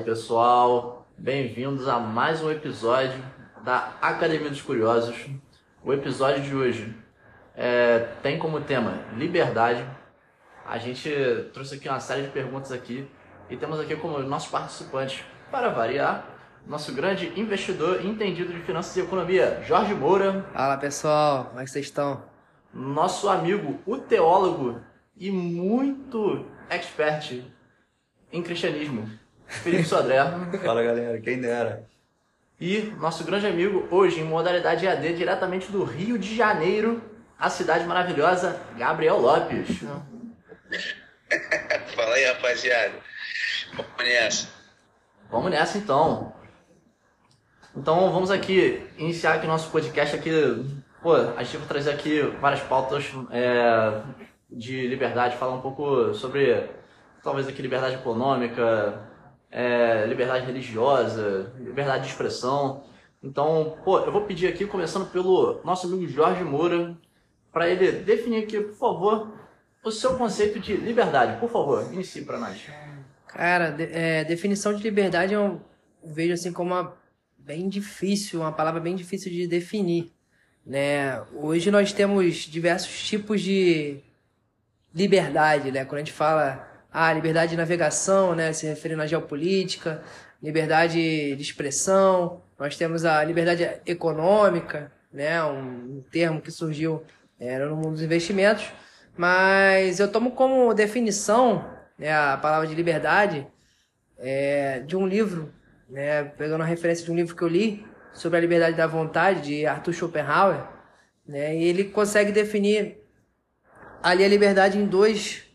Aí pessoal, bem-vindos a mais um episódio da Academia dos Curiosos. O episódio de hoje é, tem como tema liberdade. A gente trouxe aqui uma série de perguntas aqui e temos aqui como nossos participantes, para variar, nosso grande investidor entendido de finanças e economia, Jorge Moura. Fala pessoal, como é que vocês estão? Nosso amigo, o teólogo e muito expert em cristianismo, Felipe Sodré. Fala galera, quem dera. E nosso grande amigo, hoje em modalidade EAD, diretamente do Rio de Janeiro, a cidade maravilhosa, Gabriel Lopes. Fala aí, rapaziada. Vamos nessa. Vamos nessa então. Então vamos aqui iniciar aqui nosso podcast aqui. Pô, a gente vai trazer aqui várias pautas é, de liberdade, falar um pouco sobre talvez aqui liberdade econômica, é, liberdade religiosa, liberdade de expressão. Então, pô, eu vou pedir aqui, começando pelo nosso amigo Jorge Moura, para ele definir aqui, por favor, o seu conceito de liberdade. Por favor, inicie para nós. Cara, de, é, definição de liberdade eu vejo assim como uma bem difícil, uma palavra bem difícil de definir. Né? Hoje nós temos diversos tipos de liberdade, né? Quando a gente fala ah, liberdade de navegação, né, se referindo à geopolítica, liberdade de expressão, nós temos a liberdade econômica, né, um termo que surgiu é, no mundo dos investimentos, mas eu tomo como definição né, a palavra de liberdade é, de um livro, né, pegando a referência de um livro que eu li sobre a liberdade da vontade de Arthur Schopenhauer, né, e ele consegue definir ali a liberdade em dois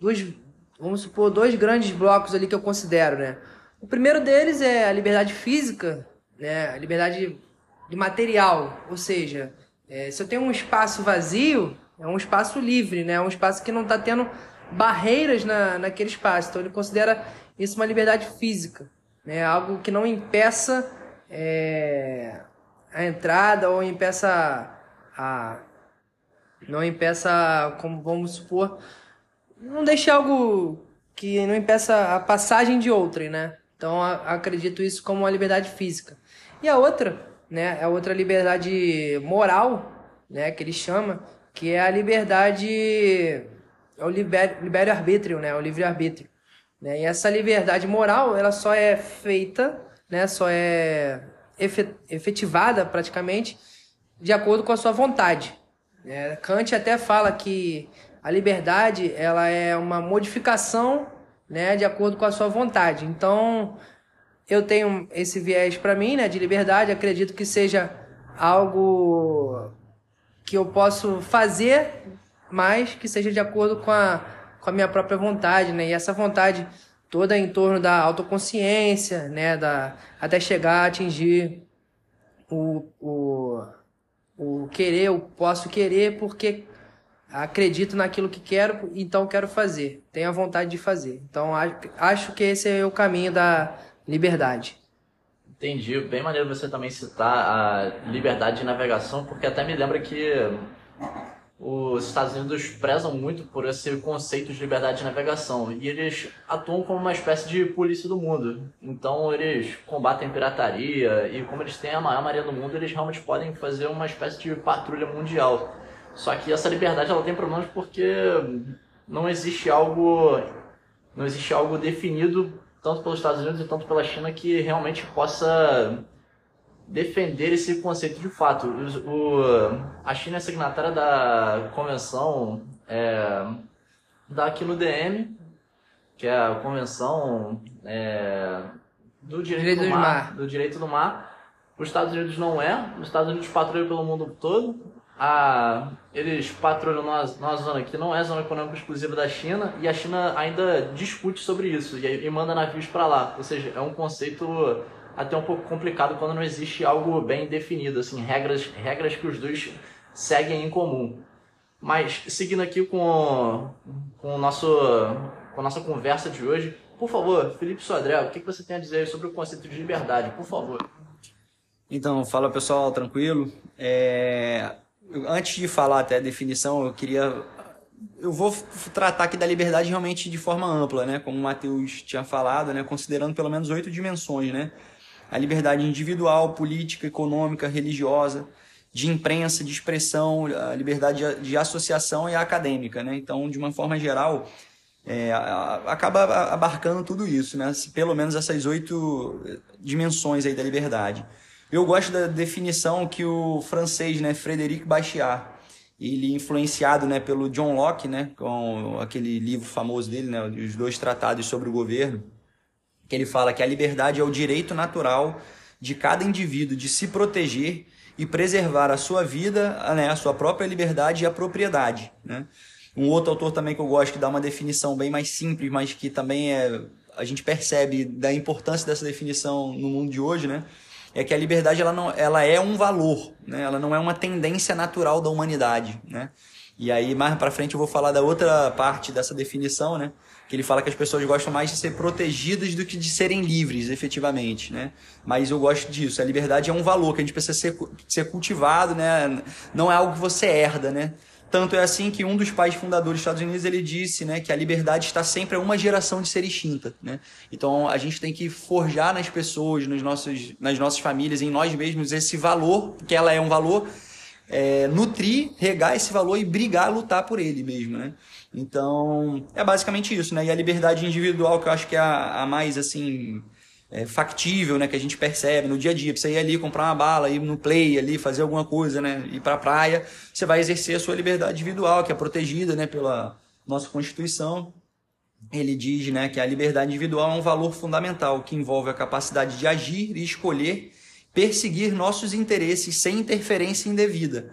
dois, vamos supor, dois grandes blocos ali que eu considero, né? O primeiro deles é a liberdade física, né? A liberdade de material, ou seja, é, se eu tenho um espaço vazio, é um espaço livre, né? É um espaço que não está tendo barreiras na, naquele espaço. Então ele considera isso uma liberdade física, né? Algo que não impeça é, a entrada ou impeça a não impeça, como vamos supor, não deixe algo que não impeça a passagem de outrem, né? Então acredito isso como uma liberdade física. E a outra, né, é a outra liberdade moral, né, que ele chama, que é a liberdade é o libério arbítrio, né, o livre arbítrio. Né? E essa liberdade moral, ela só é feita, né, só é efetivada praticamente de acordo com a sua vontade. Né? Kant até fala que a liberdade ela é uma modificação né, de acordo com a sua vontade. Então, eu tenho esse viés para mim né, de liberdade, acredito que seja algo que eu posso fazer, mas que seja de acordo com a, com a minha própria vontade, né? E essa vontade toda em torno da autoconsciência, né? Da, até chegar a atingir o, o, o querer, eu posso querer porque acredito naquilo que quero, então quero fazer. Tenho a vontade de fazer. Então acho que esse é o caminho da liberdade. Entendi. Bem maneiro você também citar a liberdade de navegação, porque até me lembra que os Estados Unidos prezam muito por esse conceito de liberdade de navegação e eles atuam como uma espécie de polícia do mundo. Então eles combatem pirataria e como eles têm a maior marinha do mundo, eles realmente podem fazer uma espécie de patrulha mundial. Só que essa liberdade ela tem problemas porque não existe algo não existe algo definido tanto pelos Estados Unidos e tanto pela China que realmente possa defender esse conceito de fato. O, a China é signatária da convenção é, da Aquilo-DM, que é a convenção é, do direito, direito do, mar, mar, do direito do mar. Os Estados Unidos não é. Os Estados Unidos patrulham pelo mundo todo a, eles patrulham numa, numa zona que não é zona econômica exclusiva da China e a China ainda discute sobre isso e, e manda navios para lá. Ou seja, é um conceito até um pouco complicado quando não existe algo bem definido, assim, regras, regras que os dois seguem em comum. Mas seguindo aqui com, com, o nosso, com a nossa conversa de hoje, por favor, Felipe Sodré, o que você tem a dizer sobre o conceito de liberdade, por favor? Então, fala pessoal, tranquilo. É, antes de falar até a definição, eu queria eu vou tratar aqui da liberdade realmente de forma ampla, né? Como o Matheus tinha falado, né? Considerando pelo menos oito dimensões, né? A liberdade individual, política, econômica, religiosa, de imprensa, de expressão, a liberdade de associação e acadêmica, né? Então, de uma forma geral, é, acaba abarcando tudo isso, né? Pelo menos essas oito dimensões aí da liberdade. Eu gosto da definição que o francês, né, Frédéric Bastiat, ele influenciado, né, pelo John Locke, né, com aquele livro famoso dele, né, os dois tratados sobre o governo, que ele fala que a liberdade é o direito natural de cada indivíduo de se proteger e preservar a sua vida, né, a sua própria liberdade e a propriedade, né? Um outro autor também que eu gosto que dá uma definição bem mais simples, mas que também é a gente percebe da importância dessa definição no mundo de hoje, né? É que a liberdade ela não, ela é um valor, né? Ela não é uma tendência natural da humanidade, né? E aí mais para frente eu vou falar da outra parte dessa definição, né? Que ele fala que as pessoas gostam mais de ser protegidas do que de serem livres, efetivamente, né? Mas eu gosto disso. A liberdade é um valor que a gente precisa ser, ser cultivado, né? Não é algo que você herda, né? Tanto é assim que um dos pais fundadores dos Estados Unidos ele disse né, que a liberdade está sempre a uma geração de ser extinta. Né? Então a gente tem que forjar nas pessoas, nos nossos, nas nossas famílias, em nós mesmos, esse valor, que ela é um valor, é, nutrir, regar esse valor e brigar, lutar por ele mesmo. Né? Então é basicamente isso. Né? E a liberdade individual, que eu acho que é a, a mais assim é, factível, né, que a gente percebe no dia a dia. Você ir ali comprar uma bala, ir no play ali, fazer alguma coisa, né, ir para a praia, você vai exercer a sua liberdade individual, que é protegida, né, pela nossa Constituição. Ele diz, né, que a liberdade individual é um valor fundamental que envolve a capacidade de agir e escolher, perseguir nossos interesses sem interferência indevida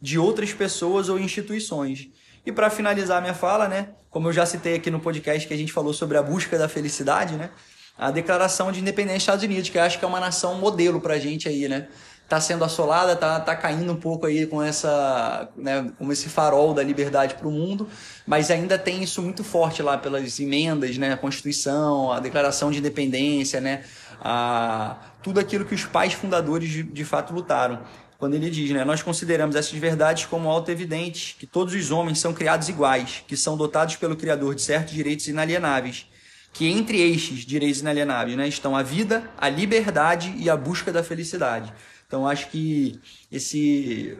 de outras pessoas ou instituições. E para finalizar minha fala, né, como eu já citei aqui no podcast que a gente falou sobre a busca da felicidade, né, a declaração de independência dos Estados Unidos, que eu acho que é uma nação modelo para a gente aí, né? Tá sendo assolada, tá, tá caindo um pouco aí com essa, né, com esse farol da liberdade para o mundo, mas ainda tem isso muito forte lá pelas emendas, né, a Constituição, a Declaração de Independência, né, a, tudo aquilo que os pais fundadores de, de fato lutaram. Quando ele diz, né, nós consideramos essas verdades como auto-evidentes, que todos os homens são criados iguais, que são dotados pelo Criador de certos direitos inalienáveis, que entre estes direitos inalienáveis né, estão a vida, a liberdade e a busca da felicidade. Então, acho que esse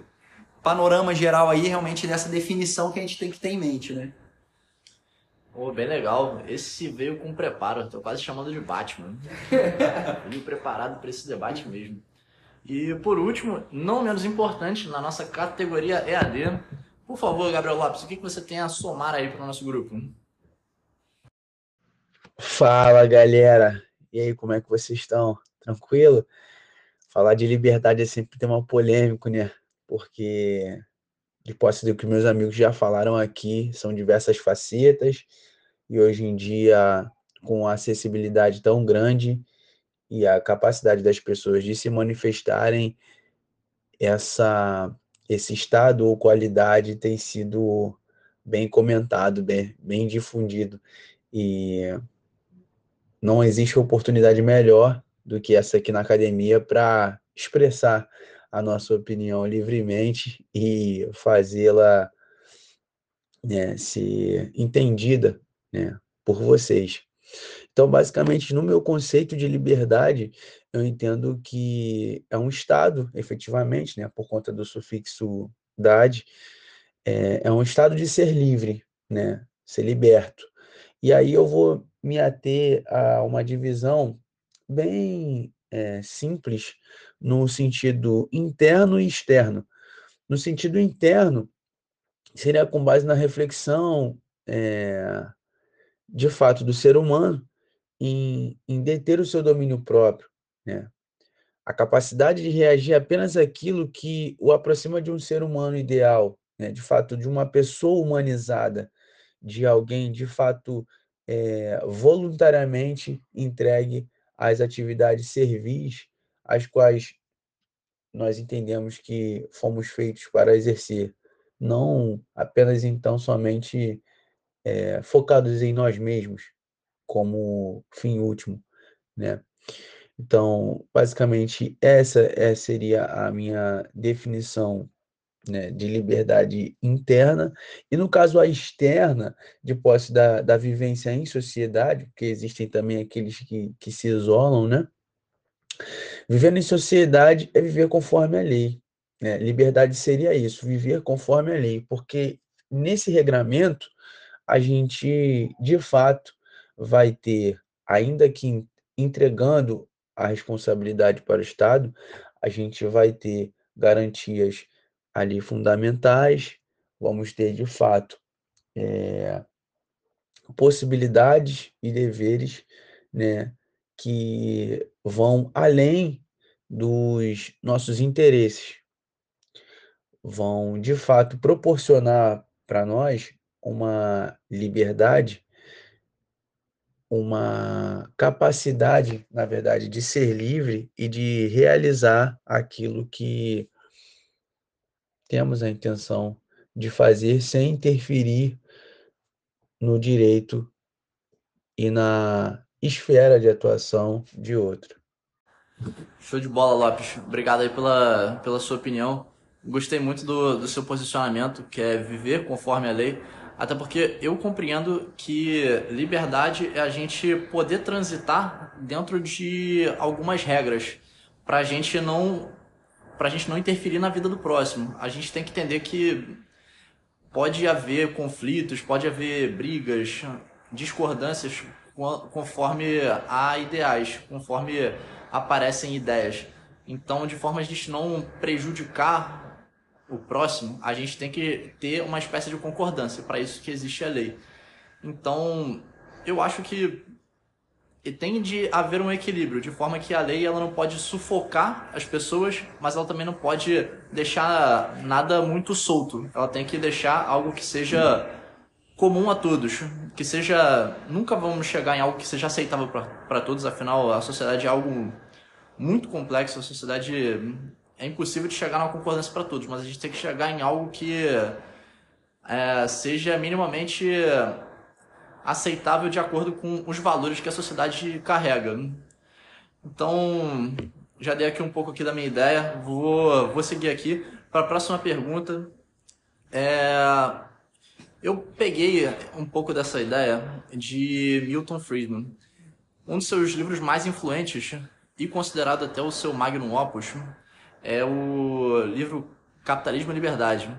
panorama geral aí, realmente, dessa definição que a gente tem que ter em mente, né? Oh, bem legal. Esse veio com preparo. Estou quase chamando de Batman. veio preparado para esse debate mesmo. E por último, não menos importante, na nossa categoria EAD, por favor, Gabriel Lopes, o que você tem a somar aí para o nosso grupo? Fala galera, e aí, como é que vocês estão? Tranquilo? Falar de liberdade é sempre tema polêmico, né? Porque, de posse do que meus amigos já falaram aqui, são diversas facetas, e hoje em dia, com a acessibilidade tão grande e a capacidade das pessoas de se manifestarem, essa, esse estado ou qualidade tem sido bem comentado, bem, bem difundido. E não existe oportunidade melhor do que essa aqui na academia para expressar a nossa opinião livremente e fazê-la né, ser entendida né, por vocês. Então, basicamente, no meu conceito de liberdade, eu entendo que é um estado, efetivamente, né, por conta do sufixo dade, é, é um estado de ser livre, né, ser liberto. E aí eu vou me ater a uma divisão bem é, simples no sentido interno e externo. No sentido interno, seria com base na reflexão, é, de fato, do ser humano em, em deter o seu domínio próprio, né? A capacidade de reagir apenas àquilo que o aproxima de um ser humano ideal, né? de fato, de uma pessoa humanizada, de alguém de fato é, voluntariamente entregue às atividades servis, as quais nós entendemos que fomos feitos para exercer, não apenas então somente é, focados em nós mesmos como fim último, né? Então, basicamente, essa é, seria a minha definição né, de liberdade interna, e no caso a externa, de posse da, da vivência em sociedade, porque existem também aqueles que, que se isolam, né? Vivendo em sociedade é viver conforme a lei. Né? Liberdade seria isso, viver conforme a lei, porque nesse regramento a gente, de fato, vai ter, ainda que entregando a responsabilidade para o Estado, a gente vai ter garantias ali fundamentais, vamos ter de fato é, possibilidades e deveres né, que vão além dos nossos interesses, vão de fato proporcionar para nós uma liberdade, uma capacidade, na verdade, de ser livre e de realizar aquilo que temos a intenção de fazer sem interferir no direito e na esfera de atuação de outro. Show de bola, Lopes. Obrigado aí pela, pela sua opinião. Gostei muito do, do seu posicionamento, que é viver conforme a lei. Até porque eu compreendo que liberdade é a gente poder transitar dentro de algumas regras para a gente não para a gente não interferir na vida do próximo. A gente tem que entender que pode haver conflitos, pode haver brigas, discordâncias conforme há ideais, conforme aparecem ideias. Então, de forma a gente não prejudicar o próximo, a gente tem que ter uma espécie de concordância, para isso que existe a lei. Então, eu acho que tem de haver um equilíbrio, de forma que a lei ela não pode sufocar as pessoas, mas ela também não pode deixar nada muito solto. Ela tem que deixar algo que seja comum a todos, que seja nunca vamos chegar em algo que seja aceitável para todos, afinal a sociedade é algo muito complexo, a sociedade é impossível de chegar numa concordância para todos, mas a gente tem que chegar em algo que é, seja minimamente aceitável de acordo com os valores que a sociedade carrega. Então, já dei aqui um pouco aqui da minha ideia, vou, vou seguir aqui para a próxima pergunta. É, eu peguei um pouco dessa ideia de Milton Friedman. Um dos seus livros mais influentes e considerado até o seu magnum opus é o livro Capitalismo e Liberdade.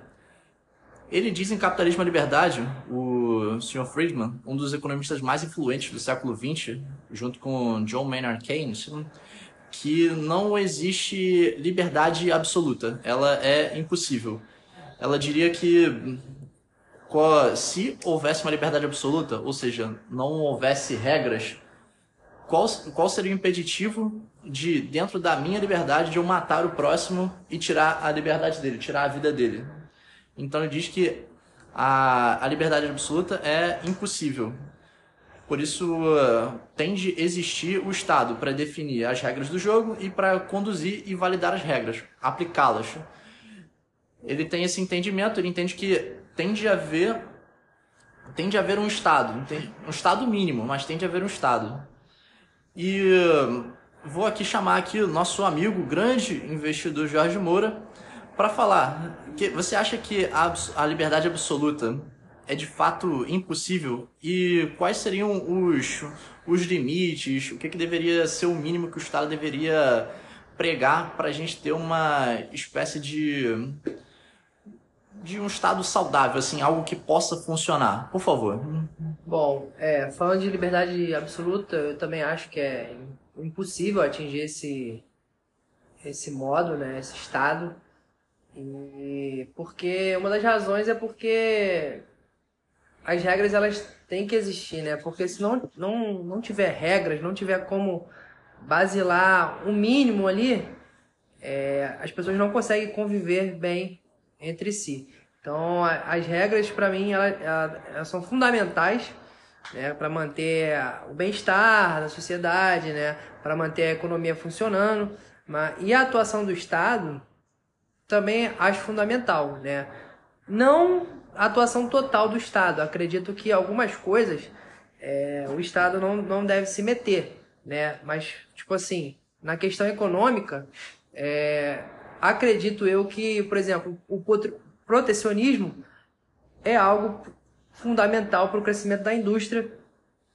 Ele diz em Capitalismo e Liberdade, o Sr. Friedman, um dos economistas mais influentes do século XX, junto com John Maynard Keynes, que não existe liberdade absoluta. Ela é impossível. Ela diria que se houvesse uma liberdade absoluta, ou seja, não houvesse regras, qual, qual seria o impeditivo de, dentro da minha liberdade, de eu matar o próximo e tirar a liberdade dele, tirar a vida dele? Então ele diz que a, a liberdade absoluta é impossível. Por isso uh, tem de existir o Estado para definir as regras do jogo e para conduzir e validar as regras, aplicá-las. Ele tem esse entendimento, ele entende que tem de haver tem de haver um Estado, um Estado mínimo, mas tem de haver um Estado. E vou aqui chamar aqui o nosso amigo, grande investidor Jorge Moura, para falar. Você acha que a, a liberdade absoluta é de fato impossível? E quais seriam os, os limites? O que, que deveria ser o mínimo que o Estado deveria pregar para a gente ter uma espécie de de um estado saudável, assim, algo que possa funcionar, por favor. Bom, é, falando de liberdade absoluta, eu também acho que é impossível atingir esse esse modo, né, esse estado. E porque uma das razões é porque as regras elas têm que existir, né? Porque se não, não, não tiver regras, não tiver como basilar um mínimo ali, é, as pessoas não conseguem conviver bem entre si. Então, as regras, para mim, elas, elas, são fundamentais né, para manter o bem-estar da sociedade, né, para manter a economia funcionando. Mas, e a atuação do Estado também acho fundamental. Né? Não a atuação total do Estado. Acredito que algumas coisas é, o Estado não, não deve se meter. Né? Mas, tipo assim, na questão econômica, é, acredito eu que, por exemplo, o protecionismo é algo fundamental para o crescimento da indústria,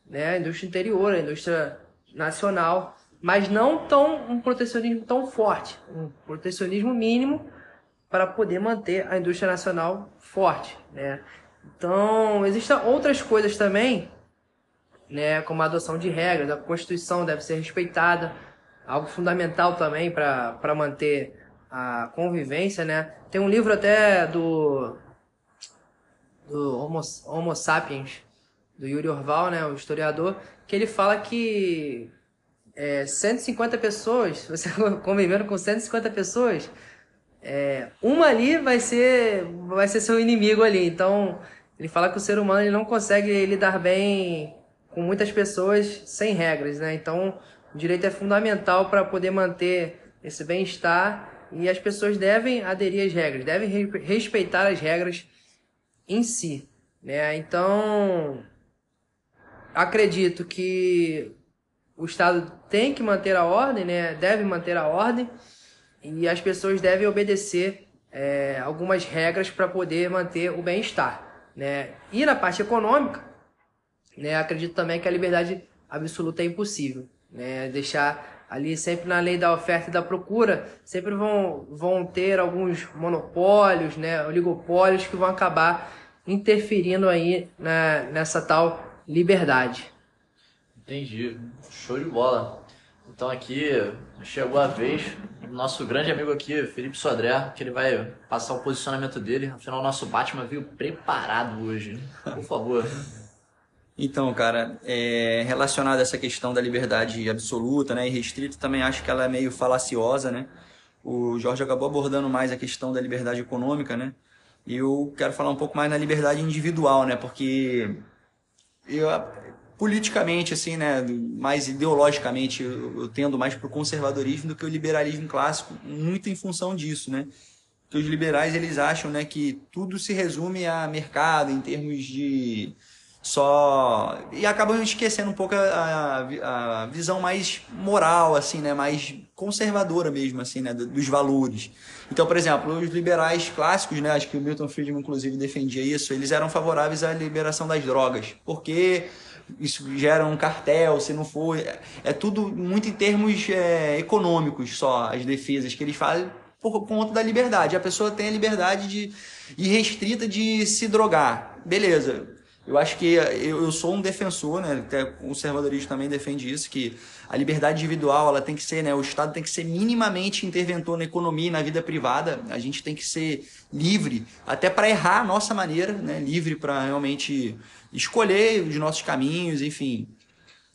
né? A indústria interior, a indústria nacional, mas não tão um protecionismo tão forte, um protecionismo mínimo para poder manter a indústria nacional forte, né? Então, existem outras coisas também, né, como a adoção de regras, a Constituição deve ser respeitada, algo fundamental também para manter a convivência, né? Tem um livro até do do Homo, Homo sapiens, do Yuri Orval, né, o historiador, que ele fala que é, 150 pessoas, você convivendo com 150 pessoas, é, uma ali vai ser vai ser seu inimigo ali. Então, ele fala que o ser humano ele não consegue lidar bem com muitas pessoas sem regras, né? Então, o direito é fundamental para poder manter esse bem-estar e as pessoas devem aderir às regras, devem respeitar as regras em si, né? Então, acredito que o Estado tem que manter a ordem, né? Deve manter a ordem e as pessoas devem obedecer é, algumas regras para poder manter o bem-estar, né? E na parte econômica, né? Acredito também que a liberdade absoluta é impossível, né? Deixar ali sempre na lei da oferta e da procura, sempre vão, vão ter alguns monopólios, né, oligopólios que vão acabar interferindo aí na, nessa tal liberdade. Entendi. Show de bola. Então aqui chegou a vez do nosso grande amigo aqui, Felipe Sodré, que ele vai passar o posicionamento dele. Afinal, o nosso Batman veio preparado hoje. Por favor. Então, cara, é, relacionado a essa questão da liberdade absoluta né, e restrita, também acho que ela é meio falaciosa, né? O Jorge acabou abordando mais a questão da liberdade econômica, né? E eu quero falar um pouco mais na liberdade individual, né? Porque eu, politicamente, assim, né? Mais ideologicamente, eu, eu tendo mais para o conservadorismo do que o liberalismo clássico, muito em função disso, né? Que os liberais eles acham, né, que tudo se resume a mercado em termos de só e acabam esquecendo um pouco a, a, a, visão mais moral assim né mais conservadora mesmo assim né dos valores então por exemplo os liberais clássicos né acho que o Milton Friedman inclusive defendia isso eles eram favoráveis à liberação das drogas porque isso gera um cartel se não for é tudo muito em termos é, econômicos só as defesas que eles fazem por conta da liberdade. A pessoa tem a liberdade de irrestrita de se drogar. Beleza eu acho que eu, eu sou um defensor, né? Até o conservadorismo também defende isso, que a liberdade individual ela tem que ser, né? O Estado tem que ser minimamente interventor na economia e na vida privada. A gente tem que ser livre, até para errar a nossa maneira, né? Livre para realmente escolher os nossos caminhos, enfim.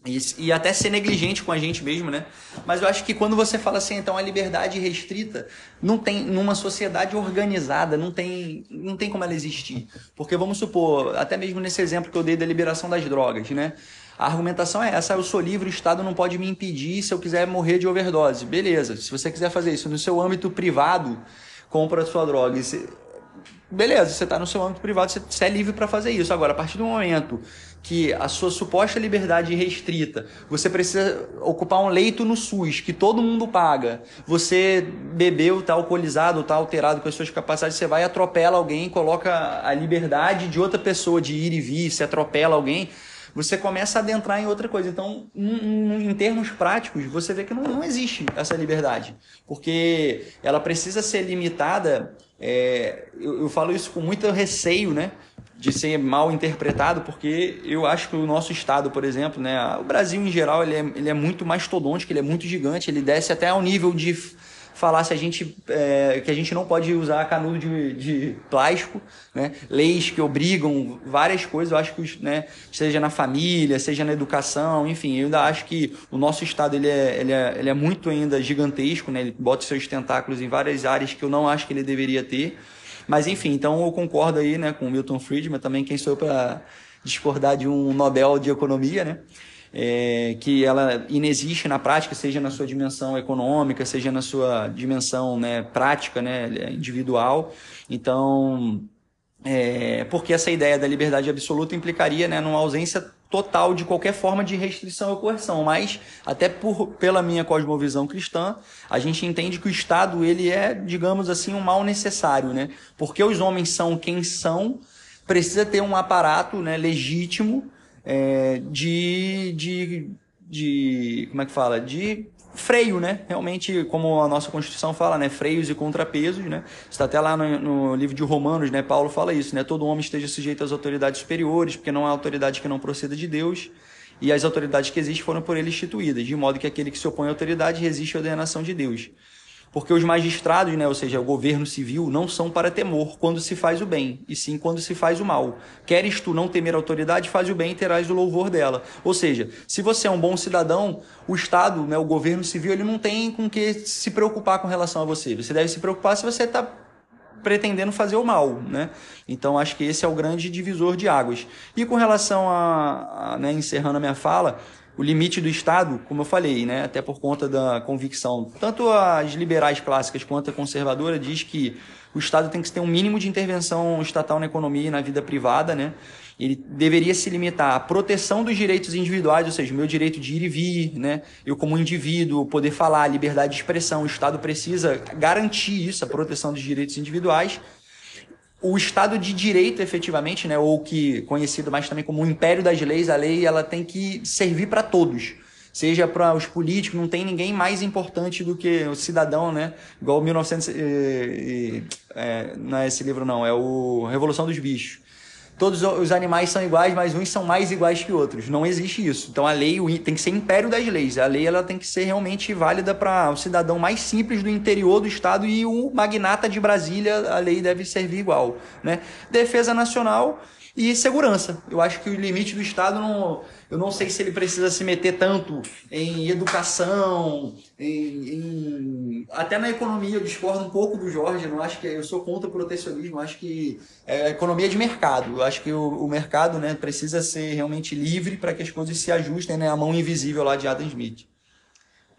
E, e, até ser negligente com a gente mesmo, né? Mas eu acho que quando você fala assim, então a liberdade restrita não tem numa sociedade organizada, não tem, não tem como ela existir. Porque vamos supor, até mesmo nesse exemplo que eu dei da liberação das drogas, né? A argumentação é essa: eu sou livre, o Estado não pode me impedir se eu quiser morrer de overdose. Beleza, se você quiser fazer isso no seu âmbito privado, compra a sua droga. Beleza, você está no seu âmbito privado, você é livre para fazer isso. Agora, a partir do momento que a sua suposta liberdade restrita, você precisa ocupar um leito no SUS, que todo mundo paga, você bebeu, está alcoolizado, está alterado com as suas capacidades, você vai atropela alguém, coloca a liberdade de outra pessoa de ir e vir, se atropela alguém, você começa a adentrar em outra coisa. Então, em, termos práticos, você vê que não, existe essa liberdade, porque ela precisa ser limitada. É, eu, eu falo isso com muito receio, né? de ser mal interpretado, porque eu acho que o nosso estado, por exemplo, né, o Brasil em geral, ele é, ele é muito mastodôntico, ele é muito gigante, ele desce até ao nível de falar se a gente é, que a gente não pode usar canudo de, de plástico, né? leis que obrigam várias coisas, eu acho que né, seja na família, seja na educação, enfim, eu ainda acho que o nosso estado ele é, ele é, ele é muito ainda gigantesco, né? ele bota seus tentáculos em várias áreas que eu não acho que ele deveria ter. Mas enfim, então eu concordo aí né, com o Milton Friedman, também quem sou eu para discordar de um Nobel de Economia, né? É, que ela inexiste na prática, seja na sua dimensão econômica, seja na sua dimensão né, prática, né, individual. Então, é, porque essa ideia da liberdade absoluta implicaria né, numa ausência total de qualquer forma de restrição ou coerção, mas até por, pela minha cosmovisão cristã, a gente entende que o Estado ele é, digamos assim, um mal necessário, né? Porque os homens são quem são, precisa ter um aparato né, legítimo é, de, de, de. Como é que fala? De freio, né? Realmente, como a nossa Constituição fala, né? Freios e contrapesos, né? Está até lá no, no, livro de Romanos, né? Paulo fala isso, né? Todo homem esteja sujeito às autoridades superiores, porque não há autoridade que não proceda de Deus, e as autoridades que existem foram por ele instituídas, de modo que aquele que se opõe à autoridade resiste à ordenação de Deus. Porque os magistrados, né, ou seja, o governo civil, não são para temor quando se faz o bem, e sim quando se faz o mal. Queres tu não temer a autoridade, faz o bem e terás o louvor dela. Ou seja, se você é um bom cidadão, o Estado, né, o governo civil, ele não tem com que se preocupar com relação a você. Você deve se preocupar se você está pretendendo fazer o mal, né? Então acho que esse é o grande divisor de águas. E com relação a, a né, encerrando a minha fala, o limite do Estado, como eu falei, né, até por conta da convicção, tanto as liberais clássicas quanto a conservadora diz que o Estado tem que ter um mínimo de intervenção estatal na economia e na vida privada, né? Ele deveria se limitar à proteção dos direitos individuais, ou seja, o meu direito de ir e vir, né? Eu como indivíduo poder falar, liberdade de expressão, o Estado precisa garantir isso, a proteção dos direitos individuais o Estado de Direito, efetivamente, né, ou que conhecido mais também como o Império das Leis, a lei ela tem que servir para todos. Seja para os políticos, não tem ninguém mais importante do que o cidadão, né? Igual 1900. E, e, é, não é esse livro, não, é o Revolução dos Bichos todos os animais são iguais, mas uns são mais iguais que outros. Não existe isso. Então a lei tem que ser império das leis. A lei ela tem que ser realmente válida para o cidadão mais simples do interior do estado e o magnata de Brasília, a lei deve servir igual, né? Defesa nacional e segurança. Eu acho que o limite do estado não eu não sei se ele precisa se meter tanto em educação, em, em, até na economia. Eu discordo um pouco do Jorge. Não acho que eu sou contra o protecionismo. Acho que é economia de mercado. Eu acho que o, o mercado, né, precisa ser realmente livre para que as coisas se ajustem, né, a mão invisível lá de Adam Smith.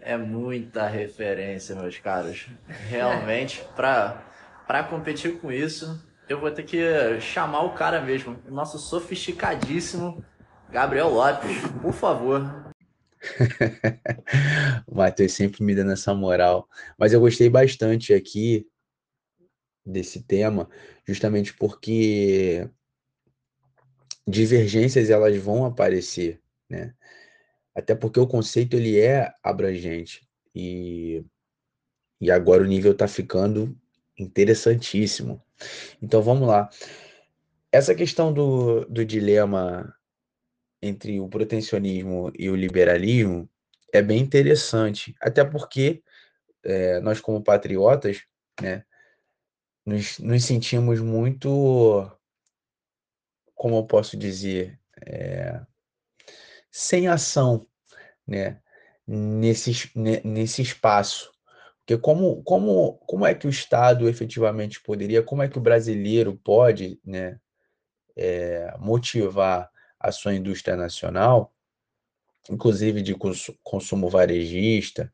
É muita referência, meus caros. Realmente, para competir com isso, eu vou ter que chamar o cara mesmo, o nosso sofisticadíssimo Gabriel Lopes, por favor. o Matheus sempre me dando essa moral. Mas eu gostei bastante aqui desse tema, justamente porque divergências elas vão aparecer, né? Até porque o conceito ele é abrangente e, e agora o nível está ficando interessantíssimo. Então vamos lá. Essa questão do, do dilema entre o protecionismo e o liberalismo é bem interessante, até porque é, nós, como patriotas, né, nos, nos, sentimos muito, como eu posso dizer, é, sem ação né, nesse, nesse espaço. Porque como, como, como é que o Estado efetivamente poderia, como é que o brasileiro pode né, é, motivar a sua indústria nacional, inclusive de consumo varejista,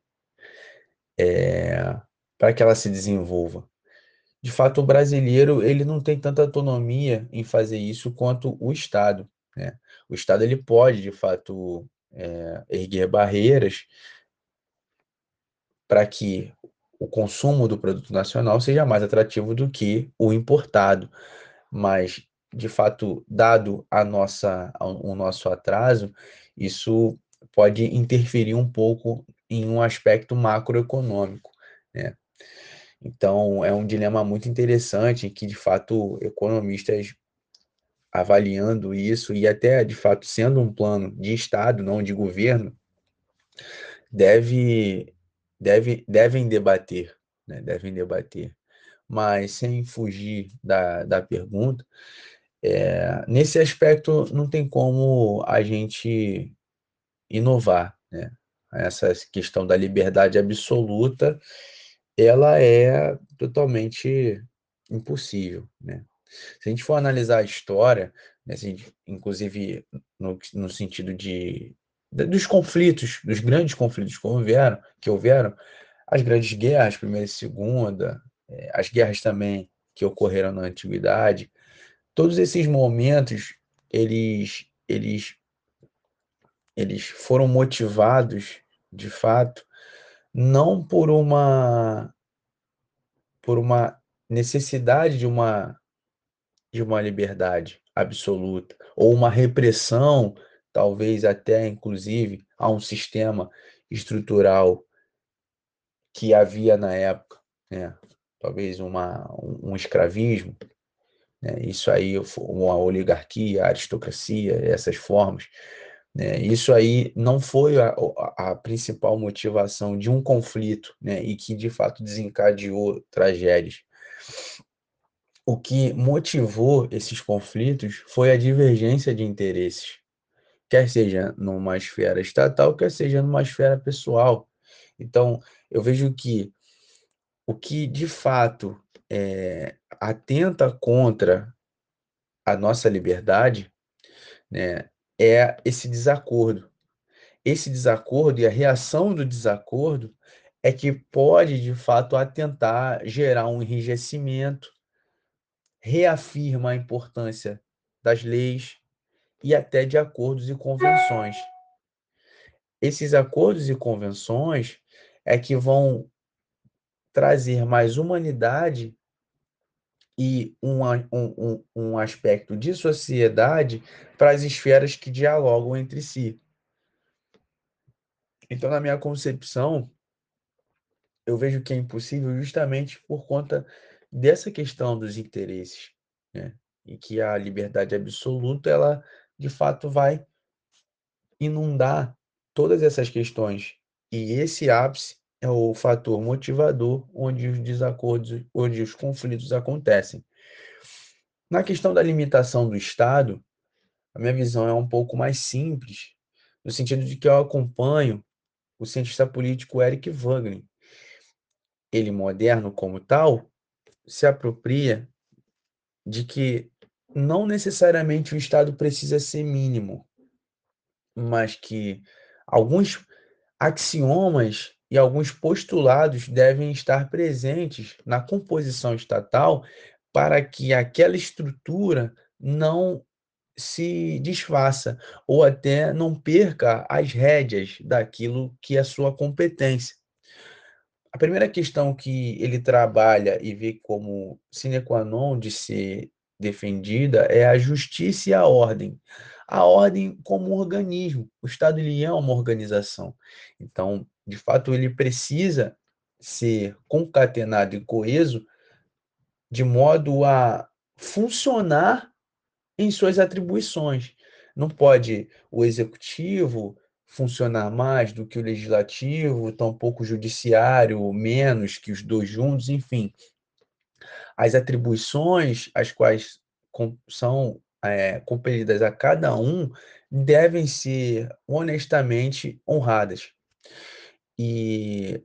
é, para que ela se desenvolva. De fato, o brasileiro ele não tem tanta autonomia em fazer isso quanto o Estado. Né? O Estado ele pode, de fato, é, erguer barreiras para que o consumo do produto nacional seja mais atrativo do que o importado. Mas de fato, dado a nossa, o nosso atraso, isso pode interferir um pouco em um aspecto macroeconômico, né? Então, é um dilema muito interessante que, de fato, economistas avaliando isso e até, de fato, sendo um plano de Estado, não de governo, deve, deve, devem debater, né? devem debater. Mas, sem fugir da, da pergunta, é, nesse aspecto, não tem como a gente inovar, né? Essa questão da liberdade absoluta, ela é totalmente impossível, né? Se a gente for analisar a história, né, inclusive no, no sentido de, dos conflitos, dos grandes conflitos que houveram, que houveram, as grandes guerras, primeira e segunda, é, as guerras também que ocorreram na antiguidade, todos esses momentos eles eles eles foram motivados, de fato, não por uma por uma necessidade de uma de uma liberdade absoluta ou uma repressão, talvez até inclusive a um sistema estrutural que havia na época, né? talvez uma, um, escravismo, né? isso aí, uma oligarquia, a aristocracia, essas formas. Né? Isso aí não foi a, a, principal motivação de um conflito né? e que de fato desencadeou tragédias. O que motivou esses conflitos foi a divergência de interesses, quer seja numa esfera estatal, quer seja numa esfera pessoal. Então, eu vejo que o que de fato é, atenta contra a nossa liberdade né, é esse desacordo. Esse desacordo e a reação do desacordo é que pode, de fato, atentar, gerar um enrijecimento, reafirma a importância das leis e até de acordos e convenções. Esses acordos e convenções é que vão trazer mais humanidade e um, um, um aspecto de sociedade para as esferas que dialogam entre si. Então, na minha concepção, eu vejo que é impossível justamente por conta dessa questão dos interesses, né? E que a liberdade absoluta, ela de fato vai inundar todas essas questões. E esse ápice é o fator motivador onde os desacordos, onde os conflitos acontecem. Na questão da limitação do Estado, a minha visão é um pouco mais simples, no sentido de que eu acompanho o cientista político Eric Wagner. Ele, moderno como tal, se apropria de que não necessariamente o Estado precisa ser mínimo, mas que alguns axiomas e alguns postulados devem estar presentes na composição estatal para que aquela estrutura não se desfaça ou até não perca as rédeas daquilo que é sua competência. A primeira questão que ele trabalha e vê como sine qua non de ser defendida é a justiça e a ordem. A ordem como um organismo. O Estado ele é uma organização. Então, de fato, ele precisa ser concatenado e coeso de modo a funcionar em suas atribuições. Não pode o executivo funcionar mais do que o legislativo, tampouco o judiciário menos que os dois juntos, enfim. As atribuições as quais são é, compelidas a cada um devem ser honestamente honradas. E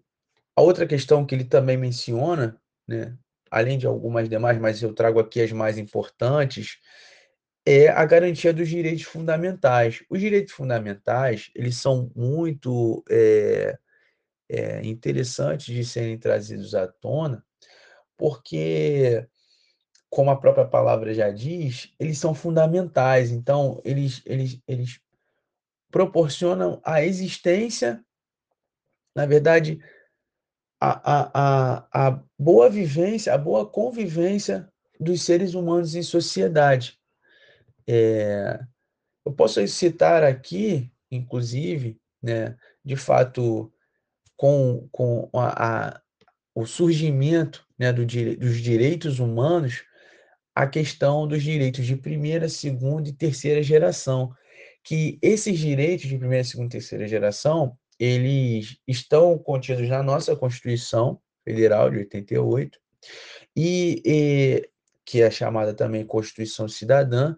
a outra questão que ele também menciona, né, além de algumas demais, mas eu trago aqui as mais importantes, é a garantia dos direitos fundamentais. Os direitos fundamentais, eles são muito é, é, interessantes de serem trazidos à tona, porque, como a própria palavra já diz, eles são fundamentais. Então, eles, eles, eles proporcionam a existência na verdade, a, a, a, a boa vivência, a boa convivência dos seres humanos em sociedade. É, eu posso citar aqui, inclusive, né, de fato, com, com a, a o surgimento né, do, dos direitos humanos, a questão dos direitos de primeira, segunda e terceira geração, que esses direitos de primeira, segunda e terceira geração, eles estão contidos na nossa Constituição Federal de 88 e, e que é chamada também Constituição Cidadã,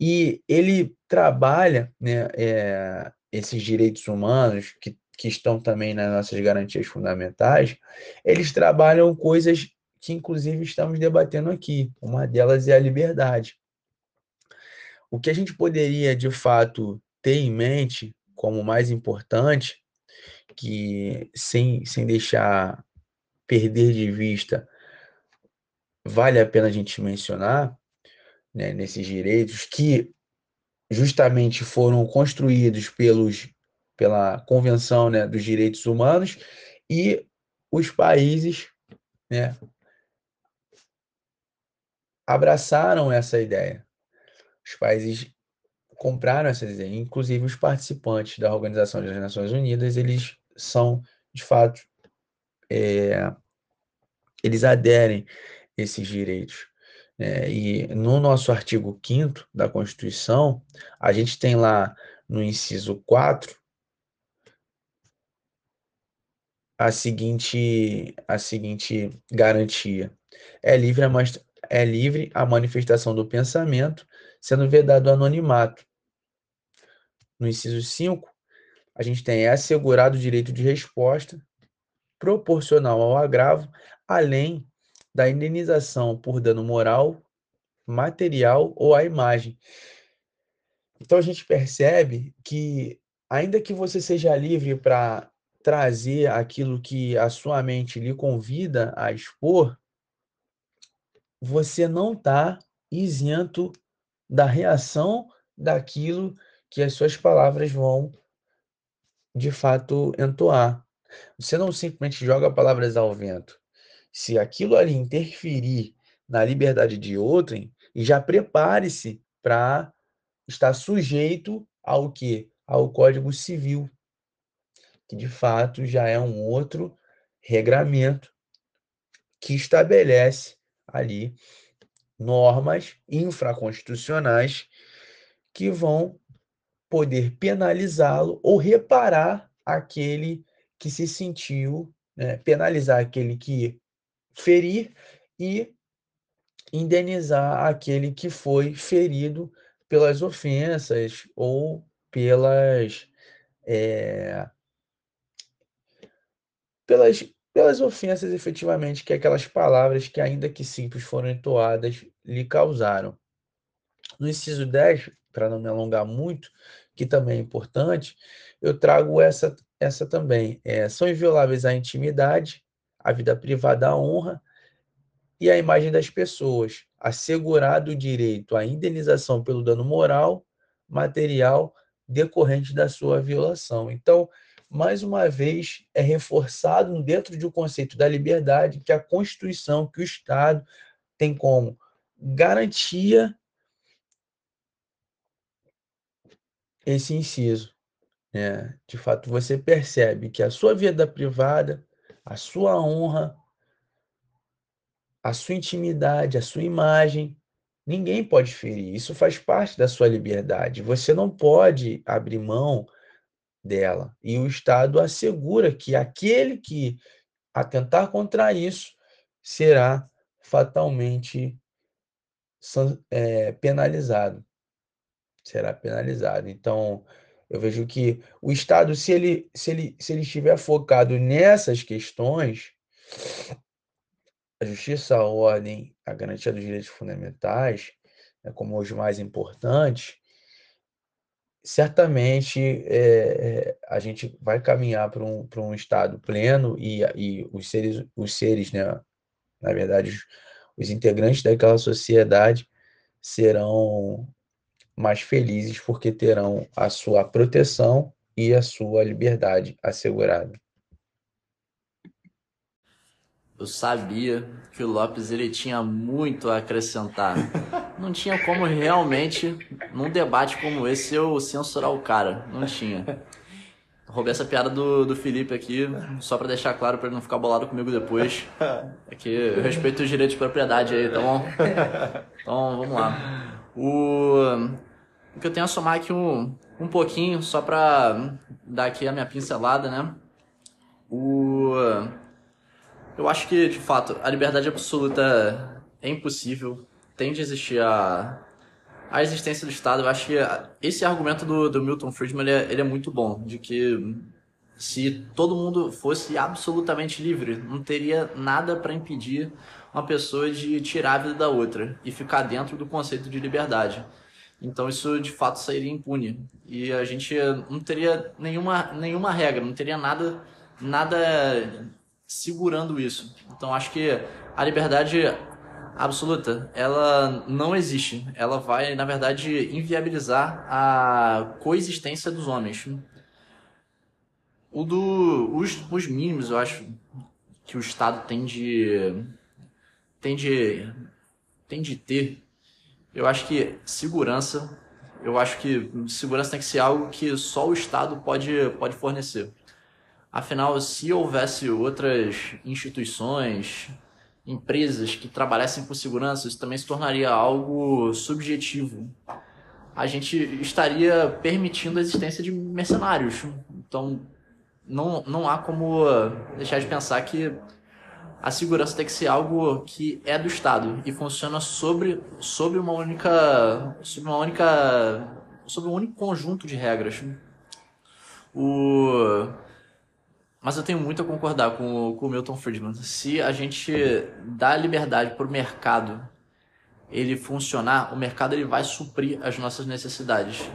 e ele trabalha né, é, esses direitos humanos que, que estão também nas nossas garantias fundamentais, eles trabalham coisas que inclusive estamos debatendo aqui. Uma delas é a liberdade. O que a gente poderia de fato ter em mente como mais importante que sem, sem deixar perder de vista, vale a pena a gente mencionar né, nesses direitos que justamente foram construídos pelos, pela Convenção né, dos Direitos Humanos e os países né, abraçaram essa ideia. Os países compraram essa ideia, inclusive os participantes da Organização das Nações Unidas, eles são, de fato, é, eles aderem esses direitos. É, e no nosso artigo 5 da Constituição, a gente tem lá no inciso 4 a seguinte, a seguinte garantia: é livre, a, é livre a manifestação do pensamento, sendo vedado o anonimato. No inciso 5, a gente tem assegurado o direito de resposta proporcional ao agravo, além da indenização por dano moral, material ou à imagem. Então a gente percebe que, ainda que você seja livre para trazer aquilo que a sua mente lhe convida a expor, você não está isento da reação daquilo que as suas palavras vão de fato entoar. Você não simplesmente joga palavras ao vento. Se aquilo ali interferir na liberdade de outrem, já prepare-se para estar sujeito ao que? Ao Código Civil, que de fato já é um outro regramento que estabelece ali normas infraconstitucionais que vão poder penalizá-lo ou reparar aquele que se sentiu, né, penalizar aquele que ferir e indenizar aquele que foi ferido pelas ofensas ou pelas é, pelas pelas ofensas efetivamente que aquelas palavras que ainda que simples foram entoadas lhe causaram. No inciso 10, para não me alongar muito, que também é importante, eu trago essa essa também. É, são invioláveis a intimidade, a vida privada, a honra e a imagem das pessoas, assegurado o direito à indenização pelo dano moral, material decorrente da sua violação. Então, mais uma vez, é reforçado dentro de um conceito da liberdade que a Constituição, que o Estado tem como garantia esse inciso. Né? De fato, você percebe que a sua vida privada, a sua honra, a sua intimidade, a sua imagem, ninguém pode ferir. Isso faz parte da sua liberdade. Você não pode abrir mão dela. E o Estado assegura que aquele que atentar contra isso será fatalmente é, penalizado. Será penalizado. Então, eu vejo que o Estado, se ele, se ele, se ele estiver focado nessas questões, a justiça, a ordem, a garantia dos direitos fundamentais, né, como os mais importantes, certamente é, a gente vai caminhar para um, para um estado pleno e, e os seres, os seres né, na verdade, os, os integrantes daquela sociedade serão mais felizes porque terão a sua proteção e a sua liberdade assegurada. Eu sabia que o Lopes ele tinha muito a acrescentar. Não tinha como realmente, num debate como esse, eu censurar o cara. Não tinha. Roubei essa piada do, do Felipe aqui, só para deixar claro para ele não ficar bolado comigo depois. É que eu respeito os direitos de propriedade aí, tá bom? Então, vamos lá. O, o que eu tenho a somar aqui um, um pouquinho, só para dar aqui a minha pincelada, né? O eu acho que, de fato, a liberdade absoluta é impossível. Tem de existir a, a existência do Estado. Eu acho que esse argumento do, do Milton Friedman ele é, ele é muito bom, de que se todo mundo fosse absolutamente livre, não teria nada para impedir uma pessoa de tirar a vida da outra e ficar dentro do conceito de liberdade. Então isso de fato sairia impune e a gente não teria nenhuma, nenhuma regra, não teria nada nada segurando isso. Então acho que a liberdade absoluta, ela não existe. Ela vai, na verdade, inviabilizar a coexistência dos homens. O do, os, os mínimos, eu acho que o Estado tem de, tem de, tem de ter. Eu acho que segurança, eu acho que segurança tem que ser algo que só o Estado pode, pode fornecer. Afinal, se houvesse outras instituições, empresas que trabalhassem com segurança, isso também se tornaria algo subjetivo. A gente estaria permitindo a existência de mercenários. Então, não, não há como deixar de pensar que a segurança tem que ser algo que é do Estado e funciona sobre, sobre uma única sobre uma única sobre um único conjunto de regras. O mas eu tenho muito a concordar com, com o Milton Friedman. Se a gente dá liberdade para o mercado ele funcionar, o mercado ele vai suprir as nossas necessidades.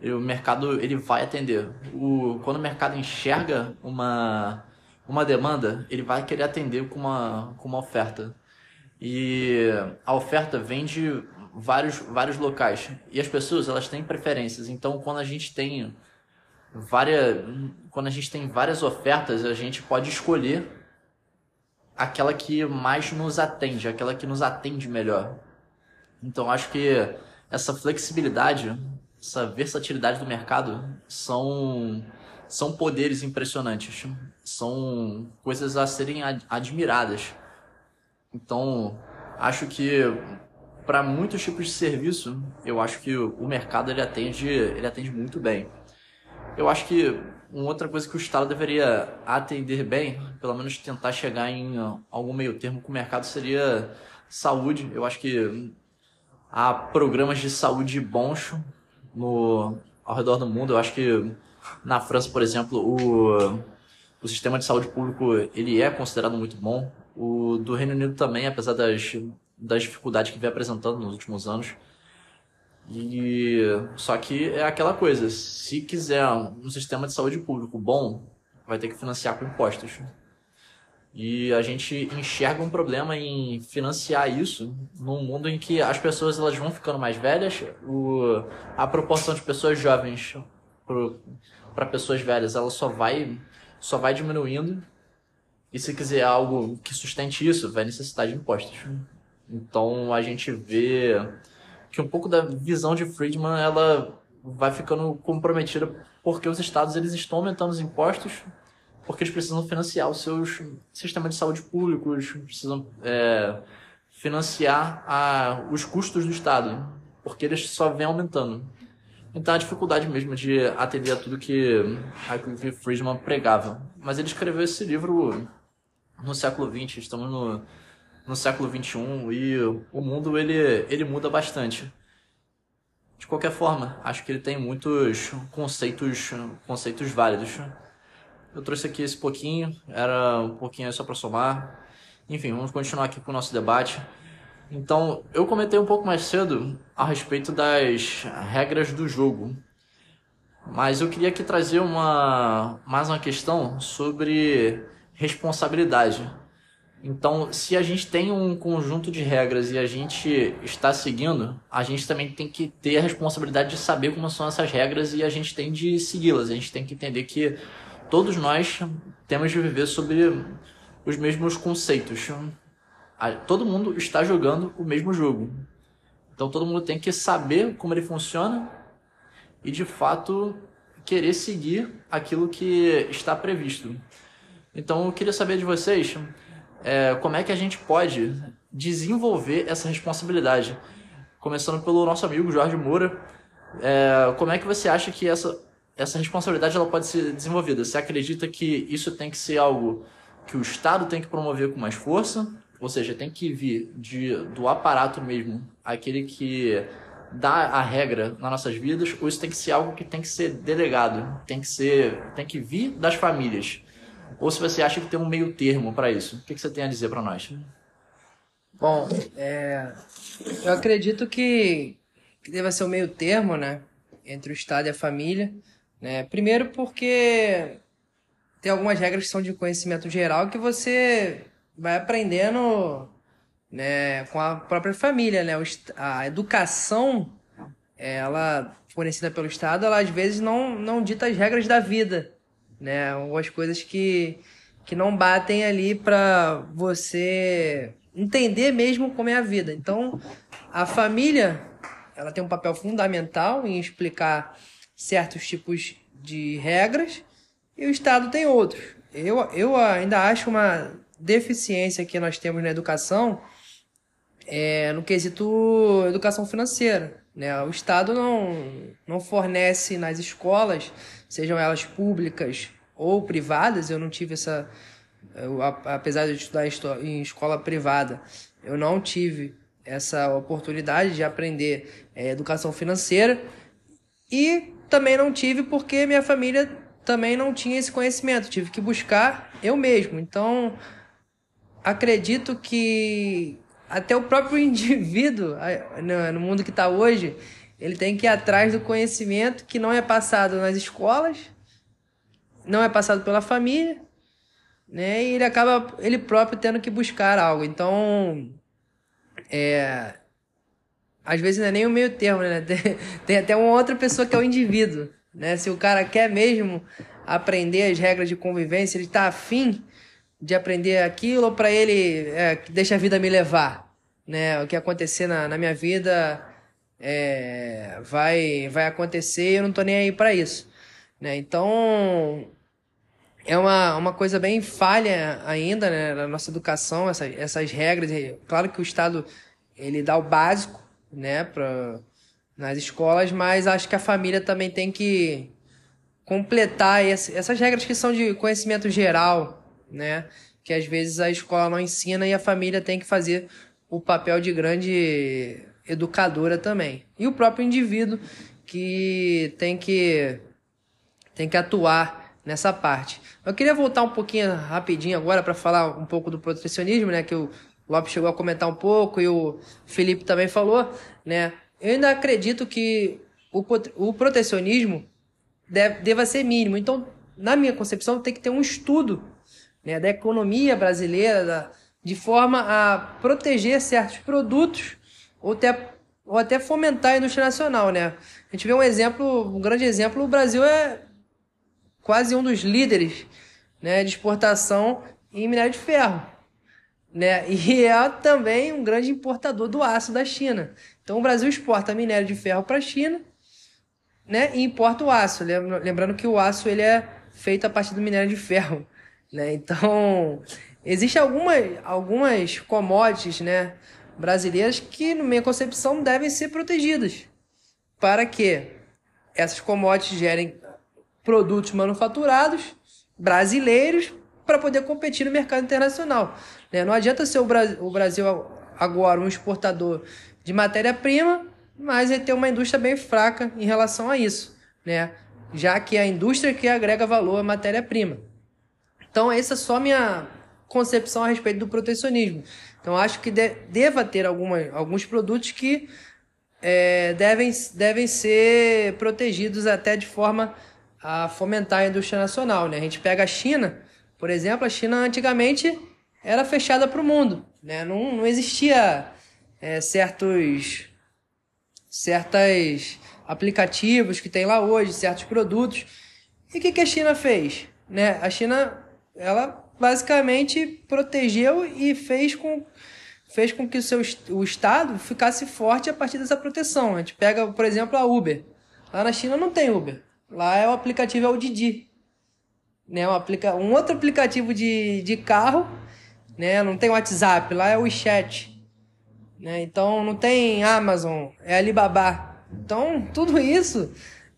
E o mercado ele vai atender. O, quando o mercado enxerga uma, uma demanda, ele vai querer atender com uma, com uma oferta. E a oferta vem de vários, vários locais. E as pessoas elas têm preferências. Então, quando a gente tem várias, quando a gente tem várias ofertas, a gente pode escolher aquela que mais nos atende, aquela que nos atende melhor. Então acho que essa flexibilidade, essa versatilidade do mercado são são poderes impressionantes, são coisas a serem admiradas. Então, acho que para muitos tipos de serviço, eu acho que o mercado ele atende, ele atende muito bem. Eu acho que uma outra coisa que o Estado deveria atender bem, pelo menos tentar chegar em algum meio termo com o mercado, seria saúde. Eu acho que há programas de saúde bons no, ao redor do mundo. Eu acho que na França, por exemplo, o, o sistema de saúde público ele é considerado muito bom. O do Reino Unido também, apesar das, das dificuldades que vem apresentando nos últimos anos. E só que é aquela coisa, se quiser um sistema de saúde público bom, vai ter que financiar com impostos. E a gente enxerga um problema em financiar isso num mundo em que as pessoas elas vão ficando mais velhas, o, a proporção de pessoas jovens para pessoas velhas ela só vai só vai diminuindo. E se quiser algo que sustente isso, vai necessitar de impostos. Então a gente vê que um pouco da visão de Friedman ela vai ficando comprometida porque os estados eles estão aumentando os impostos porque eles precisam financiar os seus sistemas de saúde públicos, precisam é, financiar a, os custos do estado, porque eles só vêm aumentando. Então a dificuldade mesmo de atender a tudo que a Friedman pregava. Mas ele escreveu esse livro no século XX, estamos no no século XXI e o mundo ele, ele muda bastante. De qualquer forma, acho que ele tem muitos conceitos, conceitos válidos. Eu trouxe aqui esse pouquinho, era um pouquinho só para somar. Enfim, vamos continuar aqui com o nosso debate. Então, eu comentei um pouco mais cedo a respeito das regras do jogo. Mas eu queria aqui trazer uma, mais uma questão sobre responsabilidade. Então, se a gente tem um conjunto de regras e a gente está seguindo, a gente também tem que ter a responsabilidade de saber como são essas regras e a gente tem de segui-las. A gente tem que entender que todos nós temos de viver sobre os mesmos conceitos. Todo mundo está jogando o mesmo jogo. Então, todo mundo tem que saber como ele funciona e, de fato, querer seguir aquilo que está previsto. Então, eu queria saber de vocês é, como é que a gente pode desenvolver essa responsabilidade. Começando pelo nosso amigo Jorge Moura, é, como é que você acha que essa, essa responsabilidade ela pode ser desenvolvida? Você acredita que isso tem que ser algo que o Estado tem que promover com mais força? Ou seja, tem que vir de, do aparato mesmo, aquele que dá a regra nas nossas vidas, ou isso tem que ser algo que tem que ser delegado, tem que ser, tem que vir das famílias? Ou se você acha que tem um meio termo para isso. O que, que, você tem a dizer para nós? Bom, é, eu acredito que, que deva ser um meio termo, né? Entre o Estado e a família. Né? Primeiro porque tem algumas regras que são de conhecimento geral que você vai aprendendo né, com a própria família, né? A educação, ela fornecida pelo Estado, ela às vezes não, não dita as regras da vida, né? Algumas coisas que, que não batem ali para você entender mesmo como é a vida. Então, a família, ela tem um papel fundamental em explicar certos tipos de regras e o Estado tem outros. Eu, eu ainda acho uma deficiência que nós temos na educação é, no quesito educação financeira. Né? O Estado não, não fornece nas escolas, sejam elas públicas ou privadas, eu não tive essa. Eu, apesar de estudar em escola privada, eu não tive essa oportunidade de aprender é, educação financeira e também não tive porque minha família também não tinha esse conhecimento, tive que buscar eu mesmo. Então, acredito que até o próprio indivíduo, no mundo que está hoje, ele tem que ir atrás do conhecimento que não é passado nas escolas, não é passado pela família, né? E ele acaba ele próprio tendo que buscar algo. Então, é, às vezes não é nem o meio termo, né? Tem, tem até uma outra pessoa que é o indivíduo, né? Se o cara quer mesmo aprender as regras de convivência, ele está afim de aprender aquilo para ele é, deixa a vida me levar, né? O que acontecer na, na minha vida é, vai vai acontecer, eu não tô nem aí para isso, né? Então é uma, uma coisa bem falha ainda né, na nossa educação essas, essas regras. Claro que o Estado ele dá o básico, né, para nas escolas, mas acho que a família também tem que completar esse, essas regras que são de conhecimento geral, né? Que às vezes a escola não ensina e a família tem que fazer o papel de grande educadora também. E o próprio indivíduo que tem que tem que atuar nessa parte. Eu queria voltar um pouquinho rapidinho agora para falar um pouco do protecionismo, né, que o Lopes chegou a comentar um pouco e o Felipe também falou, né? Eu ainda acredito que o, o protecionismo deve, deva ser mínimo. Então, na minha concepção, tem que ter um estudo né, da economia brasileira, da, de forma a proteger certos produtos ou até, ou até fomentar a indústria nacional. Né? A gente vê um exemplo, um grande exemplo, o Brasil é quase um dos líderes né, de exportação em minério de ferro. Né? E é também um grande importador do aço da China. Então o Brasil exporta minério de ferro para a China né, e importa o aço. Lembrando que o aço ele é feito a partir do minério de ferro. Né? Então, existem algumas, algumas commodities né, brasileiras que, na minha concepção, devem ser protegidas para que essas commodities gerem produtos manufaturados brasileiros para poder competir no mercado internacional. Né? Não adianta ser o, o Brasil agora um exportador de matéria-prima, mas ele tem uma indústria bem fraca em relação a isso, né? já que é a indústria que agrega valor à matéria-prima. Então, essa é só minha concepção a respeito do protecionismo. Então, acho que de, deva ter alguma, alguns produtos que é, devem, devem ser protegidos até de forma a fomentar a indústria nacional. Né? A gente pega a China, por exemplo, a China antigamente era fechada para o mundo. Né? Não, não existia é, certos certos aplicativos que tem lá hoje, certos produtos. E o que, que a China fez? Né? A China ela basicamente protegeu e fez com, fez com que o, seu, o Estado ficasse forte a partir dessa proteção. A gente pega, por exemplo, a Uber. Lá na China não tem Uber. Lá é o aplicativo é o Didi. Né? Um, aplica, um outro aplicativo de, de carro. Né? Não tem WhatsApp. Lá é o WeChat. Né? Então não tem Amazon. É Alibaba. Então tudo isso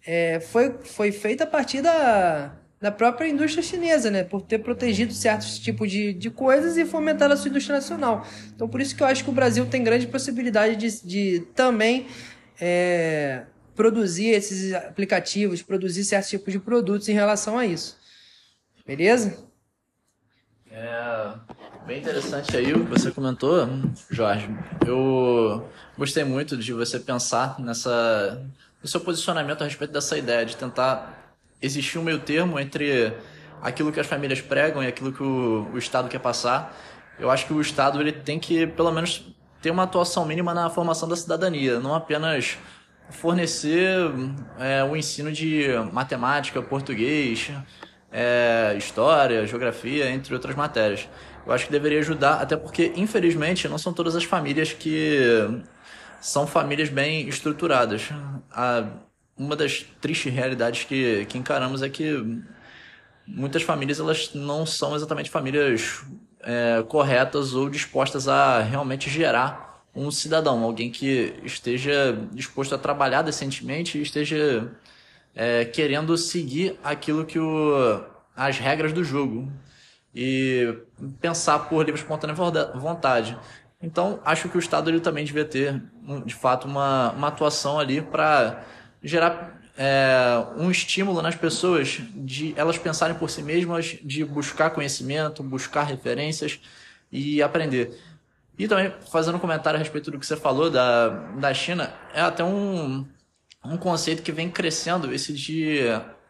é, foi, foi feito a partir da, da própria indústria chinesa, né? Por ter protegido certos tipos de, de coisas e fomentado a sua indústria nacional. Então, por isso que eu acho que o Brasil tem grande possibilidade de, de também é, produzir esses aplicativos, produzir certos tipos de produtos em relação a isso. Beleza? É bem interessante aí o que você comentou, Jorge. Eu gostei muito de você pensar nessa no seu posicionamento a respeito dessa ideia de tentar existir um meio termo entre aquilo que as famílias pregam e aquilo que o, o Estado quer passar. eu acho que o Estado ele tem que, pelo menos, ter uma atuação mínima na formação da cidadania, não apenas fornecer é, o ensino de matemática, português, é, história, geografia, entre outras matérias. Eu acho que deveria ajudar, até porque, infelizmente, não são todas as famílias que são famílias bem estruturadas. A, uma das tristes realidades que, que encaramos é que muitas famílias elas não são exatamente famílias é, corretas ou dispostas a realmente gerar um cidadão, alguém que esteja disposto a trabalhar decentemente e esteja é, querendo seguir aquilo que o, as regras do jogo e pensar por livre espontânea vontade. Então, acho que o Estado ele também devia ter, de fato, uma, uma atuação ali para gerar é, um estímulo nas pessoas de elas pensarem por si mesmas, de buscar conhecimento, buscar referências e aprender. E também, fazendo um comentário a respeito do que você falou da, da China, é até um, um conceito que vem crescendo, esse de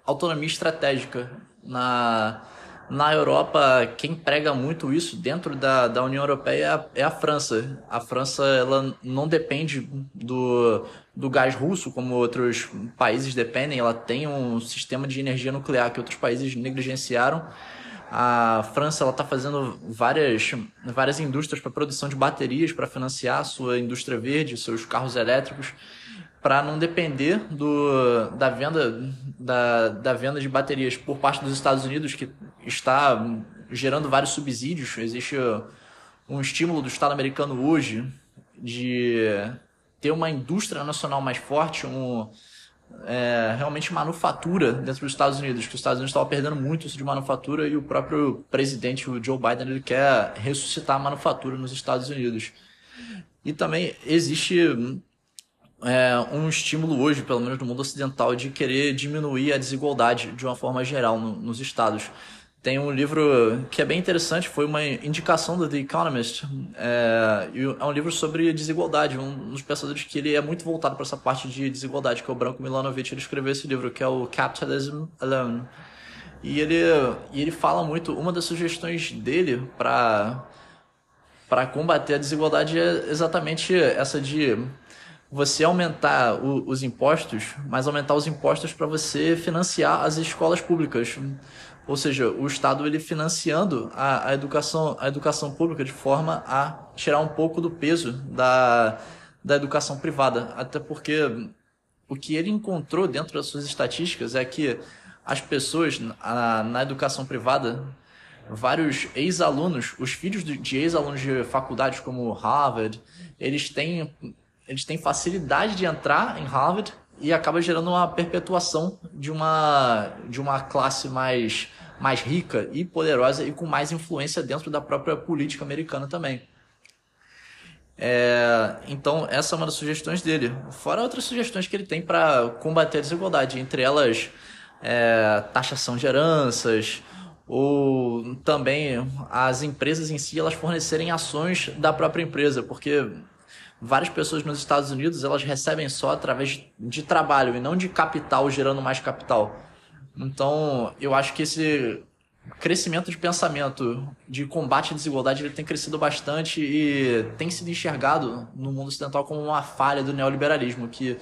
autonomia estratégica. Na, na Europa, quem prega muito isso dentro da, da União Europeia é a, é a França. A França ela não depende do, do gás russo, como outros países dependem. Ela tem um sistema de energia nuclear que outros países negligenciaram. A França está fazendo várias, várias indústrias para produção de baterias para financiar sua indústria verde, seus carros elétricos para não depender do, da, venda, da, da venda de baterias por parte dos Estados Unidos, que está gerando vários subsídios. Existe um estímulo do Estado americano hoje de ter uma indústria nacional mais forte, um, é, realmente manufatura dentro dos Estados Unidos, que os Estados Unidos estavam perdendo muito isso de manufatura e o próprio presidente, o Joe Biden, ele quer ressuscitar a manufatura nos Estados Unidos. E também existe é, um estímulo hoje, pelo menos no mundo ocidental, de querer diminuir a desigualdade de uma forma geral no, nos estados. Tem um livro que é bem interessante, foi uma indicação do The Economist. É, é um livro sobre desigualdade, um dos pensadores que ele é muito voltado para essa parte de desigualdade, que é o Branco Milanovic. Ele escreveu esse livro, que é o Capitalism Alone. E ele, e ele fala muito, uma das sugestões dele para para combater a desigualdade é exatamente essa de você aumentar o, os impostos, mas aumentar os impostos para você financiar as escolas públicas. Ou seja, o Estado ele financiando a, a, educação, a educação pública de forma a tirar um pouco do peso da, da educação privada. Até porque o que ele encontrou dentro das suas estatísticas é que as pessoas na, na educação privada, vários ex-alunos, os filhos de ex-alunos de faculdades como Harvard, eles têm eles têm facilidade de entrar em Harvard e acaba gerando uma perpetuação de uma, de uma classe mais, mais rica e poderosa e com mais influência dentro da própria política americana também. É, então, essa é uma das sugestões dele. Fora outras sugestões que ele tem para combater a desigualdade, entre elas é, taxação de heranças, ou também as empresas em si elas fornecerem ações da própria empresa, porque várias pessoas nos Estados Unidos elas recebem só através de trabalho e não de capital gerando mais capital. Então, eu acho que esse crescimento de pensamento de combate à desigualdade ele tem crescido bastante e tem sido enxergado no mundo ocidental como uma falha do neoliberalismo, que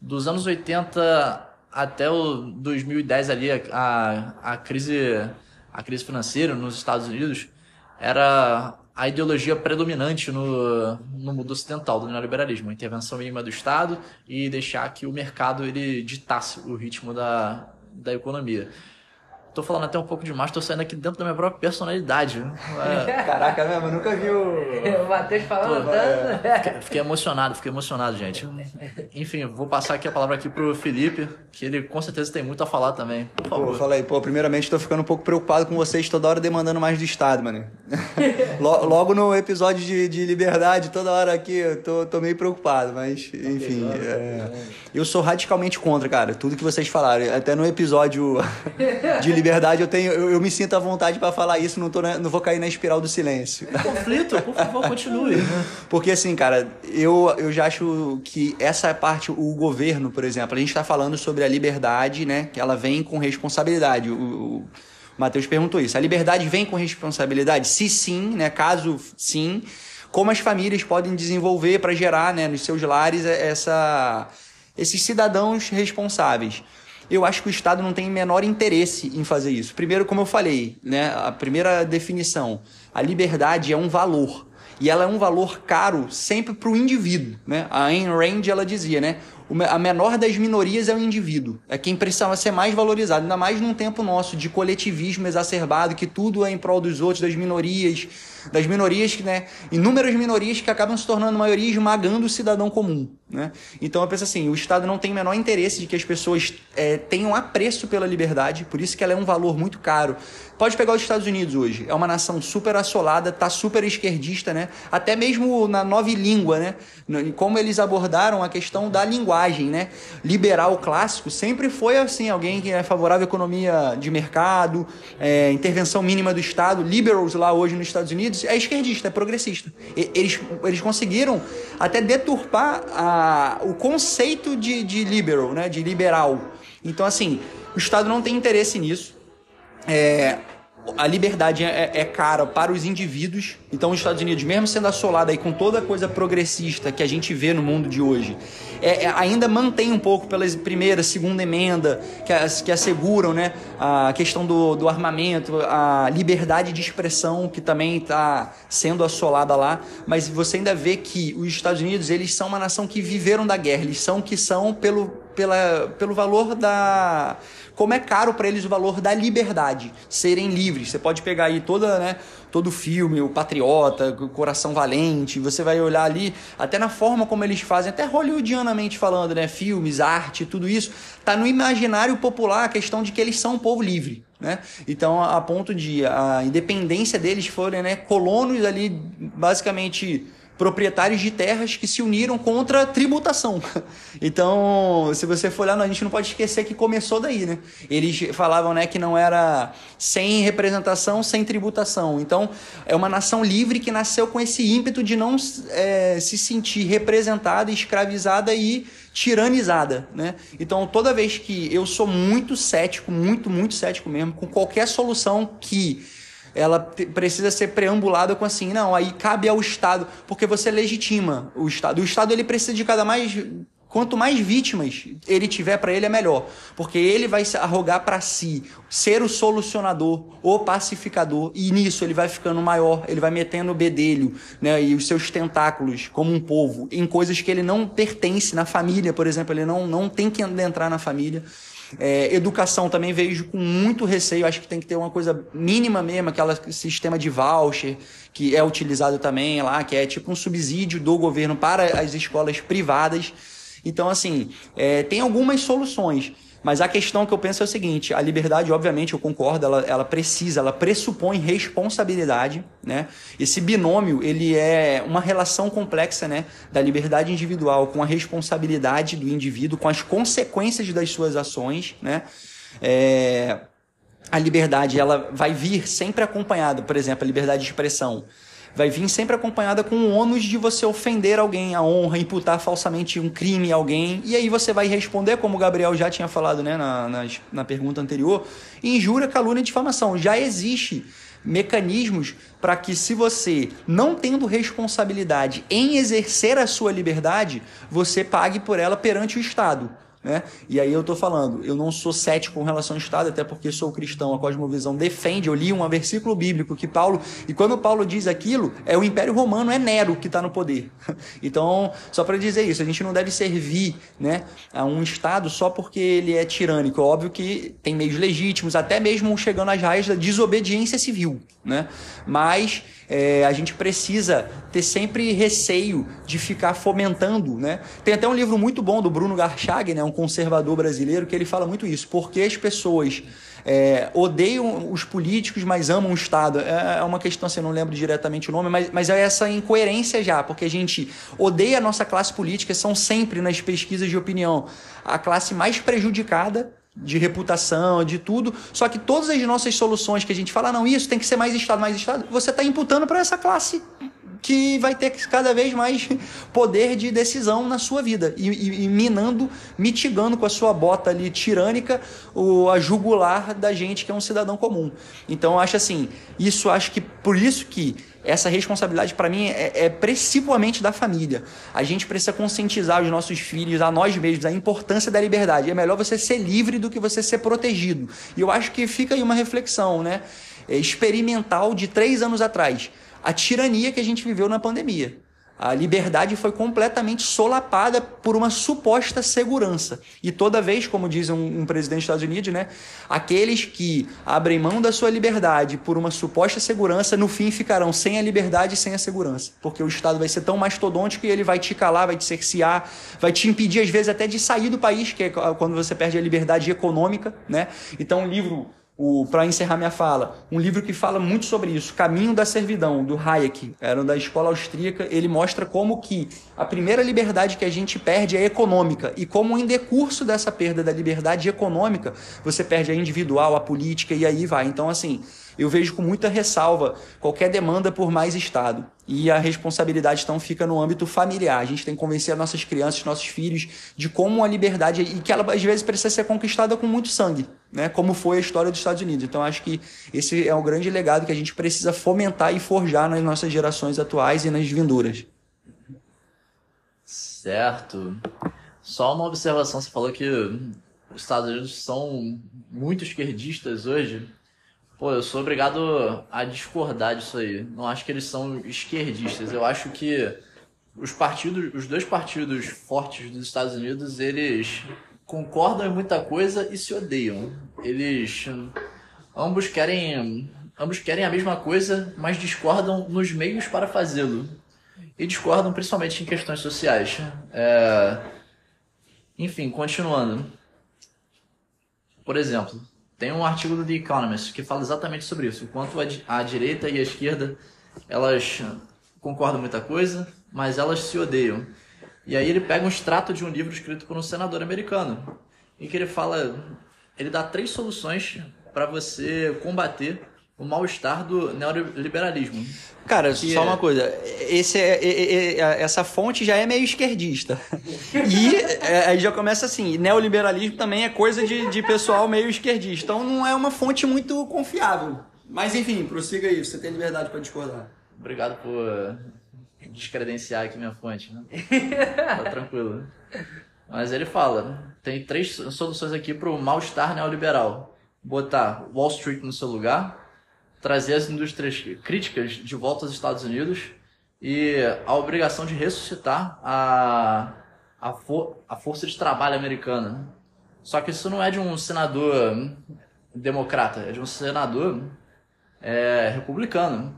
dos anos 80 até o 2010 ali a, a crise a crise financeira nos Estados Unidos era a ideologia predominante no, no mundo ocidental do neoliberalismo, a intervenção mínima do Estado e deixar que o mercado ele ditasse o ritmo da, da economia. Tô falando até um pouco demais, tô saindo aqui dentro da minha própria personalidade. É... Caraca, mesmo, eu nunca vi o. o Matheus falando tanto. É. Fiquei, fiquei, emocionado, fiquei emocionado, gente. Enfim, vou passar aqui a palavra aqui pro Felipe, que ele com certeza tem muito a falar também. Por favor. Pô, fala aí, pô, primeiramente tô ficando um pouco preocupado com vocês toda hora demandando mais do Estado, mano. Logo no episódio de, de liberdade, toda hora aqui, eu tô, tô meio preocupado, mas enfim. É... Eu sou radicalmente contra, cara, tudo que vocês falaram. Até no episódio de liberdade liberdade, eu tenho, eu, eu me sinto à vontade para falar isso, não, tô na, não vou cair na espiral do silêncio. Conflito, por favor, continue. Porque assim, cara, eu, eu já acho que essa parte, o governo, por exemplo, a gente está falando sobre a liberdade, né? Que ela vem com responsabilidade. O, o, Matheus perguntou isso. A liberdade vem com responsabilidade? Se sim, né? Caso sim, como as famílias podem desenvolver para gerar, né, nos seus lares essa esses cidadãos responsáveis? Eu acho que o Estado não tem menor interesse em fazer isso. Primeiro, como eu falei, né, a primeira definição, a liberdade é um valor e ela é um valor caro sempre para o indivíduo. Né? A Ayn Rand ela dizia, né? a menor das minorias é o indivíduo. É quem precisa ser mais valorizado, ainda mais num tempo nosso de coletivismo exacerbado, que tudo é em prol dos outros, das minorias, das minorias, né? Inúmeras minorias que acabam se tornando maioria esmagando o cidadão comum, né? Então eu penso assim, o Estado não tem o menor interesse de que as pessoas é, tenham apreço pela liberdade, por isso que ela é um valor muito caro. Pode pegar os Estados Unidos hoje, é uma nação super assolada, tá super esquerdista, né? Até mesmo na nova língua, né? Como eles abordaram a questão da linguagem, né? Liberal clássico sempre foi assim, alguém que é favorável à economia de mercado, é, intervenção mínima do Estado. Liberals lá hoje nos Estados Unidos é esquerdista, é progressista. Eles, eles conseguiram até deturpar a, o conceito de, de liberal, né? De liberal. Então, assim, o Estado não tem interesse nisso. É, a liberdade é, é, cara para os indivíduos. Então, os Estados Unidos, mesmo sendo assolado aí com toda a coisa progressista que a gente vê no mundo de hoje, é, é, ainda mantém um pouco pela primeira, segunda emenda que, as, que asseguram né, a questão do, do armamento, a liberdade de expressão que também está sendo assolada lá. Mas você ainda vê que os Estados Unidos eles são uma nação que viveram da guerra, eles são que são pelo, pela, pelo valor da como é caro para eles o valor da liberdade, serem livres. Você pode pegar aí toda, né, todo filme, o Patriota, o Coração Valente, você vai olhar ali, até na forma como eles fazem, até hollywoodianamente falando, né, filmes, arte, tudo isso, tá no imaginário popular a questão de que eles são um povo livre. Né? Então, a ponto de a independência deles forem né, colonos ali, basicamente proprietários de terras que se uniram contra a tributação. Então, se você for olhar, a gente não pode esquecer que começou daí, né? Eles falavam, né, que não era sem representação, sem tributação. Então, é uma nação livre que nasceu com esse ímpeto de não é, se sentir representada, escravizada e tiranizada, né? Então, toda vez que eu sou muito cético, muito, muito cético mesmo, com qualquer solução que ela precisa ser preambulada com assim, não, aí cabe ao Estado, porque você legitima o Estado. O Estado ele precisa de cada mais quanto mais vítimas ele tiver para ele é melhor, porque ele vai se arrogar para si ser o solucionador, o pacificador, e nisso ele vai ficando maior, ele vai metendo o bedelho, né, e os seus tentáculos como um povo em coisas que ele não pertence na família, por exemplo, ele não não tem que entrar na família. É, educação também vejo com muito receio. Acho que tem que ter uma coisa mínima mesmo, aquele sistema de voucher que é utilizado também lá, que é tipo um subsídio do governo para as escolas privadas. Então, assim, é, tem algumas soluções. Mas a questão que eu penso é o seguinte: a liberdade, obviamente, eu concordo, ela, ela precisa, ela pressupõe responsabilidade, né? Esse binômio, ele é uma relação complexa, né? Da liberdade individual com a responsabilidade do indivíduo, com as consequências das suas ações, né? É, a liberdade, ela vai vir sempre acompanhada, por exemplo, a liberdade de expressão vai vir sempre acompanhada com o ônus de você ofender alguém, a honra, imputar falsamente um crime a alguém, e aí você vai responder, como o Gabriel já tinha falado né, na, na, na pergunta anterior, injúria, calúnia e difamação. Já existe mecanismos para que se você não tendo responsabilidade em exercer a sua liberdade, você pague por ela perante o Estado. Né? E aí eu estou falando, eu não sou cético com relação ao Estado, até porque sou cristão, a cosmovisão defende, eu li um versículo bíblico que Paulo, e quando Paulo diz aquilo, é o Império Romano, é Nero que está no poder. Então, só para dizer isso, a gente não deve servir né, a um Estado só porque ele é tirânico. É óbvio que tem meios legítimos, até mesmo chegando às raias da desobediência civil. Né? Mas é, a gente precisa ter sempre receio de ficar fomentando, né? Tem até um livro muito bom do Bruno Garchag, né, um conservador brasileiro, que ele fala muito isso. Porque as pessoas é, odeiam os políticos, mas amam o Estado. É, é uma questão, assim, eu não lembro diretamente o nome, mas, mas é essa incoerência já, porque a gente odeia a nossa classe política, são sempre nas pesquisas de opinião a classe mais prejudicada de reputação, de tudo. Só que todas as nossas soluções que a gente fala, não, isso tem que ser mais Estado, mais Estado, você está imputando para essa classe que vai ter cada vez mais poder de decisão na sua vida e, e, e minando, mitigando com a sua bota ali tirânica o, a jugular da gente que é um cidadão comum. Então acho assim, isso acho que por isso que essa responsabilidade para mim é, é principalmente da família. A gente precisa conscientizar os nossos filhos, a nós mesmos, a importância da liberdade. É melhor você ser livre do que você ser protegido. E eu acho que fica aí uma reflexão, né? É, experimental de três anos atrás. A tirania que a gente viveu na pandemia. A liberdade foi completamente solapada por uma suposta segurança. E toda vez, como diz um, um, presidente dos Estados Unidos, né, aqueles que abrem mão da sua liberdade por uma suposta segurança, no fim ficarão sem a liberdade e sem a segurança. Porque o Estado vai ser tão mastodôntico que ele vai te calar, vai te cercear, vai te impedir, às vezes, até de sair do país, que é quando você perde a liberdade econômica. Né? Então, um livro para encerrar minha fala, um livro que fala muito sobre isso, Caminho da Servidão, do Hayek, era da escola austríaca, ele mostra como que a primeira liberdade que a gente perde é econômica e como em decurso dessa perda da liberdade econômica, você perde a individual, a política e aí vai. Então, assim, eu vejo com muita ressalva qualquer demanda por mais Estado. E a responsabilidade então fica no âmbito familiar. A gente tem que convencer as nossas crianças, nossos filhos, de como a liberdade e que ela às vezes precisa ser conquistada com muito sangue, né? Como foi a história dos Estados Unidos. Então acho que esse é o grande legado que a gente precisa fomentar e forjar nas nossas gerações atuais e nas vindouras. Certo. Só uma observação, você falou que os Estados Unidos são muito esquerdistas hoje. Pô, eu sou obrigado a discordar disso aí. Não acho que eles são esquerdistas. Eu acho que os partidos, os dois partidos fortes dos Estados Unidos, eles concordam em muita coisa e se odeiam. Eles ambos querem ambos querem a mesma coisa, mas discordam nos meios para fazê-lo. E discordam principalmente em questões sociais. É... Enfim, continuando. Por exemplo, tem um artigo do The Economist que fala exatamente sobre isso. Enquanto a, a direita e a esquerda elas concordam muita coisa, mas elas se odeiam. E aí ele pega um extrato de um livro escrito por um senador americano, em que ele fala, ele dá três soluções para você combater o mal-estar do neoliberalismo. Cara, que só é... uma coisa. Esse é, é, é, essa fonte já é meio esquerdista. E é, aí já começa assim: neoliberalismo também é coisa de, de pessoal meio esquerdista. Então não é uma fonte muito confiável. Mas enfim, prossiga aí. Você tem liberdade para discordar. Obrigado por descredenciar aqui minha fonte. Né? tá tranquilo. Mas ele fala: tem três soluções aqui para o mal-estar neoliberal: botar Wall Street no seu lugar trazer as indústrias críticas de volta aos Estados Unidos e a obrigação de ressuscitar a, a, for, a força de trabalho americana. Só que isso não é de um senador democrata, é de um senador é, republicano.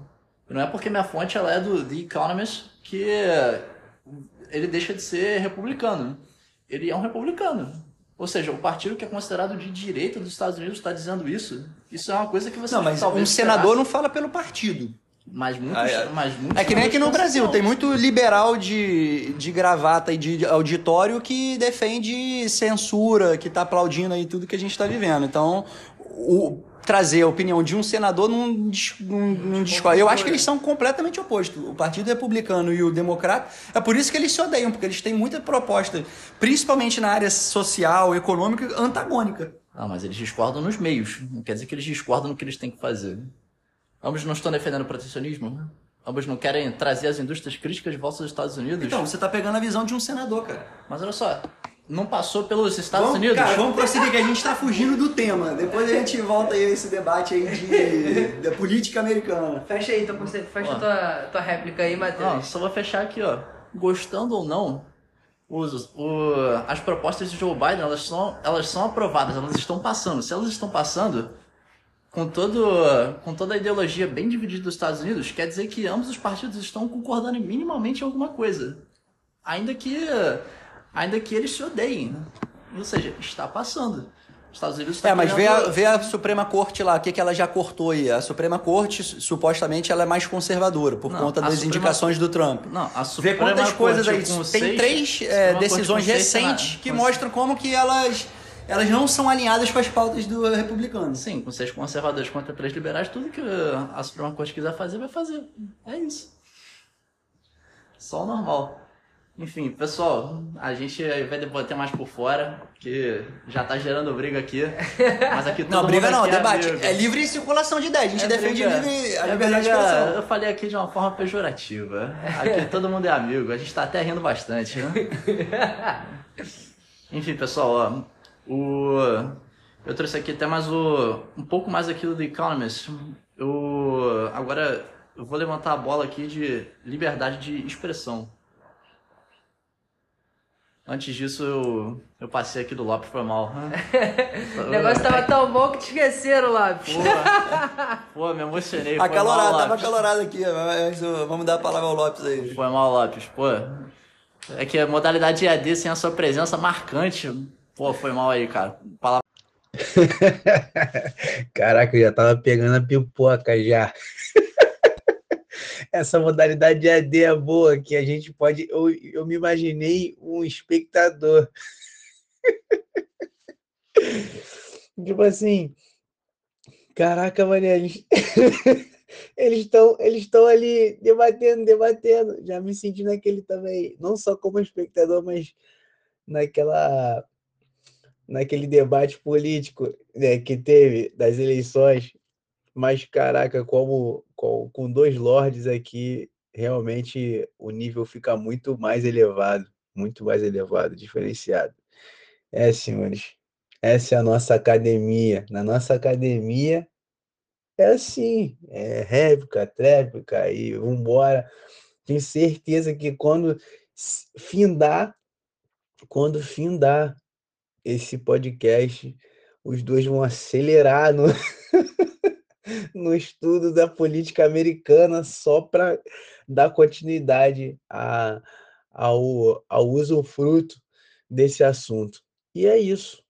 Não é porque minha fonte ela é do The Economist que ele deixa de ser republicano. Ele é um republicano. Ou seja, o partido que é considerado de direita dos Estados Unidos está dizendo isso. Isso é uma coisa que você não, mas um senador não fala pelo partido. Mas muitos, ah, é. mas muitos é que nem aqui no Brasil, tem muito liberal de, de gravata e de auditório que defende censura, que está aplaudindo aí tudo que a gente está vivendo. Então, o, trazer a opinião de um senador não, não, não discorda. Eu acho que eles são completamente opostos. O Partido Republicano e o Democrata. É por isso que eles se odeiam, porque eles têm muita proposta, principalmente na área social, econômica, antagônica. Ah, mas eles discordam nos meios. Não quer dizer que eles discordam no que eles têm que fazer. Ambos não estão defendendo o protecionismo, né? Ambos não querem trazer as indústrias críticas de volta aos Estados Unidos. Então, você está pegando a visão de um senador, cara. Mas olha só, não passou pelos Estados vamos, Unidos. Cara, vamos prosseguir que a gente está fugindo do tema. Depois a gente volta aí a esse debate aí de, da política americana. Fecha aí, então, fecha a tua, tua réplica aí, Matheus. Não, só vou fechar aqui, ó. Gostando ou não, os, o, as propostas de Joe Biden, elas são, elas são aprovadas, elas estão passando. Se elas estão passando, com, todo, com toda a ideologia bem dividida dos Estados Unidos, quer dizer que ambos os partidos estão concordando minimamente em alguma coisa. Ainda que ainda que eles se odeiem. Né? Ou seja, está passando. Os Estados Unidos está É, mas vê, a, vê a Suprema Corte lá, o que, que ela já cortou aí. A Suprema Corte, supostamente, ela é mais conservadora, por não, conta das Suprema... indicações do Trump. Não, a Suprema Vê quantas coisas aí. Tem seis, três é, decisões recentes que mostram como que elas elas não são alinhadas com as pautas do republicano. Sim, com seis conservadores contra três liberais, tudo que a Suprema Corte quiser fazer, vai fazer. É isso. Só o normal. Enfim, pessoal, a gente vai debater mais por fora, que já tá gerando briga aqui. Mas aqui todo Não, briga não, é debate. amigo. É livre circulação de ideias. A gente É defende briga- livre, a é liberdade de expressão. Eu falei aqui de uma forma pejorativa. Aqui todo mundo é amigo, a gente tá até rindo bastante, né? Enfim, pessoal, ó, o... eu trouxe aqui até mais o... um pouco mais aqui do Economist. Eu... Agora eu vou levantar a bola aqui de liberdade de expressão. Antes disso, eu, eu passei aqui do Lopes, foi mal. O negócio tava tão bom que te esqueceram, Lopes. Pô, me emocionei. Acalorado, mal, tava acalorado aqui. mas, ó, Vamos dar a palavra ao Lopes aí. Foi mal, Lopes. Pô, é que a modalidade EAD sem a sua presença marcante. Pô, foi mal aí, cara. Palavra Caraca, eu já tava pegando a pipoca já. Essa modalidade de AD é boa, que a gente pode. Eu, eu me imaginei um espectador. Tipo assim, caraca, mané, eles estão eles estão ali debatendo, debatendo. Já me senti naquele também, não só como espectador, mas naquela naquele debate político né, que teve das eleições. Mas, caraca, como com, com dois lords aqui, realmente o nível fica muito mais elevado, muito mais elevado, diferenciado. É, senhores, essa é a nossa academia. Na nossa academia é assim, é réplica, tréplica e vambora. Tenho certeza que quando findar, quando findar esse podcast, os dois vão acelerar no, no estudo da política americana só para dar continuidade a, ao, ao usufruto desse assunto. E é isso.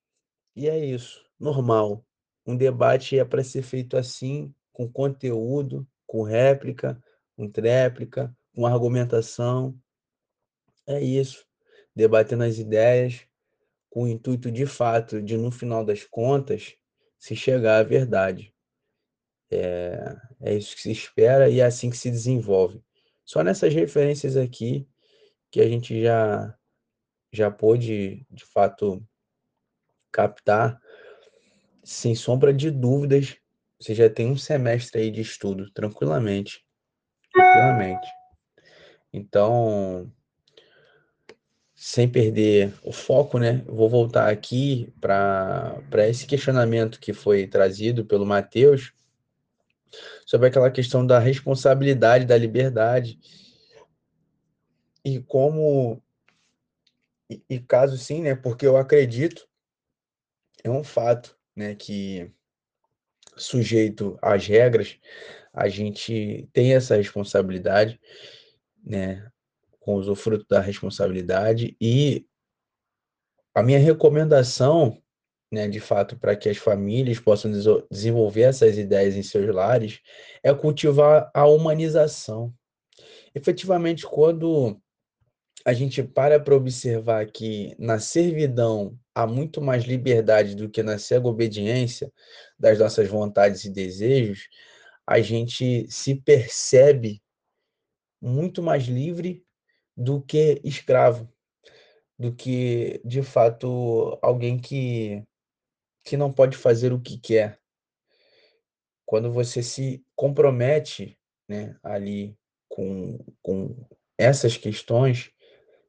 E é isso. Normal. Um debate é para ser feito assim, com conteúdo, com réplica, com tréplica, com argumentação. É isso. Debatendo as ideias com o intuito de fato de, no final das contas, se chegar à verdade. É, é isso que se espera e é assim que se desenvolve. Só nessas referências aqui que a gente já já pôde de fato captar, sem sombra de dúvidas, você já tem um semestre aí de estudo, tranquilamente. Tranquilamente. Então, sem perder o foco, né? Vou voltar aqui para esse questionamento que foi trazido pelo Matheus sobre aquela questão da responsabilidade da liberdade e como e, e caso sim, né? Porque eu acredito é um fato, né? Que sujeito às regras a gente tem essa responsabilidade, né? Com o usufruto da responsabilidade e a minha recomendação, né, de fato, para que as famílias possam desenvolver essas ideias em seus lares, é cultivar a humanização. Efetivamente, quando a gente para para observar que na servidão há muito mais liberdade do que na cega obediência das nossas vontades e desejos, a gente se percebe muito mais livre do que escravo, do que de fato alguém que que não pode fazer o que quer. Quando você se compromete, né, ali com, com essas questões,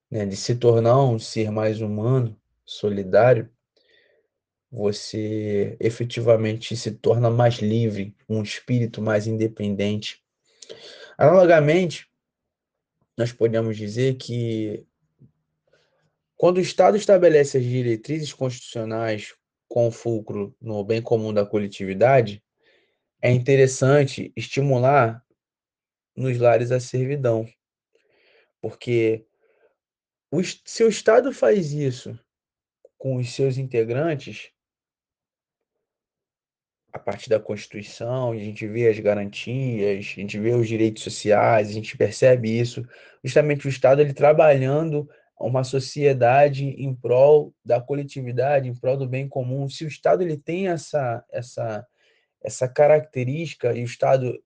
né, de se tornar um ser mais humano, solidário, você efetivamente se torna mais livre, um espírito mais independente. Analogamente, nós podemos dizer que quando o Estado estabelece as diretrizes constitucionais com fulcro no bem comum da coletividade, é interessante estimular nos lares a servidão, porque o, se o Estado faz isso com os seus integrantes, a partir da Constituição, a gente vê as garantias, a gente vê os direitos sociais, a gente percebe isso, justamente o Estado ele trabalhando uma sociedade em prol da coletividade, em prol do bem comum. Se o Estado ele tem essa essa essa característica e o Estado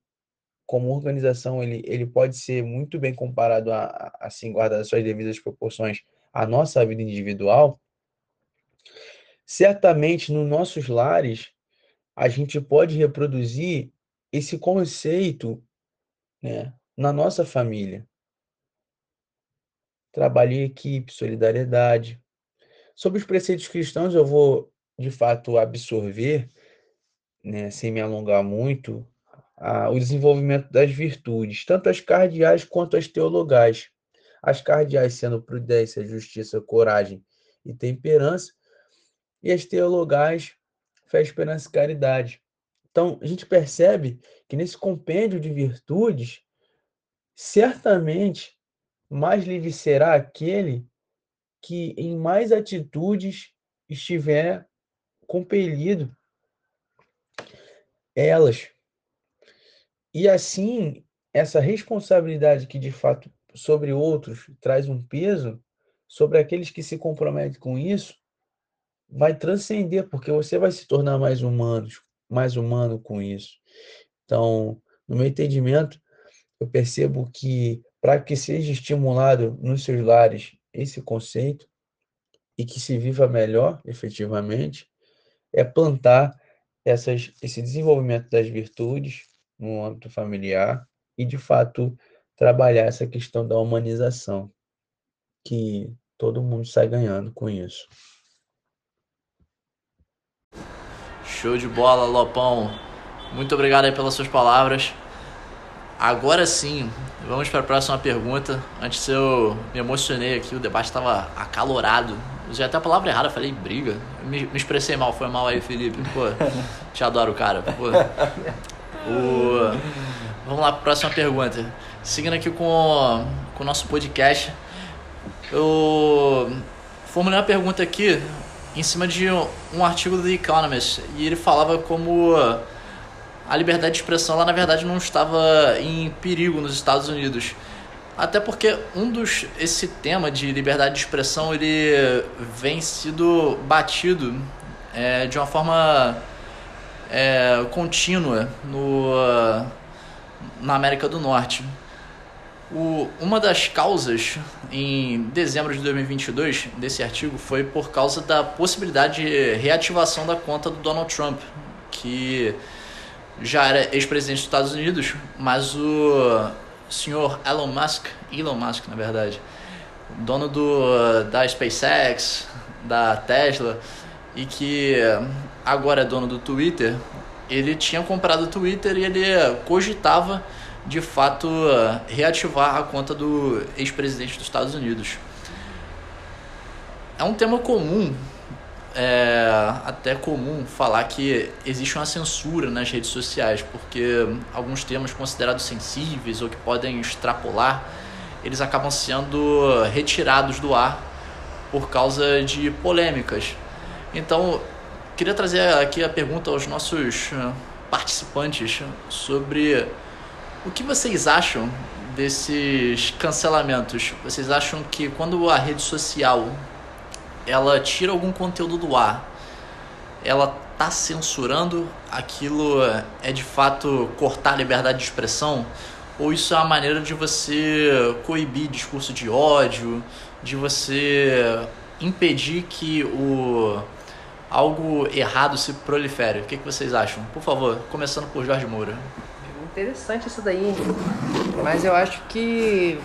como organização, ele, ele pode ser muito bem comparado a, assim, guardar suas devidas proporções, à nossa vida individual, certamente nos nossos lares a gente pode reproduzir esse conceito né, na nossa família. Trabalho em equipe, solidariedade. Sobre os preceitos cristãos, eu vou, de fato, absorver, né, sem me alongar muito, a, o desenvolvimento das virtudes, tanto as cardeais quanto as teologais. As cardeais sendo prudência, justiça, coragem e temperança, e as teologais, fé, esperança e caridade. Então, a gente percebe que nesse compêndio de virtudes, certamente mais livre será aquele que em mais atitudes estiver compelido elas. E assim, essa responsabilidade que de fato sobre outros traz um peso, sobre aqueles que se comprometem com isso, vai transcender, porque você vai se tornar mais humano, mais humano com isso. Então, no meu entendimento, eu percebo que para que seja estimulado nos seus lares esse conceito e que se viva melhor, efetivamente, é plantar essas, esse desenvolvimento das virtudes no âmbito familiar e, de fato, trabalhar essa questão da humanização, que todo mundo sai ganhando com isso. Show de bola, Lopão. Muito obrigado aí pelas suas palavras. Agora sim, vamos para a próxima pergunta. Antes eu me emocionei aqui, o debate estava acalorado. Usei até a palavra errada, falei briga. Me, me, expressei mal, foi mal aí, Felipe. Pô, te adoro, cara. Pô. O... Vamos lá para a próxima pergunta. Seguindo aqui com, com o nosso podcast, eu formulei uma pergunta aqui em cima de um artigo do The Economist e ele falava como a liberdade de expressão lá na verdade não estava em perigo nos Estados Unidos. Até porque um dos esse tema de liberdade de expressão ele vem sido batido é, de uma forma é, contínua no, na América do Norte. O, uma das causas em dezembro de 2022 desse artigo foi por causa da possibilidade de reativação da conta do Donald Trump, que já era ex-presidente dos Estados Unidos, mas o senhor Elon Musk, Elon Musk na verdade, dono do, da SpaceX, da Tesla e que agora é dono do Twitter, ele tinha comprado o Twitter e ele cogitava de fato reativar a conta do ex-presidente dos Estados Unidos. É um tema comum é até comum falar que existe uma censura nas redes sociais, porque alguns temas considerados sensíveis ou que podem extrapolar, eles acabam sendo retirados do ar por causa de polêmicas. Então, queria trazer aqui a pergunta aos nossos ah, participantes sobre o que vocês acham desses cancelamentos. Vocês acham que quando a rede social ela tira algum conteúdo do ar, ela tá censurando aquilo é de fato cortar a liberdade de expressão ou isso é uma maneira de você coibir discurso de ódio, de você impedir que o algo errado se prolifere. O que, que vocês acham? Por favor, começando por Jorge Moura. Interessante isso daí, mas eu acho que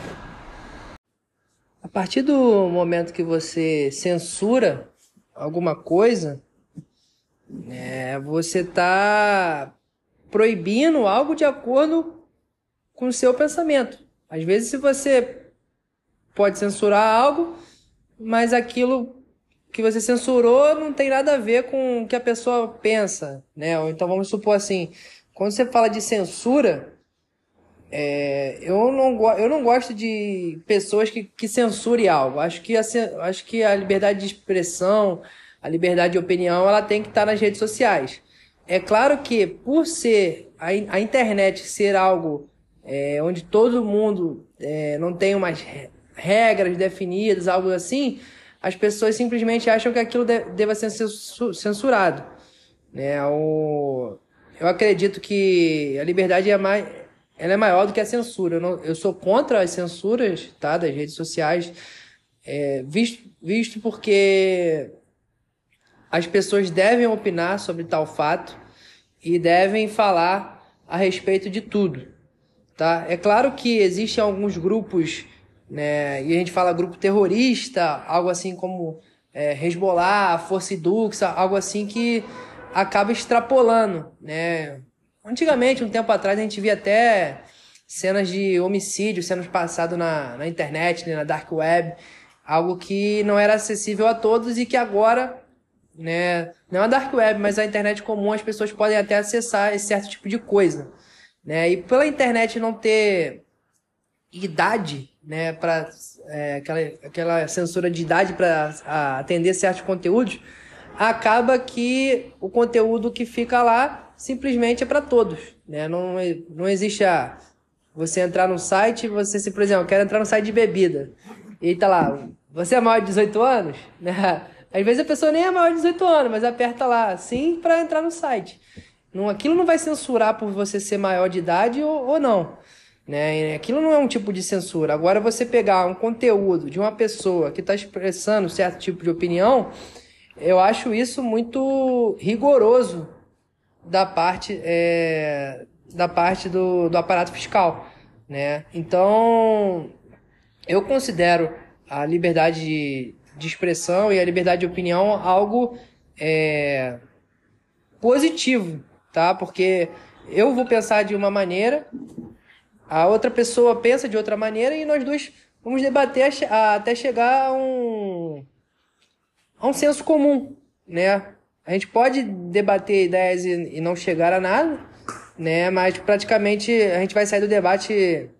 a partir do momento que você censura alguma coisa, é, você está proibindo algo de acordo com o seu pensamento. Às vezes, se você pode censurar algo, mas aquilo que você censurou não tem nada a ver com o que a pessoa pensa, né? Então vamos supor assim, quando você fala de censura, é, eu, não, eu não gosto de pessoas que, que censurem algo. Acho que, a, acho que a liberdade de expressão, a liberdade de opinião, ela tem que estar nas redes sociais. É claro que, por ser a, a internet ser algo é, onde todo mundo é, não tem umas regras definidas, algo assim, as pessoas simplesmente acham que aquilo de, deva ser censurado. Né? O, eu acredito que a liberdade é mais ela é maior do que a censura. Eu, não, eu sou contra as censuras tá, das redes sociais, é, visto, visto porque as pessoas devem opinar sobre tal fato e devem falar a respeito de tudo. Tá? É claro que existem alguns grupos, né, e a gente fala grupo terrorista, algo assim como é, Hezbollah, Força Dux, algo assim que acaba extrapolando. Né? Antigamente, um tempo atrás, a gente via até cenas de homicídio sendo passado na, na internet, né, na dark web, algo que não era acessível a todos e que agora né? Não a dark web, mas a internet comum, as pessoas podem até acessar esse certo tipo de coisa, né? E pela internet não ter idade, né, para é, aquela, aquela censura de idade para atender certos conteúdos, acaba que o conteúdo que fica lá simplesmente é para todos, né? Não, não existe a você entrar no site, você se, por exemplo, quer entrar no site de bebida. E tá lá, você é maior de 18 anos, né? Às vezes a pessoa nem é maior de 18 anos, mas aperta lá sim para entrar no site. Não, aquilo não vai censurar por você ser maior de idade ou, ou não. Né? Aquilo não é um tipo de censura. Agora, você pegar um conteúdo de uma pessoa que está expressando certo tipo de opinião, eu acho isso muito rigoroso da parte, é, da parte do, do aparato fiscal. Né? Então, eu considero a liberdade de, de expressão e a liberdade de opinião algo é, positivo, tá? Porque eu vou pensar de uma maneira, a outra pessoa pensa de outra maneira e nós dois vamos debater até chegar a um, a um senso comum, né? A gente pode debater ideias e, e não chegar a nada, né? Mas praticamente a gente vai sair do debate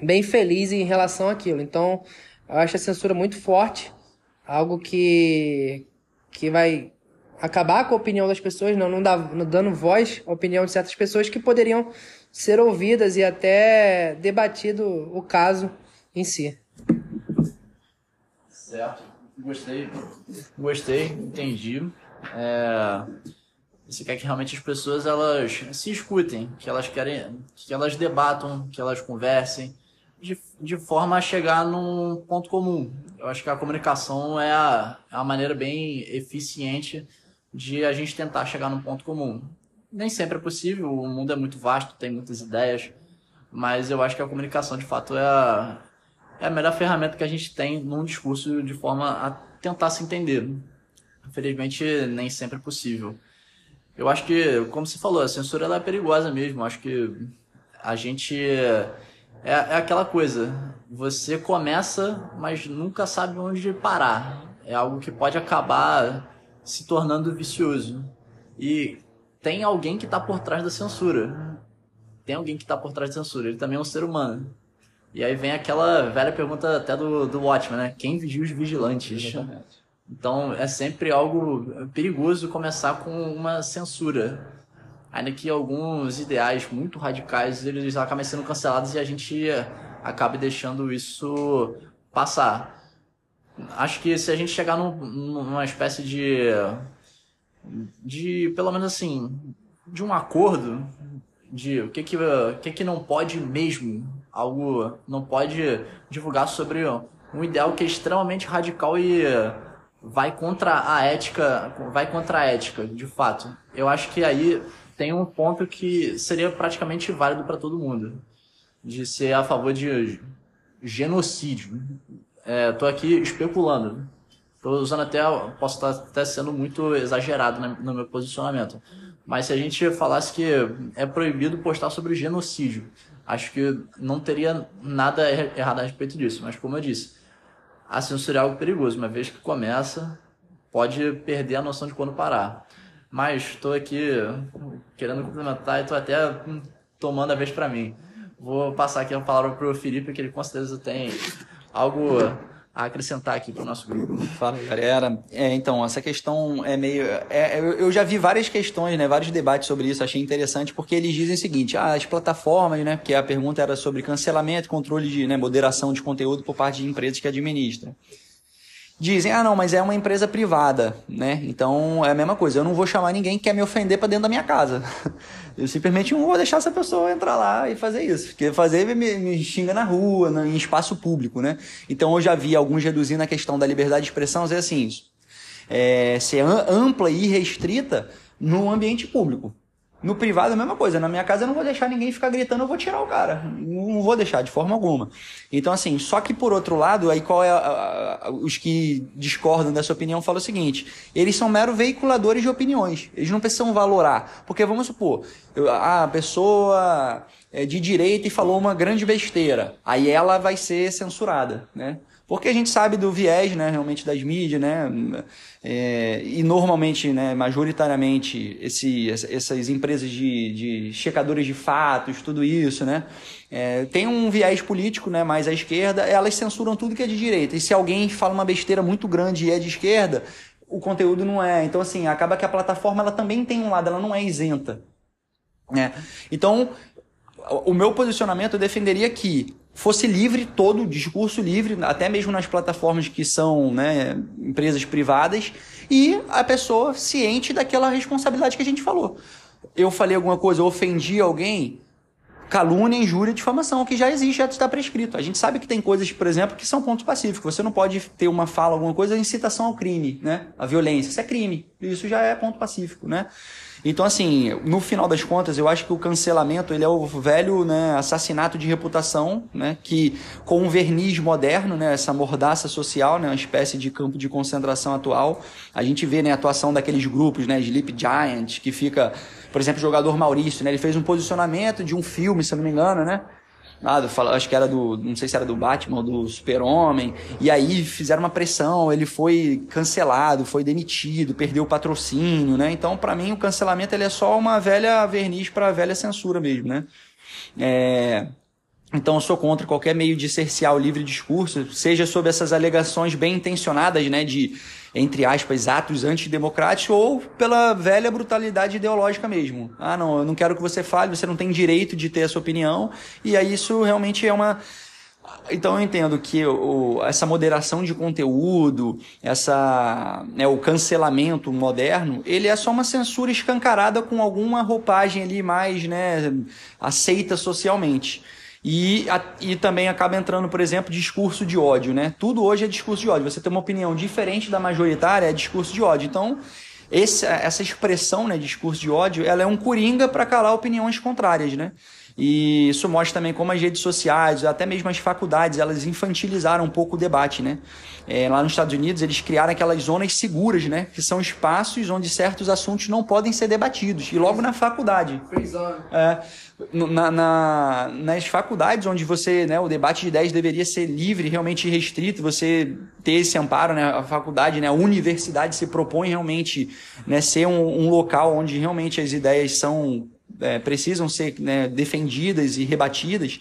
bem feliz em relação àquilo. Então, eu acho a censura muito forte algo que, que vai acabar com a opinião das pessoas, não, não, dá, não dando voz à opinião de certas pessoas que poderiam ser ouvidas e até debatido o caso em si. Certo, gostei, gostei, entendi. É, você quer que realmente as pessoas elas se escutem, que elas querem, que elas debatam, que elas conversem, de, de forma a chegar num ponto comum. Eu acho que a comunicação é a, é a maneira bem eficiente de a gente tentar chegar num ponto comum. Nem sempre é possível, o mundo é muito vasto, tem muitas ideias, mas eu acho que a comunicação de fato é a, é a melhor ferramenta que a gente tem num discurso de forma a tentar se entender. Infelizmente, nem sempre é possível. Eu acho que, como você falou, a censura ela é perigosa mesmo. Eu acho que a gente é, é aquela coisa, você começa, mas nunca sabe onde parar. É algo que pode acabar se tornando vicioso. E tem alguém que está por trás da censura. Tem alguém que está por trás da censura. Ele também é um ser humano. E aí vem aquela velha pergunta até do, do Watchmen, né? Quem vigia os vigilantes? Exatamente. Então é sempre algo perigoso começar com uma censura ainda que alguns ideais muito radicais eles acabem sendo cancelados e a gente acabe deixando isso passar. Acho que se a gente chegar num, numa espécie de de pelo menos assim de um acordo de o que que, o que, que não pode mesmo algo não pode divulgar sobre um ideal que é extremamente radical e vai contra a ética vai contra a ética de fato eu acho que aí tem um ponto que seria praticamente válido para todo mundo, de ser a favor de genocídio. Estou é, aqui especulando. Estou usando até, posso estar até sendo muito exagerado no meu posicionamento. Mas se a gente falasse que é proibido postar sobre genocídio, acho que não teria nada errado a respeito disso. Mas como eu disse, a censura é algo perigoso. Uma vez que começa, pode perder a noção de quando parar. Mas estou aqui querendo complementar e estou até tomando a vez para mim. Vou passar aqui a palavra para o Felipe, que ele com certeza tem algo a acrescentar aqui para o nosso grupo. Fala, galera. É, então, essa questão é meio. É, eu já vi várias questões, né, vários debates sobre isso, achei interessante, porque eles dizem o seguinte: ah, as plataformas, né, porque a pergunta era sobre cancelamento, controle de né, moderação de conteúdo por parte de empresas que administram. Dizem, ah, não, mas é uma empresa privada, né? Então é a mesma coisa. Eu não vou chamar ninguém que quer me ofender para dentro da minha casa. Eu simplesmente não vou deixar essa pessoa entrar lá e fazer isso. Porque fazer me, me xinga na rua, em espaço público, né? Então eu já vi alguns reduzindo a questão da liberdade de expressão, dizer assim, é, ser ampla e restrita no ambiente público. No privado a mesma coisa. Na minha casa eu não vou deixar ninguém ficar gritando, eu vou tirar o cara. Não vou deixar de forma alguma. Então, assim, só que por outro lado, aí qual é a, a, os que discordam dessa opinião falam o seguinte: eles são mero veiculadores de opiniões. Eles não precisam valorar. Porque vamos supor, a pessoa é de direita e falou uma grande besteira. Aí ela vai ser censurada, né? Porque a gente sabe do viés, né, realmente das mídias, né, é, e normalmente, né, majoritariamente, esse, essas empresas de, de checadores de fatos, tudo isso, né, é, tem um viés político, né, mais à esquerda, elas censuram tudo que é de direita. E se alguém fala uma besteira muito grande e é de esquerda, o conteúdo não é. Então, assim, acaba que a plataforma ela também tem um lado, ela não é isenta. Né? Então, o meu posicionamento eu defenderia que fosse livre todo, discurso livre, até mesmo nas plataformas que são né, empresas privadas, e a pessoa ciente daquela responsabilidade que a gente falou. Eu falei alguma coisa, eu ofendi alguém, calúnia, injúria, difamação, que já existe, já está prescrito. A gente sabe que tem coisas, por exemplo, que são pontos pacíficos. Você não pode ter uma fala, alguma coisa, incitação ao crime, né? A violência. Isso é crime. Isso já é ponto pacífico, né? Então, assim, no final das contas, eu acho que o cancelamento ele é o velho né, assassinato de reputação, né, que com um verniz moderno, né, essa mordaça social, né, uma espécie de campo de concentração atual, a gente vê né, a atuação daqueles grupos, né, Sleep Giant, que fica, por exemplo, o jogador Maurício, né, ele fez um posicionamento de um filme, se eu não me engano, né, ah, acho que era do. Não sei se era do Batman ou do Super-Homem. E aí fizeram uma pressão, ele foi cancelado, foi demitido, perdeu o patrocínio, né? Então, para mim, o cancelamento ele é só uma velha verniz para velha censura mesmo, né? É. Então, eu sou contra qualquer meio de cercear o livre discurso, seja sob essas alegações bem intencionadas, né, de entre aspas, atos antidemocráticos ou pela velha brutalidade ideológica mesmo. Ah, não, eu não quero que você fale, você não tem direito de ter a sua opinião, e aí isso realmente é uma. Então eu entendo que o, essa moderação de conteúdo, essa, né, o cancelamento moderno, ele é só uma censura escancarada com alguma roupagem ali mais né, aceita socialmente. E, a, e também acaba entrando, por exemplo, discurso de ódio, né? Tudo hoje é discurso de ódio. Você tem uma opinião diferente da majoritária, é discurso de ódio. Então, esse, essa expressão, né, discurso de ódio, ela é um coringa para calar opiniões contrárias, né? E isso mostra também como as redes sociais, até mesmo as faculdades, elas infantilizaram um pouco o debate, né? É, lá nos Estados Unidos, eles criaram aquelas zonas seguras, né? Que são espaços onde certos assuntos não podem ser debatidos. E logo na faculdade. É, na, na, nas faculdades onde você, né, o debate de ideias deveria ser livre, realmente restrito, você ter esse amparo, né, a faculdade, né, a universidade se propõe realmente né, ser um, um local onde realmente as ideias são é, precisam ser né, defendidas e rebatidas.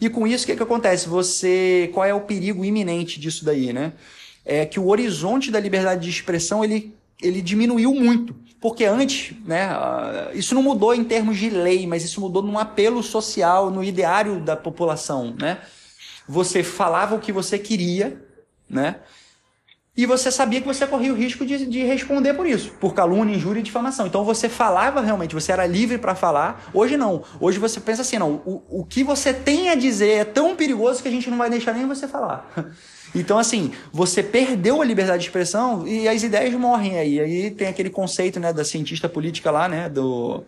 E com isso, o que, que acontece? Você, qual é o perigo iminente disso daí, né? É que o horizonte da liberdade de expressão ele, ele diminuiu muito. Porque antes, né, isso não mudou em termos de lei, mas isso mudou num apelo social, no ideário da população, né? Você falava o que você queria, né? E você sabia que você corria o risco de, de responder por isso, por calúnia, injúria e difamação. Então você falava realmente, você era livre para falar. Hoje não. Hoje você pensa assim, não, o, o que você tem a dizer é tão perigoso que a gente não vai deixar nem você falar. Então, assim, você perdeu a liberdade de expressão e as ideias morrem aí. Aí tem aquele conceito, né, da cientista política lá, né, do...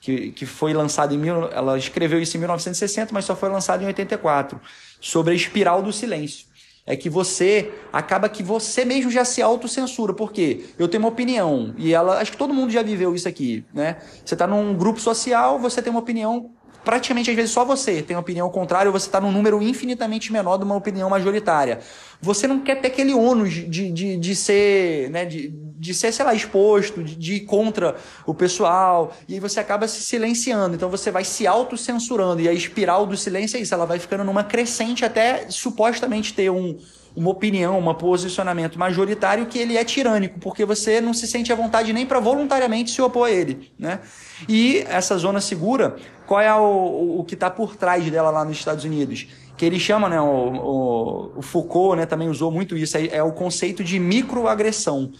Que, que foi lançado em... Mil, ela escreveu isso em 1960, mas só foi lançado em 84. Sobre a espiral do silêncio é que você acaba que você mesmo já se autocensura. Por quê? Eu tenho uma opinião e ela, acho que todo mundo já viveu isso aqui, né? Você está num grupo social, você tem uma opinião praticamente às vezes só você tem opinião contrária, ou você está num número infinitamente menor de uma opinião majoritária. Você não quer ter aquele ônus de, de, de ser, né, de, de ser, sei lá, exposto, de, de ir contra o pessoal, e aí você acaba se silenciando, então você vai se autocensurando, e a espiral do silêncio é isso, ela vai ficando numa crescente até supostamente ter um, uma opinião, um posicionamento majoritário que ele é tirânico, porque você não se sente à vontade nem para voluntariamente se opor a ele, né? E essa zona segura, qual é o, o que está por trás dela lá nos Estados Unidos? que ele chama, né, o, o, Foucault, né, também usou muito isso, é, é o conceito de microagressão,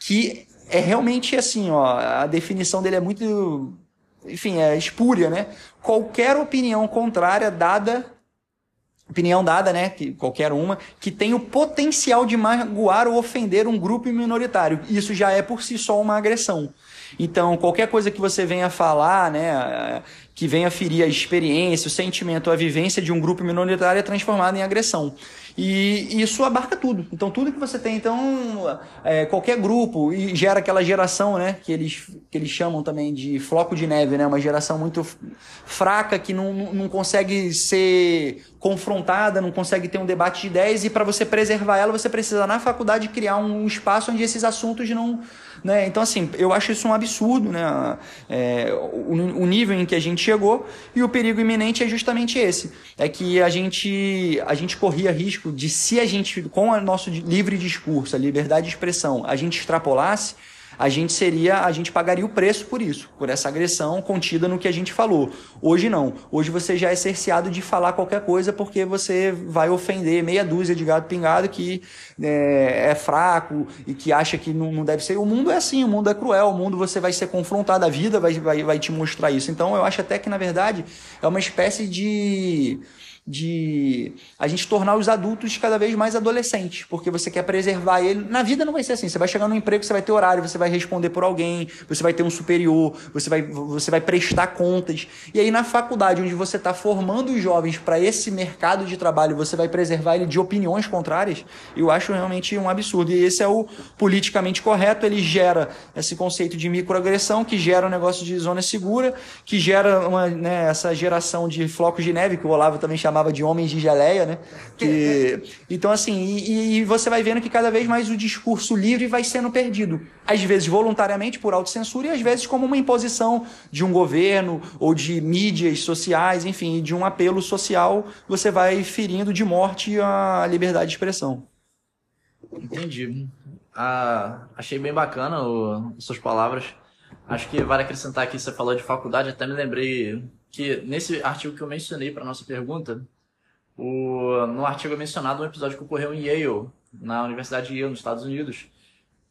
que é realmente assim, ó, a definição dele é muito, enfim, é espúria, né? Qualquer opinião contrária dada opinião dada, né, que qualquer uma, que tem o potencial de magoar ou ofender um grupo minoritário. Isso já é por si só uma agressão. Então, qualquer coisa que você venha falar, né, que venha ferir a experiência, o sentimento, a vivência de um grupo minoritário é transformado em agressão. E isso abarca tudo. Então, tudo que você tem, então, é, qualquer grupo, e gera aquela geração, né, que eles, que eles chamam também de floco de neve, né, uma geração muito fraca que não, não consegue ser confrontada, não consegue ter um debate de ideias, e para você preservar ela, você precisa, na faculdade, criar um espaço onde esses assuntos não né? Então, assim, eu acho isso um absurdo, né? É, o, o, nível em que a gente chegou e o perigo iminente é justamente esse. É que a gente, a gente corria risco de, se a gente, com o nosso livre discurso, a liberdade de expressão, a gente extrapolasse, a gente seria, a gente pagaria o preço por isso, por essa agressão contida no que a gente falou. Hoje não. Hoje você já é cerceado de falar qualquer coisa porque você vai ofender meia dúzia de gado pingado que é, é fraco e que acha que não, não, deve ser. O mundo é assim, o mundo é cruel, o mundo você vai ser confrontado, a vida vai, vai, vai te mostrar isso. Então eu acho até que, na verdade, é uma espécie de de a gente tornar os adultos cada vez mais adolescentes, porque você quer preservar ele. Na vida não vai ser assim. Você vai chegar no emprego, você vai ter horário, você vai responder por alguém, você vai ter um superior, você vai, você vai prestar contas. E aí na faculdade, onde você está formando os jovens para esse mercado de trabalho, você vai preservar ele de opiniões contrárias, eu acho realmente um absurdo. E esse é o politicamente correto, ele gera esse conceito de microagressão, que gera um negócio de zona segura, que gera uma, né, essa geração de flocos de neve, que o Olavo também chama chamava de homens de geleia, né? Que, então, assim, e, e, você vai vendo que cada vez mais o discurso livre vai sendo perdido. Às vezes voluntariamente por autocensura e às vezes como uma imposição de um governo ou de mídias sociais, enfim, de um apelo social, você vai ferindo de morte a liberdade de expressão. Entendi. Ah, achei bem bacana o, suas palavras. Acho que vale acrescentar aqui, você falou de faculdade, até me lembrei que nesse artigo que eu mencionei para nossa pergunta, o, no artigo é mencionado um episódio que ocorreu em Yale, na Universidade de Yale, nos Estados Unidos,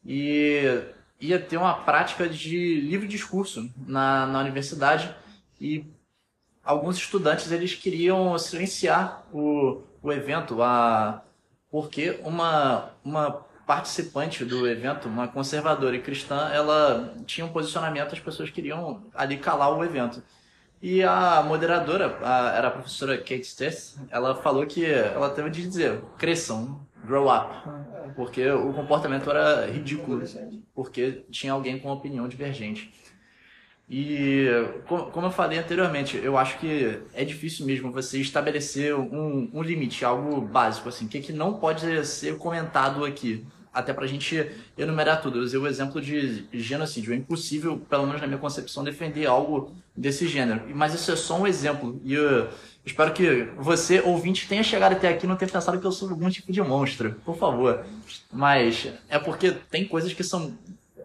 e ia ter uma prática de livre discurso na, na universidade e alguns estudantes eles queriam silenciar o, o evento, a, porque uma, uma participante do evento, uma conservadora e cristã, ela tinha um posicionamento, as pessoas queriam ali calar o evento. E a moderadora, a, era a professora Kate Stess, ela falou que ela teve de dizer, cresçam, grow up. Porque o comportamento era ridículo, porque tinha alguém com opinião divergente. E como eu falei anteriormente, eu acho que é difícil mesmo você estabelecer um, um limite, algo básico, assim, que, que não pode ser comentado aqui até para a gente enumerar tudo. Eu usei o exemplo de genocídio. É impossível, pelo menos na minha concepção, defender algo desse gênero. Mas isso é só um exemplo. E eu espero que você, ouvinte, tenha chegado até aqui e não tenha pensado que eu sou algum tipo de monstro. Por favor. Mas é porque tem coisas que são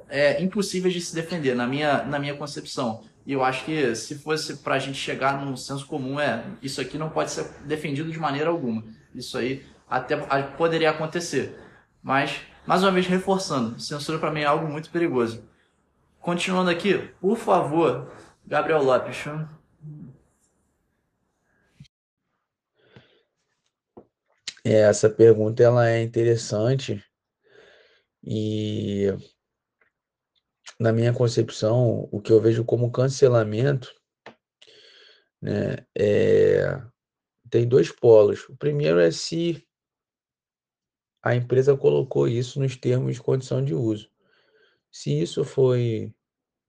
é, impossíveis de se defender, na minha, na minha concepção. E eu acho que se fosse para a gente chegar num senso comum, é isso aqui não pode ser defendido de maneira alguma. Isso aí até poderia acontecer. Mas mais uma vez reforçando, censura para mim é algo muito perigoso. Continuando aqui, por favor, Gabriel Lopes. É, essa pergunta ela é interessante e na minha concepção, o que eu vejo como cancelamento, né, é, tem dois polos. O primeiro é se a empresa colocou isso nos termos de condição de uso. Se isso foi,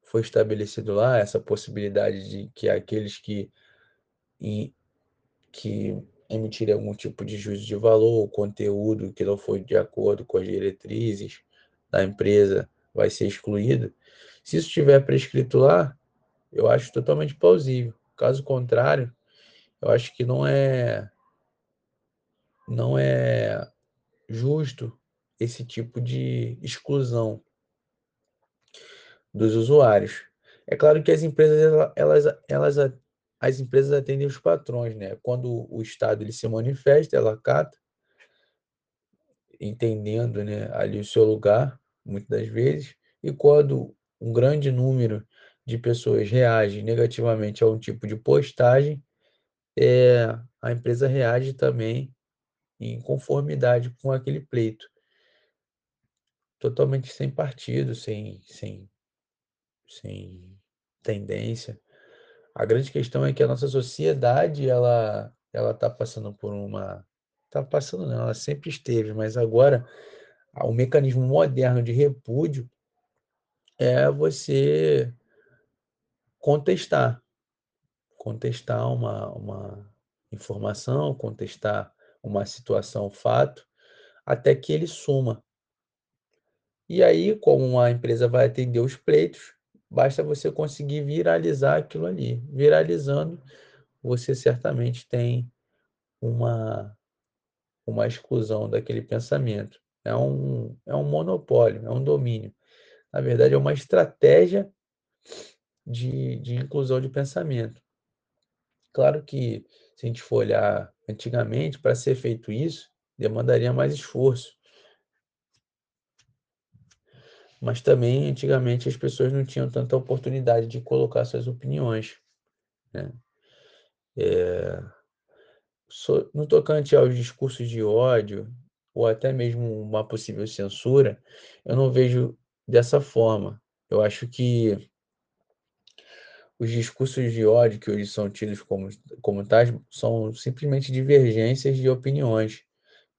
foi estabelecido lá, essa possibilidade de que aqueles que, que emitirem algum tipo de juízo de valor, conteúdo que não foi de acordo com as diretrizes da empresa vai ser excluído, se isso estiver prescrito lá, eu acho totalmente plausível. Caso contrário, eu acho que não é não é justo esse tipo de exclusão dos usuários. É claro que as empresas elas, elas as empresas atendem os patrões, né? Quando o Estado ele se manifesta, ela cata, entendendo, né, ali o seu lugar, muitas das vezes, e quando um grande número de pessoas reage negativamente a um tipo de postagem, é, a empresa reage também em conformidade com aquele pleito. Totalmente sem partido, sem, sem, sem tendência. A grande questão é que a nossa sociedade ela ela está passando por uma está passando não, ela sempre esteve, mas agora o mecanismo moderno de repúdio é você contestar, contestar uma, uma informação, contestar uma situação, fato, até que ele suma. E aí, como a empresa vai atender os pleitos, basta você conseguir viralizar aquilo ali. Viralizando, você certamente tem uma, uma exclusão daquele pensamento. É um, é um monopólio, é um domínio. Na verdade, é uma estratégia de, de inclusão de pensamento. Claro que, se a gente for olhar antigamente, para ser feito isso, demandaria mais esforço. Mas também, antigamente, as pessoas não tinham tanta oportunidade de colocar suas opiniões. Né? É... No tocante aos discursos de ódio, ou até mesmo uma possível censura, eu não vejo dessa forma. Eu acho que os discursos de ódio que hoje são tidos como, como tais são simplesmente divergências de opiniões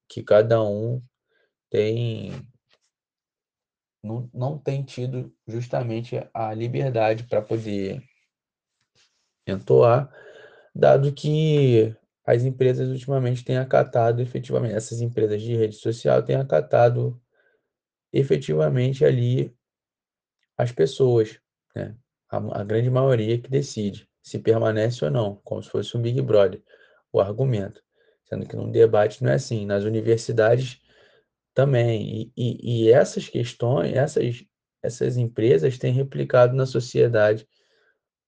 que cada um tem não, não tem tido justamente a liberdade para poder entoar, dado que as empresas ultimamente têm acatado efetivamente, essas empresas de rede social têm acatado efetivamente ali as pessoas, né? A, a grande maioria que decide se permanece ou não, como se fosse um Big Brother, o argumento. Sendo que num debate não é assim. Nas universidades também. E, e, e essas questões, essas, essas empresas têm replicado na sociedade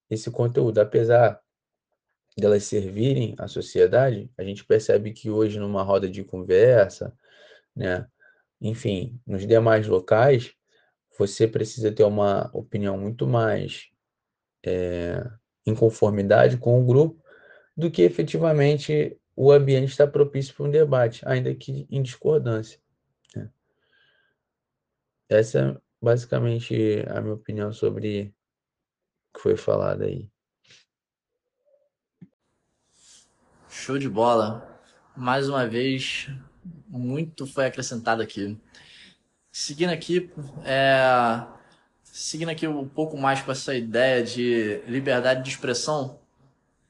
esse conteúdo. Apesar delas servirem à sociedade, a gente percebe que hoje numa roda de conversa, né, enfim, nos demais locais, você precisa ter uma opinião muito mais é, em conformidade com o grupo do que efetivamente o ambiente está propício para um debate, ainda que em discordância. Né? Essa é basicamente a minha opinião sobre o que foi falado aí. Show de bola. Mais uma vez, muito foi acrescentado aqui. Seguindo aqui, é, seguindo aqui um pouco mais com essa ideia de liberdade de expressão,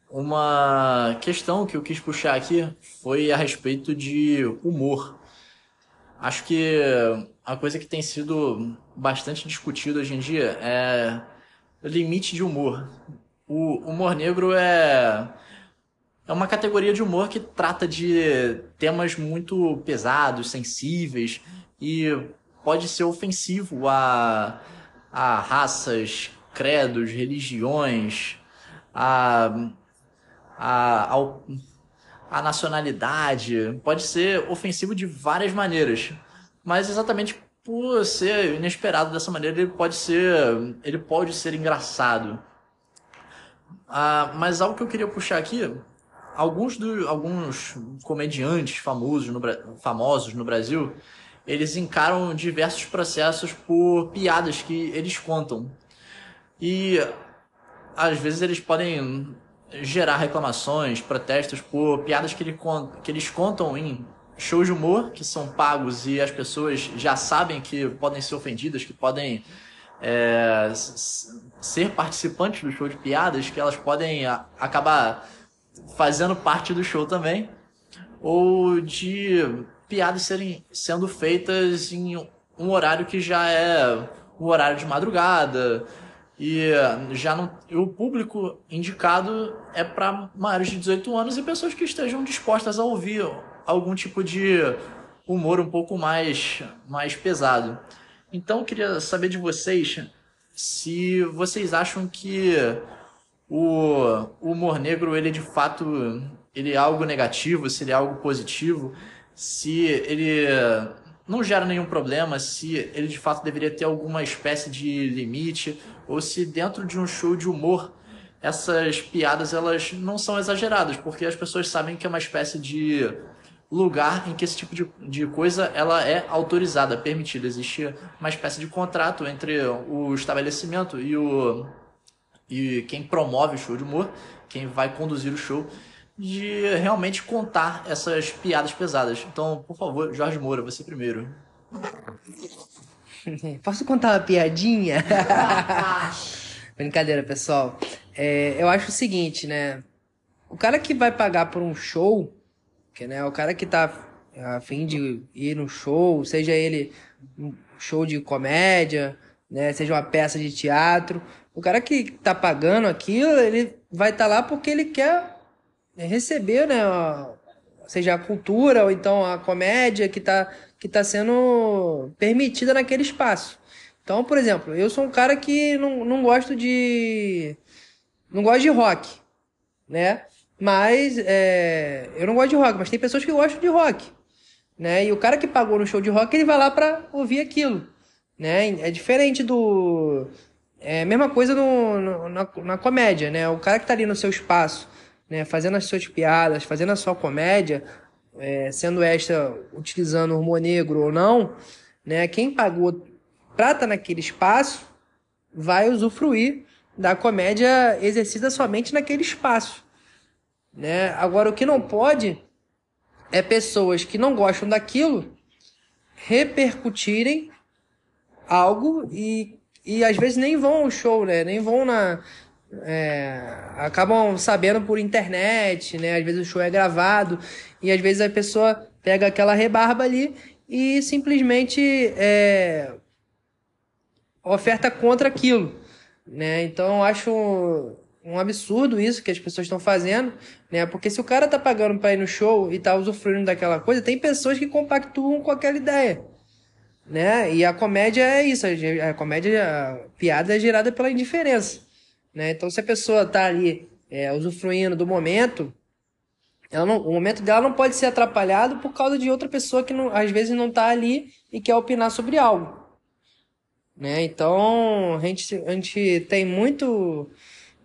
uma questão que eu quis puxar aqui foi a respeito de humor. Acho que a coisa que tem sido bastante discutida hoje em dia é o limite de humor. O humor negro é é uma categoria de humor que trata de temas muito pesados, sensíveis e pode ser ofensivo a a raças, credos, religiões, a, a, a nacionalidade. Pode ser ofensivo de várias maneiras, mas exatamente por ser inesperado dessa maneira, ele pode ser, ele pode ser engraçado. Ah, mas algo que eu queria puxar aqui, alguns, do, alguns comediantes famosos no, famosos no Brasil, eles encaram diversos processos por piadas que eles contam. E às vezes eles podem gerar reclamações, protestos por piadas que, ele, que eles contam em shows de humor que são pagos e as pessoas já sabem que podem ser ofendidas, que podem é, ser participantes do show de piadas, que elas podem acabar fazendo parte do show também, ou de piadas serem sendo feitas em um horário que já é o horário de madrugada e já não o público indicado é para maiores de 18 anos e pessoas que estejam dispostas a ouvir algum tipo de humor um pouco mais mais pesado. Então eu queria saber de vocês se vocês acham que o, o humor negro, ele de fato, ele é algo negativo, se ele é algo positivo, se ele não gera nenhum problema, se ele de fato deveria ter alguma espécie de limite, ou se dentro de um show de humor essas piadas elas não são exageradas, porque as pessoas sabem que é uma espécie de lugar em que esse tipo de, de coisa ela é autorizada, permitida. Existe uma espécie de contrato entre o estabelecimento e o e quem promove o show de humor, quem vai conduzir o show, de realmente contar essas piadas pesadas. Então, por favor, Jorge Moura, você primeiro. Posso contar uma piadinha? Brincadeira, pessoal. É, eu acho o seguinte, né? O cara que vai pagar por um show, que né, o cara que tá a fim de ir no show, seja ele um show de comédia, né, seja uma peça de teatro, o cara que tá pagando aquilo, ele vai estar tá lá porque ele quer receber, né, seja a cultura ou então a comédia que tá, que tá sendo permitida naquele espaço. Então, por exemplo, eu sou um cara que não, não gosto de. Não gosto de rock, né? Mas é, eu não gosto de rock, mas tem pessoas que gostam de rock, né? E o cara que pagou no show de rock, ele vai lá para ouvir aquilo, né? É diferente do é a mesma coisa no, no na, na, comédia, né? O cara que tá ali no seu espaço, né? Fazendo as suas piadas, fazendo a sua comédia, é, sendo esta utilizando humor negro ou não, né? Quem pagou prata naquele espaço vai usufruir da comédia exercida somente naquele espaço. Né? Agora, o que não pode é pessoas que não gostam daquilo repercutirem algo e, e às vezes nem vão ao show, né? Nem vão na. É, acabam sabendo por internet, né? Às vezes o show é gravado e às vezes a pessoa pega aquela rebarba ali e simplesmente é, oferta contra aquilo, né? Então acho um absurdo isso que as pessoas estão fazendo, né? Porque se o cara tá pagando para ir no show e tá usufruindo daquela coisa, tem pessoas que compactuam com aquela ideia, né? E a comédia é isso, a comédia, a piada é gerada pela indiferença, né? Então se a pessoa tá ali é, usufruindo do momento, não, o momento dela não pode ser atrapalhado por causa de outra pessoa que não, às vezes não tá ali e quer opinar sobre algo. Né? Então, a gente, a gente tem muito,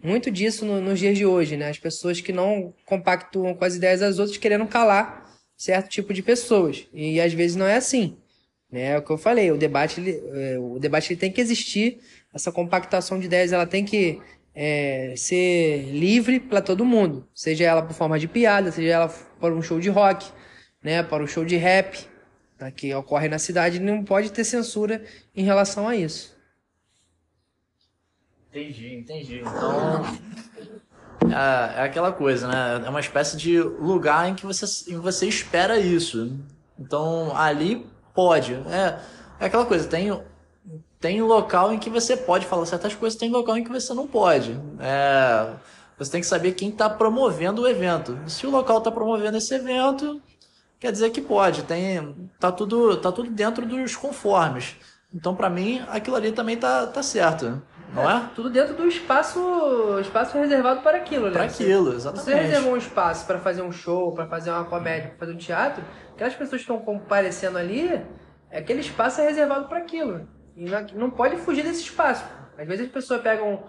muito disso no, nos dias de hoje, né? As pessoas que não compactuam com as ideias das outras querendo calar certo tipo de pessoas. E às vezes não é assim. Né? É o que eu falei, o debate, ele, é, o debate ele tem que existir, essa compactação de ideias ela tem que é, ser livre para todo mundo, seja ela por forma de piada, seja ela para um show de rock, né, para um show de rap, tá, que ocorre na cidade, não pode ter censura em relação a isso. Entendi, entendi. Então, é, é, aquela coisa, né? É uma espécie de lugar em que você, em você espera isso. Então, ali pode. É, é aquela coisa, tem, tem local em que você pode falar certas coisas, tem local em que você não pode. É, você tem que saber quem está promovendo o evento. Se o local está promovendo esse evento, quer dizer que pode, tem tá tudo tá tudo dentro dos conformes. Então para mim aquilo ali também tá, tá certo, não é? é? Tudo dentro do espaço espaço reservado para aquilo, né? Para aquilo, exatamente. Você reservou um espaço para fazer um show, para fazer uma comédia, para fazer um teatro, aquelas pessoas que estão comparecendo ali, aquele espaço é reservado para aquilo. E não pode fugir desse espaço. Às vezes as pessoas pegam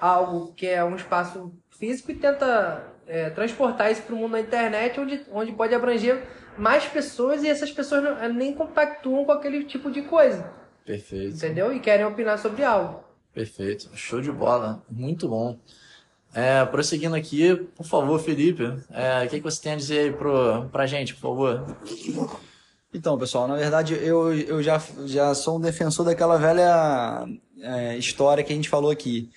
algo que é um espaço físico e tenta é, transportar isso para o mundo da internet, onde, onde pode abranger mais pessoas e essas pessoas não, nem compactuam com aquele tipo de coisa. Perfeito. Entendeu? E querem opinar sobre algo. Perfeito. Show de bola. Muito bom. É, prosseguindo aqui, por favor, Felipe, é, o que, que você tem a dizer aí pro, pra gente, por favor? Então, pessoal, na verdade eu, eu já, já sou um defensor daquela velha é, história que a gente falou aqui.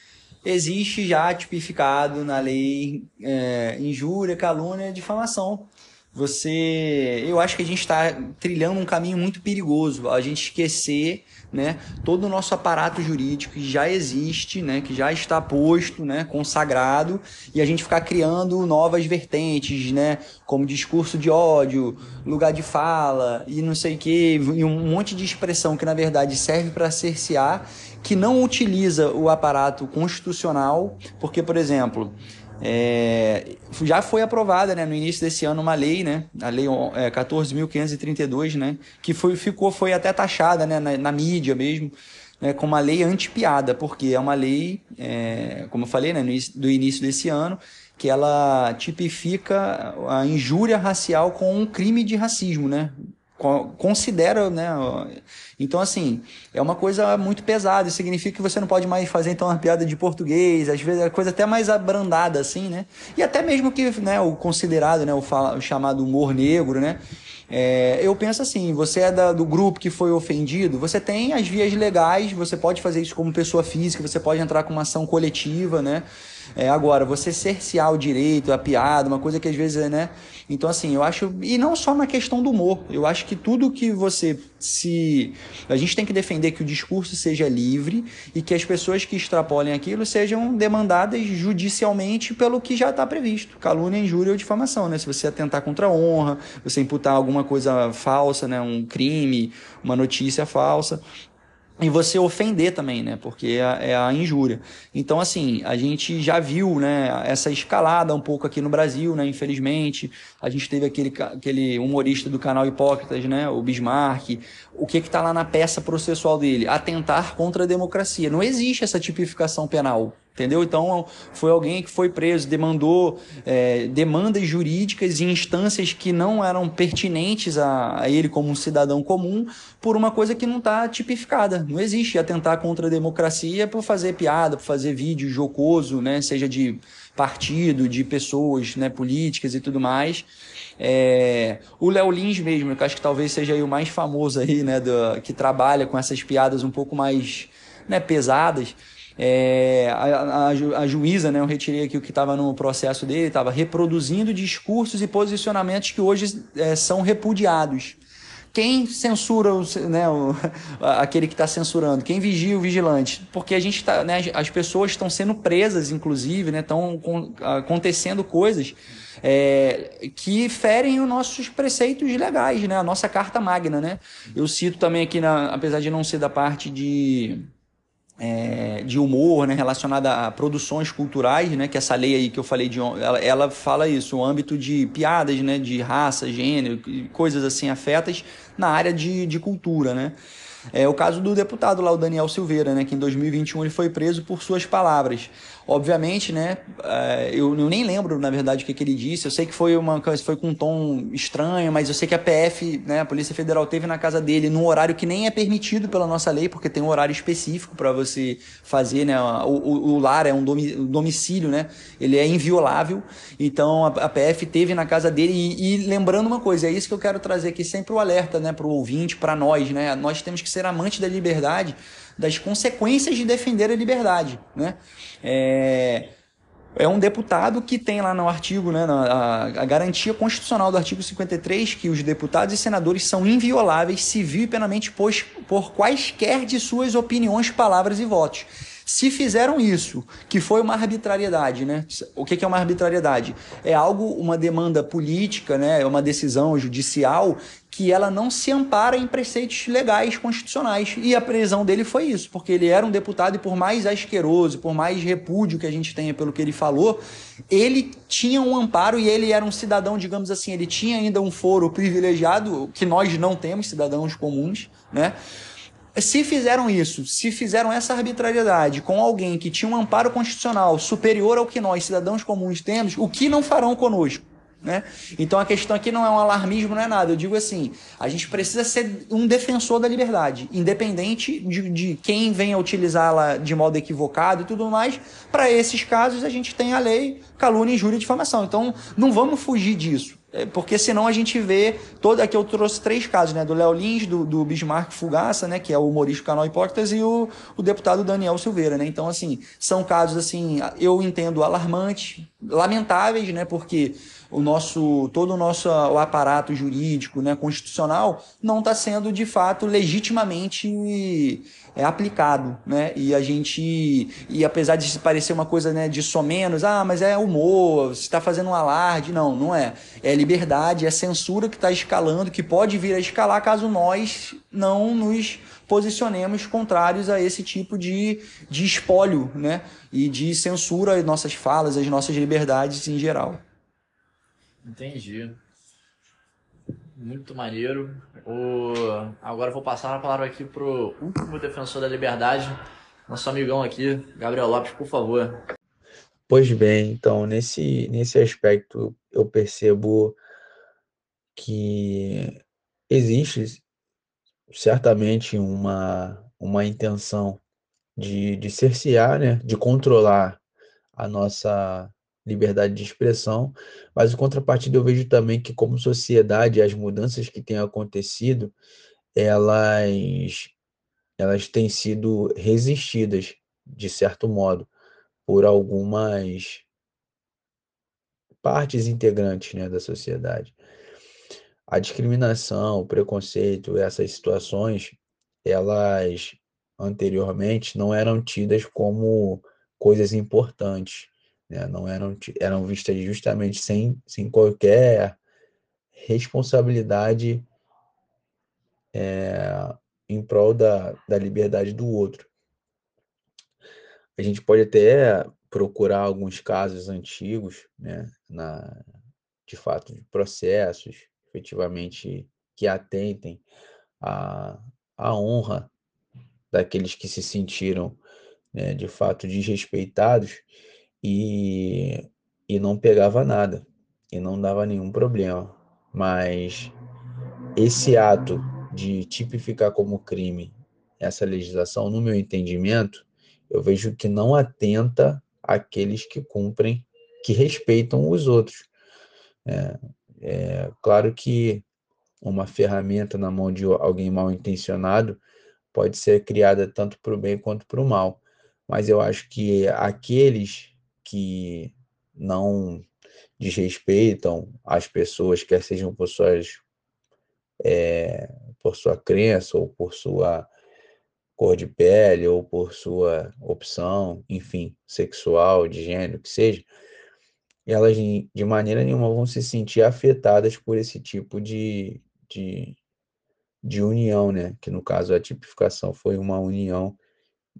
Existe já tipificado na lei é, injúria, calúnia e difamação você, eu acho que a gente está trilhando um caminho muito perigoso. A gente esquecer né, todo o nosso aparato jurídico que já existe, né, que já está posto, né, consagrado, e a gente ficar criando novas vertentes, né, como discurso de ódio, lugar de fala e não sei o que, e um monte de expressão que na verdade serve para cercear, que não utiliza o aparato constitucional, porque, por exemplo, é, já foi aprovada né, no início desse ano uma lei, né, a lei é, 14.532, né, que foi, ficou, foi até taxada né, na, na mídia mesmo, né, como uma lei anti-piada, porque é uma lei, é, como eu falei, né, do início desse ano, que ela tipifica a injúria racial com um crime de racismo, né? Considera, né? Então, assim, é uma coisa muito pesada. Isso significa que você não pode mais fazer, então, uma piada de português, às vezes é coisa até mais abrandada, assim, né? E até mesmo que, né, o considerado, né, o, fala, o chamado humor negro, né? É, eu penso assim, você é da, do grupo que foi ofendido, você tem as vias legais, você pode fazer isso como pessoa física, você pode entrar com uma ação coletiva, né? É, agora, você cercear o direito, a piada, uma coisa que às vezes, né? Então, assim, eu acho. E não só na questão do humor. Eu acho que tudo que você se. A gente tem que defender que o discurso seja livre e que as pessoas que extrapolem aquilo sejam demandadas judicialmente pelo que já está previsto. Calúnia, injúria ou difamação, né? Se você atentar contra a honra, você imputar alguma coisa falsa, né? Um crime, uma notícia falsa e você ofender também, né? Porque é, é, a injúria. Então, assim, a gente já viu, né, essa escalada um pouco aqui no Brasil, né? Infelizmente, a gente teve aquele, aquele humorista do canal Hipócritas, né? O Bismarck. O que que tá lá na peça processual dele? Atentar contra a democracia. Não existe essa tipificação penal. Entendeu? Então, foi alguém que foi preso, demandou é, demandas jurídicas em instâncias que não eram pertinentes a, a, ele como um cidadão comum por uma coisa que não está tipificada. Não existe atentar contra a democracia por fazer piada, por fazer vídeo jocoso, né? seja de partido, de pessoas né? políticas e tudo mais. É, o Léo Lins mesmo, que acho que talvez seja o mais famoso aí, né? Do, que trabalha com essas piadas um pouco mais né, pesadas é, a, a, a, juíza, né, eu retirei aqui o que estava no processo dele, estava reproduzindo discursos e posicionamentos que hoje é, são repudiados. Quem censura o, né, o, aquele que está censurando? Quem vigia o vigilante? Porque a gente está, né, as pessoas estão sendo presas, inclusive, estão né, acontecendo coisas é, que ferem os nossos preceitos legais, né, a nossa carta magna, né? Eu cito também aqui, na, apesar de não ser da parte de é, de humor, né, relacionada a produções culturais, né, que essa lei aí que eu falei de ela, ela fala isso, o âmbito de piadas, né, de raça, gênero, coisas assim afetas na área de, de cultura, né. É o caso do deputado lá, o Daniel Silveira, né, que em 2021 ele foi preso por suas palavras. Obviamente, né? Eh, eu, nem lembro, na verdade, o que, que, ele disse. Eu sei que foi uma foi com um tom estranho, mas eu sei que a PF, né, a Polícia Federal, teve na casa dele num horário que nem é permitido pela nossa lei, porque tem um horário específico para você fazer, né? O, o, o, lar é um domicílio, né? Ele é inviolável. Então a, a PF teve na casa dele. E, e, lembrando uma coisa, é isso que eu quero trazer aqui sempre o alerta, né, para o ouvinte, para nós, né? Nós temos que ser amantes da liberdade das consequências de defender a liberdade. Né? É, é um deputado que tem lá no artigo, né, a, a, garantia constitucional do artigo 53, que os deputados e senadores são invioláveis civil e penalmente por, por quaisquer de suas opiniões, palavras e votos. Se fizeram isso, que foi uma arbitrariedade, né? O que é uma arbitrariedade? É algo, uma demanda política, né? É uma decisão judicial que ela não se ampara em preceitos legais constitucionais. E a prisão dele foi isso, porque ele era um deputado e por mais asqueroso, por mais repúdio que a gente tenha pelo que ele falou, ele tinha um amparo e ele era um cidadão, digamos assim, ele tinha ainda um foro privilegiado que nós não temos, cidadãos comuns, né? Se fizeram isso, se fizeram essa arbitrariedade com alguém que tinha um amparo constitucional superior ao que nós, cidadãos comuns, temos, o que não farão conosco? Né? Então a questão aqui não é um alarmismo, não é nada. Eu digo assim: a gente precisa ser um defensor da liberdade, independente de, de quem venha utilizá-la de modo equivocado e tudo mais. Para esses casos, a gente tem a lei calúnia, injúria e difamação. Então não vamos fugir disso. É, porque senão a gente vê toda aqui eu trouxe três casos, né, do Léo Lins, do, do Bismarck Fugaça, né, que é o humorista canal Hipócritas e o, o deputado Daniel Silveira, né? Então assim, são casos assim, eu entendo alarmantes, lamentáveis, né? Porque o nosso todo o nosso o aparato jurídico, né, constitucional, não está sendo de fato legitimamente é, aplicado, né? E a gente e apesar de parecer uma coisa, né, de somenos, ah, mas é humor, você está fazendo um alarde, não, não é. É liberdade, é censura que está escalando, que pode vir a escalar caso nós não nos posicionemos contrários a esse tipo de, de espólio, né? E de censura às nossas falas, às nossas liberdades em geral. Entendi. Muito maneiro. O... Agora vou passar a palavra aqui pro último defensor da liberdade, nosso amigão aqui, Gabriel Lopes, por favor. Pois bem, então, nesse, nesse aspecto, eu percebo que existe certamente uma, uma intenção de, de cercear, né, de controlar a nossa liberdade de expressão, mas em contrapartida eu vejo também que como sociedade as mudanças que têm acontecido, elas elas têm sido resistidas de certo modo por algumas partes integrantes, né, da sociedade. A discriminação, o preconceito, essas situações, elas anteriormente não eram tidas como coisas importantes né? não eram, eram vistas justamente sem, sem qualquer responsabilidade é, em prol da, da liberdade do outro. A gente pode até procurar alguns casos antigos, né, na, de fato, de processos efetivamente que atentem à, à honra daqueles que se sentiram né, de fato desrespeitados e, e não pegava nada, e não dava nenhum problema. Mas esse ato de tipificar como crime essa legislação, no meu entendimento, eu vejo que não atenta àqueles que cumprem, que respeitam os outros. É, é claro que uma ferramenta na mão de alguém mal intencionado pode ser criada tanto para o bem quanto para o mal, mas eu acho que aqueles que não desrespeitam as pessoas, quer sejam por suas é, por sua crença ou por sua cor de pele ou por sua opção, enfim, sexual, de gênero, que seja, elas de maneira nenhuma vão se sentir afetadas por esse tipo de, de, de união, né? Que no caso a tipificação foi uma união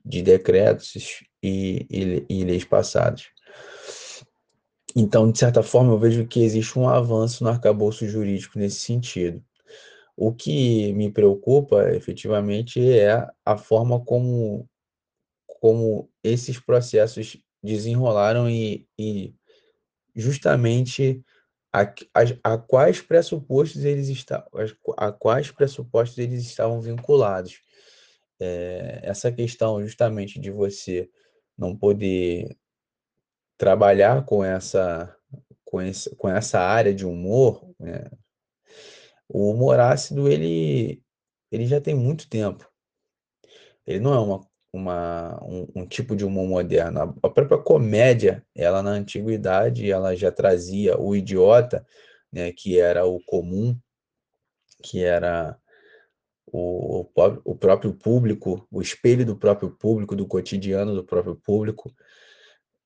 de decretos e, e, e leis passadas. Então, de certa forma, eu vejo que existe um avanço no arcabouço jurídico nesse sentido. O que me preocupa, efetivamente, é a forma como, como esses processos desenrolaram e, e justamente a, a, a, quais pressupostos eles estavam, a quais pressupostos eles estavam vinculados. É, essa questão justamente de você não poder trabalhar com essa, com, esse, com essa área de humor, né? o humor ácido ele, ele já tem muito tempo. Ele não é uma, uma, um, um tipo de humor moderno. A própria comédia, ela na antiguidade, ela já trazia o idiota, né, que era o comum, que era o, o próprio público, o espelho do próprio público, do cotidiano do próprio público,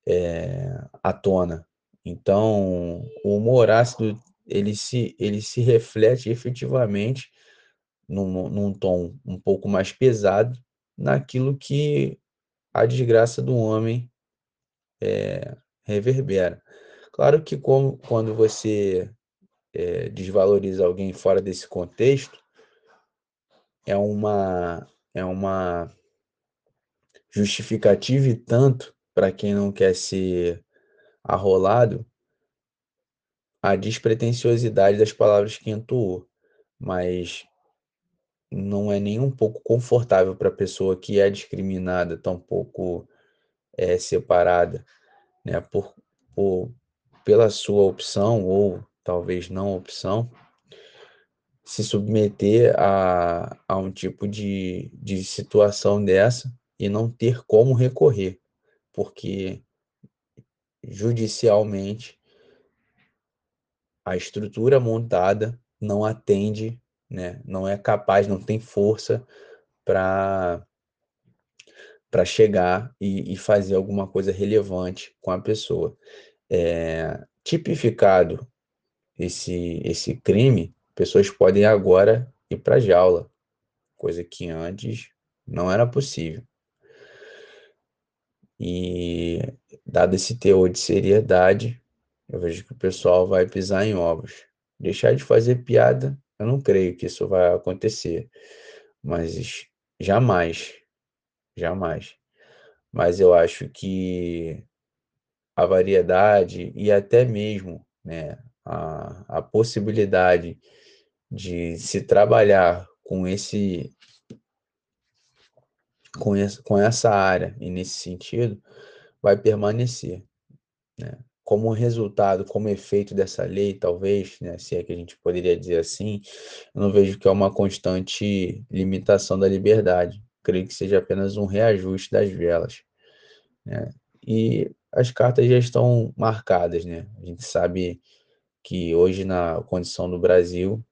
é, à tona. Então, o humor ácido ele se, ele se reflete efetivamente num, num tom um pouco mais pesado naquilo que a desgraça do homem é, reverbera. Claro que como, quando você é, desvaloriza alguém fora desse contexto, é uma, é uma justificativa e tanto para quem não quer ser arrolado, a despretensiosidade das palavras que entoou, mas não é nem um pouco confortável para a pessoa que é discriminada, tampouco é separada, né, por, por, pela sua opção ou talvez não opção, se submeter a, a um tipo de, de situação dessa e não ter como recorrer porque judicialmente a estrutura montada não atende, né, não é capaz, não tem força para para chegar e, e, fazer alguma coisa relevante com a pessoa. É, tipificado esse, esse crime, pessoas podem agora ir para a jaula, coisa que antes não era possível. E dado esse teor de seriedade, eu vejo que o pessoal vai pisar em ovos. Deixar de fazer piada, eu não creio que isso vai acontecer. Mas jamais, jamais. Mas eu acho que a variedade e até mesmo né, a, a possibilidade de se trabalhar com esse com, esse, com essa área e nesse sentido vai permanecer. Né? Como resultado, como efeito dessa lei, talvez, né, se é que a gente poderia dizer assim, eu não vejo que é uma constante limitação da liberdade. Creio que seja apenas um reajuste das velas. Né? E as cartas já estão marcadas, né? A gente sabe que hoje na condição do Brasil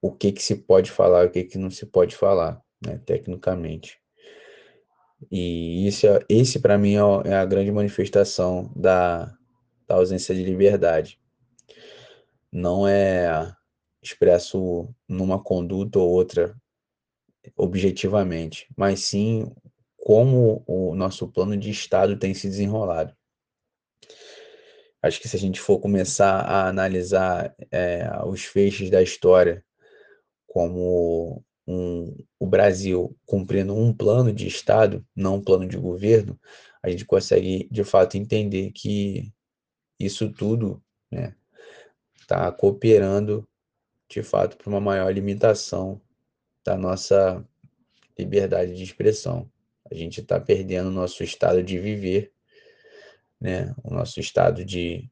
o que que se pode falar, o que que não se pode falar, né, tecnicamente. E isso, é, esse para mim é, é a grande manifestação da, da ausência de liberdade. Não é expresso numa conduta ou outra objetivamente, mas sim como o nosso plano de Estado tem se desenrolado. Acho que se a gente for começar a analisar é, os feixes da história como um, o Brasil cumprindo um plano de Estado, não um plano de governo, a gente consegue de fato entender que isso tudo está né, tá cooperando de fato para uma maior limitação da nossa liberdade de expressão. A gente está perdendo o nosso estado de viver, né, o nosso estado de,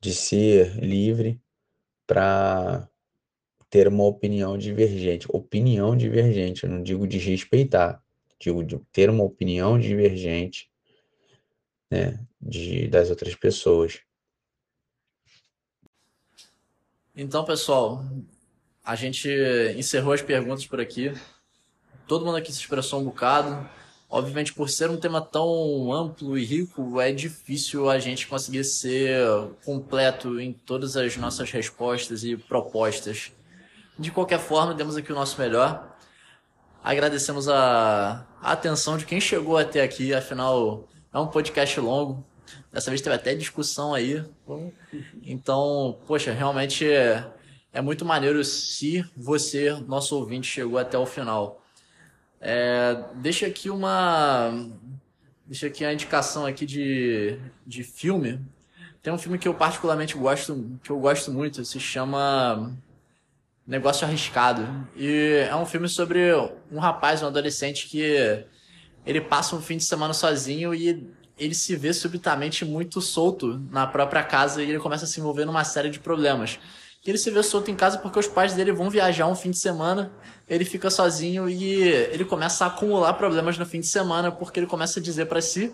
de ser livre para ter uma opinião divergente. Opinião divergente, eu não digo de respeitar, digo de ter uma opinião divergente né, de, das outras pessoas. Então, pessoal, a gente encerrou as perguntas por aqui. Todo mundo aqui se expressou um bocado. Obviamente, por ser um tema tão amplo e rico, é difícil a gente conseguir ser completo em todas as nossas respostas e propostas. De qualquer forma, demos aqui o nosso melhor. Agradecemos a, atenção de quem chegou até aqui, afinal é um podcast longo. Dessa vez teve até discussão aí. Então, poxa, realmente é, é muito maneiro se você, nosso ouvinte, chegou até o final. É, deixa aqui uma. Deixa aqui a indicação aqui de, de filme. Tem um filme que eu particularmente gosto, que eu gosto muito, se chama negócio arriscado. E é um filme sobre um rapaz, um adolescente que ele passa um fim de semana sozinho e ele se vê subitamente muito solto na própria casa e ele começa a se envolver numa série de problemas. E ele se vê solto em casa porque os pais dele vão viajar um fim de semana, ele fica sozinho e ele começa a acumular problemas no fim de semana porque ele começa a dizer para si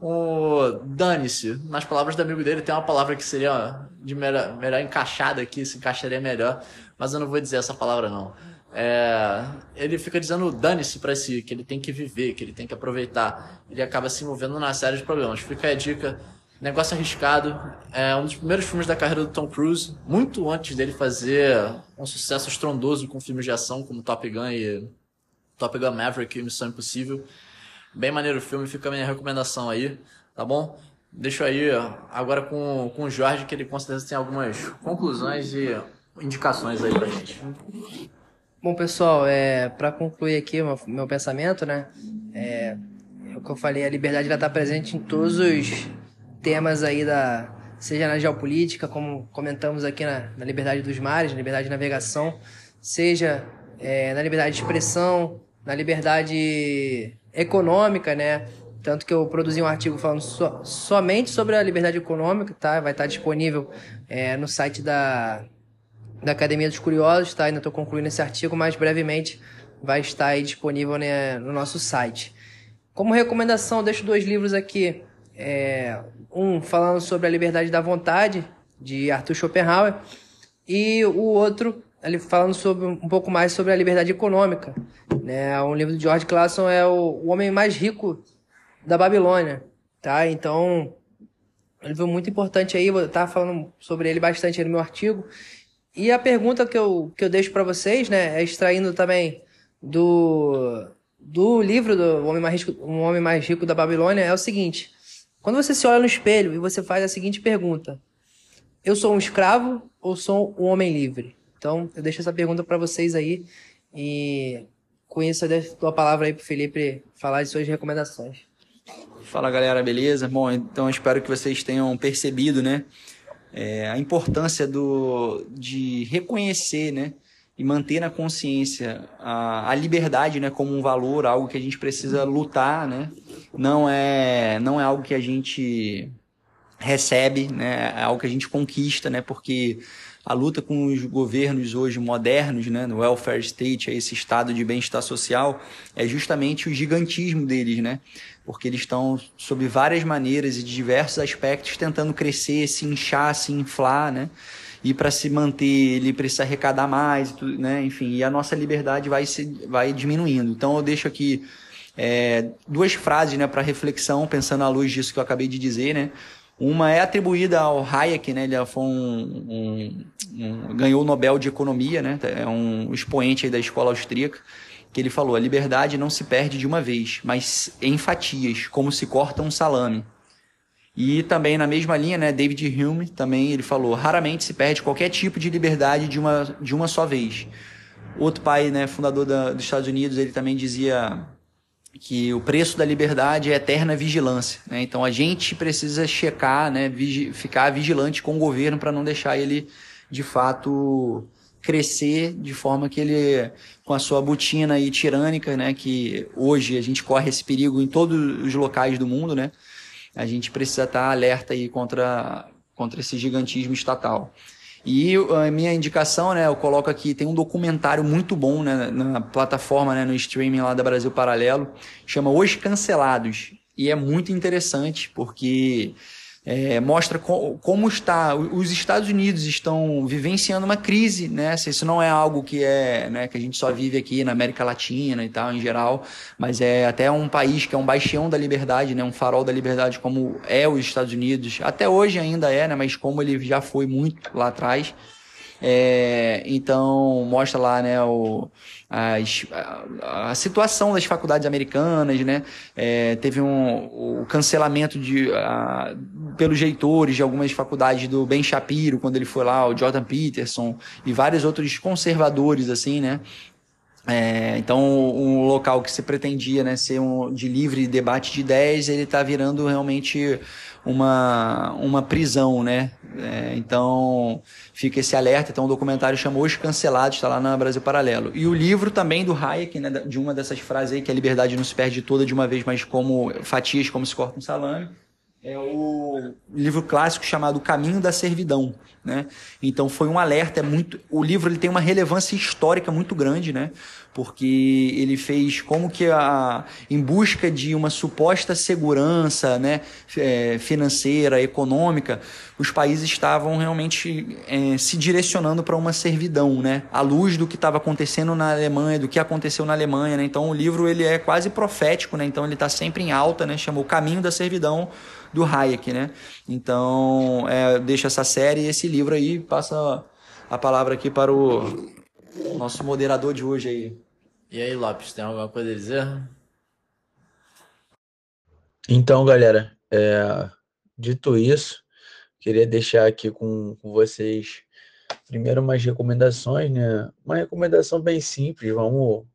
o dane-se. Nas palavras do amigo dele tem uma palavra que seria de melhor, melhor encaixada aqui, se encaixaria melhor mas eu não vou dizer essa palavra não. É, ele fica dizendo dane-se para si, que ele tem que viver, que ele tem que aproveitar. Ele acaba se envolvendo na série de problemas. Fica a dica, negócio arriscado. É um dos primeiros filmes da carreira do Tom Cruise, muito antes dele fazer um sucesso estrondoso com filmes de ação como Top Gun e Top Gun Maverick e Missão Impossível. Bem maneiro o filme, fica a minha recomendação aí, tá bom? Deixo aí agora com, com o Jorge, que ele com certeza tem algumas conclusões e indicações aí pra gente. Bom, pessoal, é, para concluir aqui meu, meu pensamento, né? É, é, o que eu falei, a liberdade está presente em todos os temas aí da seja na geopolítica, como comentamos aqui na, na liberdade dos mares, na liberdade de navegação, seja é, na liberdade de expressão, na liberdade econômica, né? Tanto que eu produzi um artigo falando so, somente sobre a liberdade econômica, tá? Vai estar disponível é, no site da da Academia dos Curiosos, tá? Ainda estou concluindo esse artigo, mas brevemente vai estar aí disponível né, no nosso site. Como recomendação, deixo dois livros aqui. É, um falando sobre a liberdade da vontade, de Arthur Schopenhauer, e o outro ele falando sobre um pouco mais sobre a liberdade econômica. Né? Um livro de George Clason é o, o Homem Mais Rico da Babilônia. Tá? Então, um livro muito importante aí, vou estar falando sobre ele bastante no meu artigo. E a pergunta que eu, que eu deixo para vocês, né, é extraindo também do, do livro do Homem Mais Rico, um Homem Mais Rico da Babilônia, é o seguinte: quando você se olha no espelho e você faz a seguinte pergunta: Eu sou um escravo ou sou um homem livre? Então, eu deixo essa pergunta para vocês aí e com isso eu deixo a palavra aí para Felipe falar de suas recomendações. Fala galera, beleza? Bom, então espero que vocês tenham percebido, né, é, a importância do, de reconhecer, né, e manter na consciência a, a liberdade, né, como um valor, algo que a gente precisa lutar, né, não é, não é algo que a gente recebe, né, é algo que a gente conquista, né, porque a luta com os governos hoje modernos, né, no welfare state, esse estado de bem-estar social, é justamente o gigantismo deles, né? Porque eles estão, sob várias maneiras e de diversos aspectos, tentando crescer, se inchar, se inflar, né? E para se manter, ele precisa arrecadar mais, né? Enfim, e a nossa liberdade vai, se, vai diminuindo. Então eu deixo aqui é, duas frases né, para reflexão, pensando à luz disso que eu acabei de dizer, né? Uma é atribuída ao Hayek, né? Ele foi um, um, um, ganhou o Nobel de Economia, né? É um expoente da escola austríaca que ele falou: a liberdade não se perde de uma vez, mas em fatias, como se corta um salame. E também na mesma linha, né, David Hume também ele falou: raramente se perde qualquer tipo de liberdade de uma, de uma só vez. Outro pai, né, fundador da, dos Estados Unidos, ele também dizia que o preço da liberdade é eterna vigilância. Né? Então a gente precisa checar, né, vigi ficar vigilante com o governo para não deixar ele de fato crescer de forma que ele, com a sua botina aí tirânica, né, que hoje a gente corre esse perigo em todos os locais do mundo, né, a gente precisa estar alerta aí contra, contra esse gigantismo estatal. E a minha indicação, né, eu coloco aqui, tem um documentário muito bom né, na plataforma, né, no streaming lá da Brasil Paralelo, chama Os Cancelados. E é muito interessante, porque é, mostra co como está os Estados Unidos estão vivenciando uma crise, né? Isso não é algo que é, né, que a gente só vive aqui na América Latina e tal em geral, mas é até um país que é um bastião da liberdade, né? Um farol da liberdade como é os Estados Unidos, até hoje ainda é, né? Mas como ele já foi muito lá atrás. É, então mostra lá né, o, as, a, a, situação das faculdades americanas, né? É, teve um, o cancelamento de, a, pelos reitores de algumas faculdades do Ben Shapiro, quando ele foi lá, o Jordan Peterson e vários outros conservadores, assim, né? É, então, um local que se pretendia né, ser um, de livre debate de ideias, ele está virando realmente uma, uma prisão, né? É, então, fica esse alerta. Então, o documentário chamou Os Cancelados, está lá na Brasil Paralelo. E o livro também do Hayek, né, de uma dessas frases aí, que a liberdade não se perde toda de uma vez, mas como fatias, como se corta um salame é o livro clássico chamado Caminho da Servidão, né? Então foi um alerta, é muito, o livro ele tem uma relevância histórica muito grande, né? Porque ele fez como que a em busca de uma suposta segurança, né, é, financeira, econômica, os países estavam realmente é, se direcionando para uma servidão, né? À luz do que estava acontecendo na Alemanha, do que aconteceu na Alemanha, né? Então o livro ele é quase profético, né? Então ele está sempre em alta, né? Chamou Caminho da Servidão do Hayek, né? Então, é, deixa essa série e esse livro aí, passa a palavra aqui para o nosso moderador de hoje aí. E aí, Lopes, tem alguma coisa a dizer? Então, galera, é, dito isso, queria deixar aqui com, com vocês primeiro umas recomendações, né? Uma recomendação bem simples, vamos,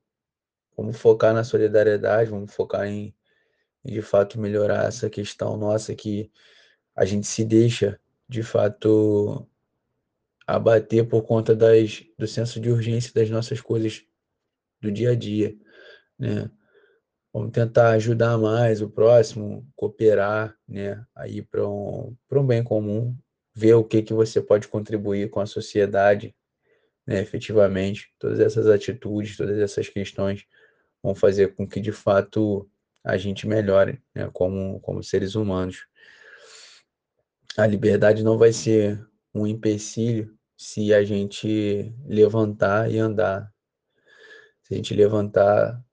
vamos focar na solidariedade, vamos focar em e de fato melhorar essa questão nossa que a gente se deixa de fato abater por conta das, do senso de urgência das nossas coisas do dia a dia, né? Vamos tentar ajudar mais o próximo, cooperar, né? Aí para um, um bem comum, ver o que, que você pode contribuir com a sociedade, né? Efetivamente, todas essas atitudes, todas essas questões vão fazer com que de fato a gente melhore né, como, como seres humanos. A liberdade não vai ser um empecilho se a gente levantar e andar. Se a gente levantar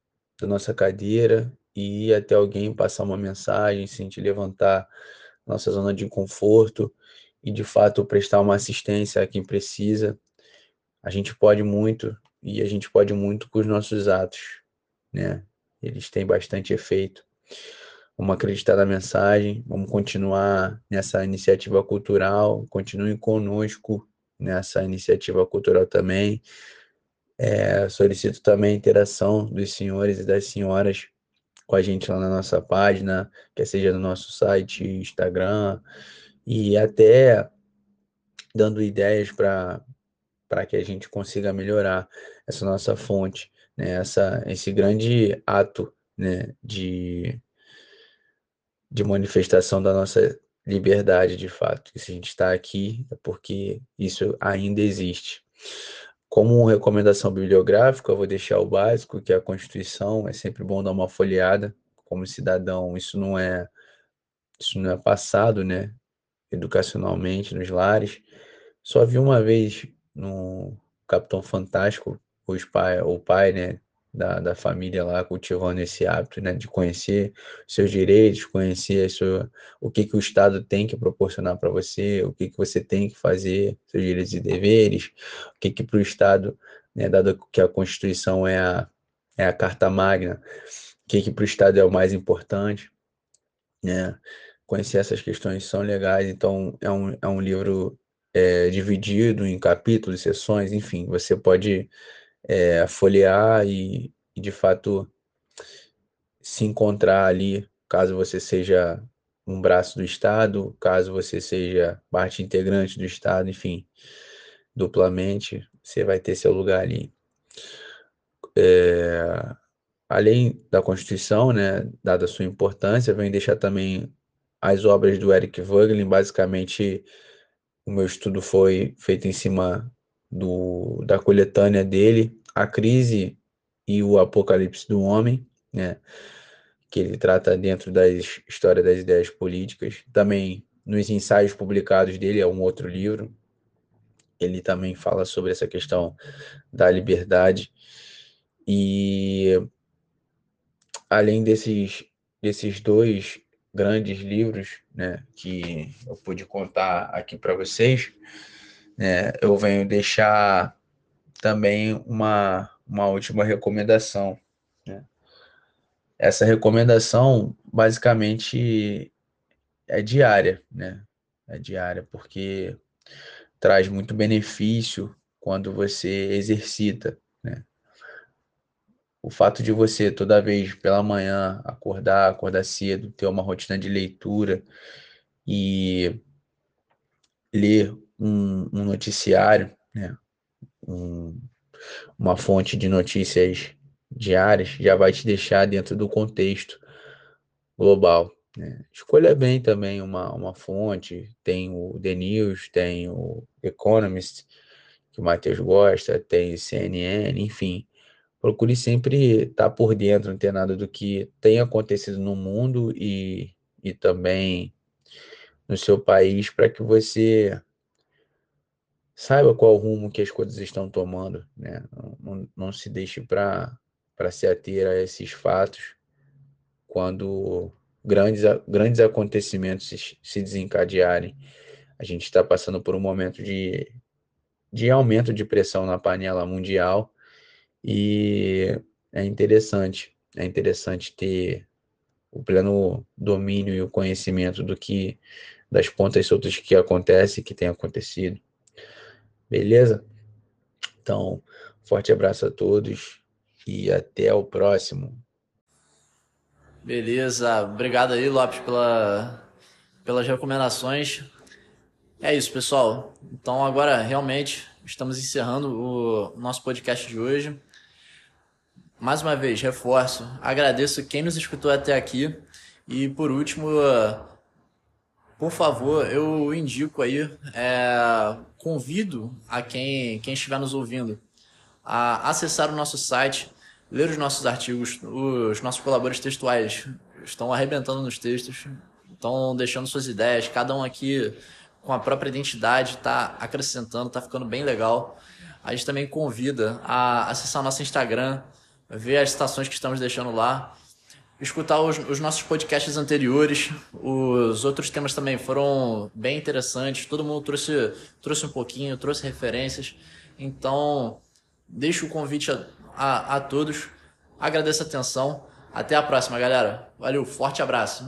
da nossa cadeira e ir até alguém passar uma mensagem, se a gente levantar nossa zona de conforto e de fato prestar uma assistência a quem precisa, a gente pode muito e a gente pode muito com os nossos atos, né? Eles têm bastante efeito. Vamos acreditar na mensagem, vamos continuar nessa iniciativa cultural, continuem conosco nessa iniciativa cultural também. É, solicito também a interação dos senhores e das senhoras com a gente lá na nossa página, quer seja no nosso site, Instagram, e até dando ideias para que a gente consiga melhorar essa nossa fonte, né? essa, esse grande ato né? de, de manifestação da nossa liberdade de fato. E se a gente está aqui é porque isso ainda existe. Como recomendação bibliográfica, eu vou deixar o básico, que é a Constituição. É sempre bom dar uma folheada. Como cidadão, isso não é isso não é passado, né? Educacionalmente nos lares. Só vi uma vez no Capitão Fantástico, os pai, o pai, né, da, da família lá cultivando esse hábito, né, de conhecer seus direitos, conhecer sua, o que, que o Estado tem que proporcionar para você, o que, que você tem que fazer, seus direitos e deveres, o que, que para o Estado, né, dado que a Constituição é a, é a Carta Magna, o que, que para o Estado é o mais importante, né, conhecer essas questões são legais, então é um, é um livro é, dividido em capítulos, sessões, enfim, você pode é, folhear e, e, de fato, se encontrar ali, caso você seja um braço do Estado, caso você seja parte integrante do Estado, enfim, duplamente, você vai ter seu lugar ali. É, além da Constituição, né, dada sua importância, vem deixar também as obras do Eric Voegelin, basicamente o meu estudo foi feito em cima do, da coletânea dele, A Crise e o Apocalipse do Homem, né? que ele trata dentro da história das ideias políticas. Também nos ensaios publicados dele, é um outro livro, ele também fala sobre essa questão da liberdade. E além desses, desses dois grandes livros né, que eu pude contar aqui para vocês, né, eu venho deixar também uma, uma última recomendação. Né? Essa recomendação basicamente é diária, né? É diária, porque traz muito benefício quando você exercita, né? O fato de você toda vez pela manhã acordar, acordar cedo, ter uma rotina de leitura e ler um, um noticiário, né? Um, uma fonte de notícias diárias, já vai te deixar dentro do contexto global. Né? Escolha bem também uma, uma fonte, tem o The News, tem o Economist, que o Matheus gosta, tem o CNN, enfim. Procure sempre estar por dentro, antenado do que tem acontecido no mundo e, e também no seu país, para que você saiba qual rumo que as coisas estão tomando, né? Não, não, se deixe para se ater a esses fatos quando grandes, grandes acontecimentos se, se desencadearem. A gente está passando por um momento de, de aumento de pressão na panela mundial e é interessante, é interessante ter o pleno domínio e o conhecimento do que das pontas soltas que acontece, que tem acontecido. Beleza? Então, forte abraço a todos e até o próximo. Beleza, obrigado aí, Lopes, pela, pelas recomendações. É isso, pessoal. Então, agora realmente estamos encerrando o nosso podcast de hoje. Mais uma vez, reforço, agradeço quem nos escutou até aqui. E por último, por favor, eu indico aí, é, convido a quem, quem estiver nos ouvindo a acessar o nosso site ler os nossos artigos, os nossos colaboradores textuais estão arrebentando nos textos, estão deixando suas ideias, cada um aqui com a própria identidade está acrescentando, está ficando bem legal. A gente também convida a acessar nosso Instagram, ver as citações que estamos deixando lá, escutar os, os, nossos podcasts anteriores. Os outros temas também foram bem interessantes. Todo mundo trouxe, trouxe um pouquinho, trouxe referências. Então, deixo o convite a, a, a todos. Agradeço a atenção. Até a próxima, galera. Valeu, forte abraço.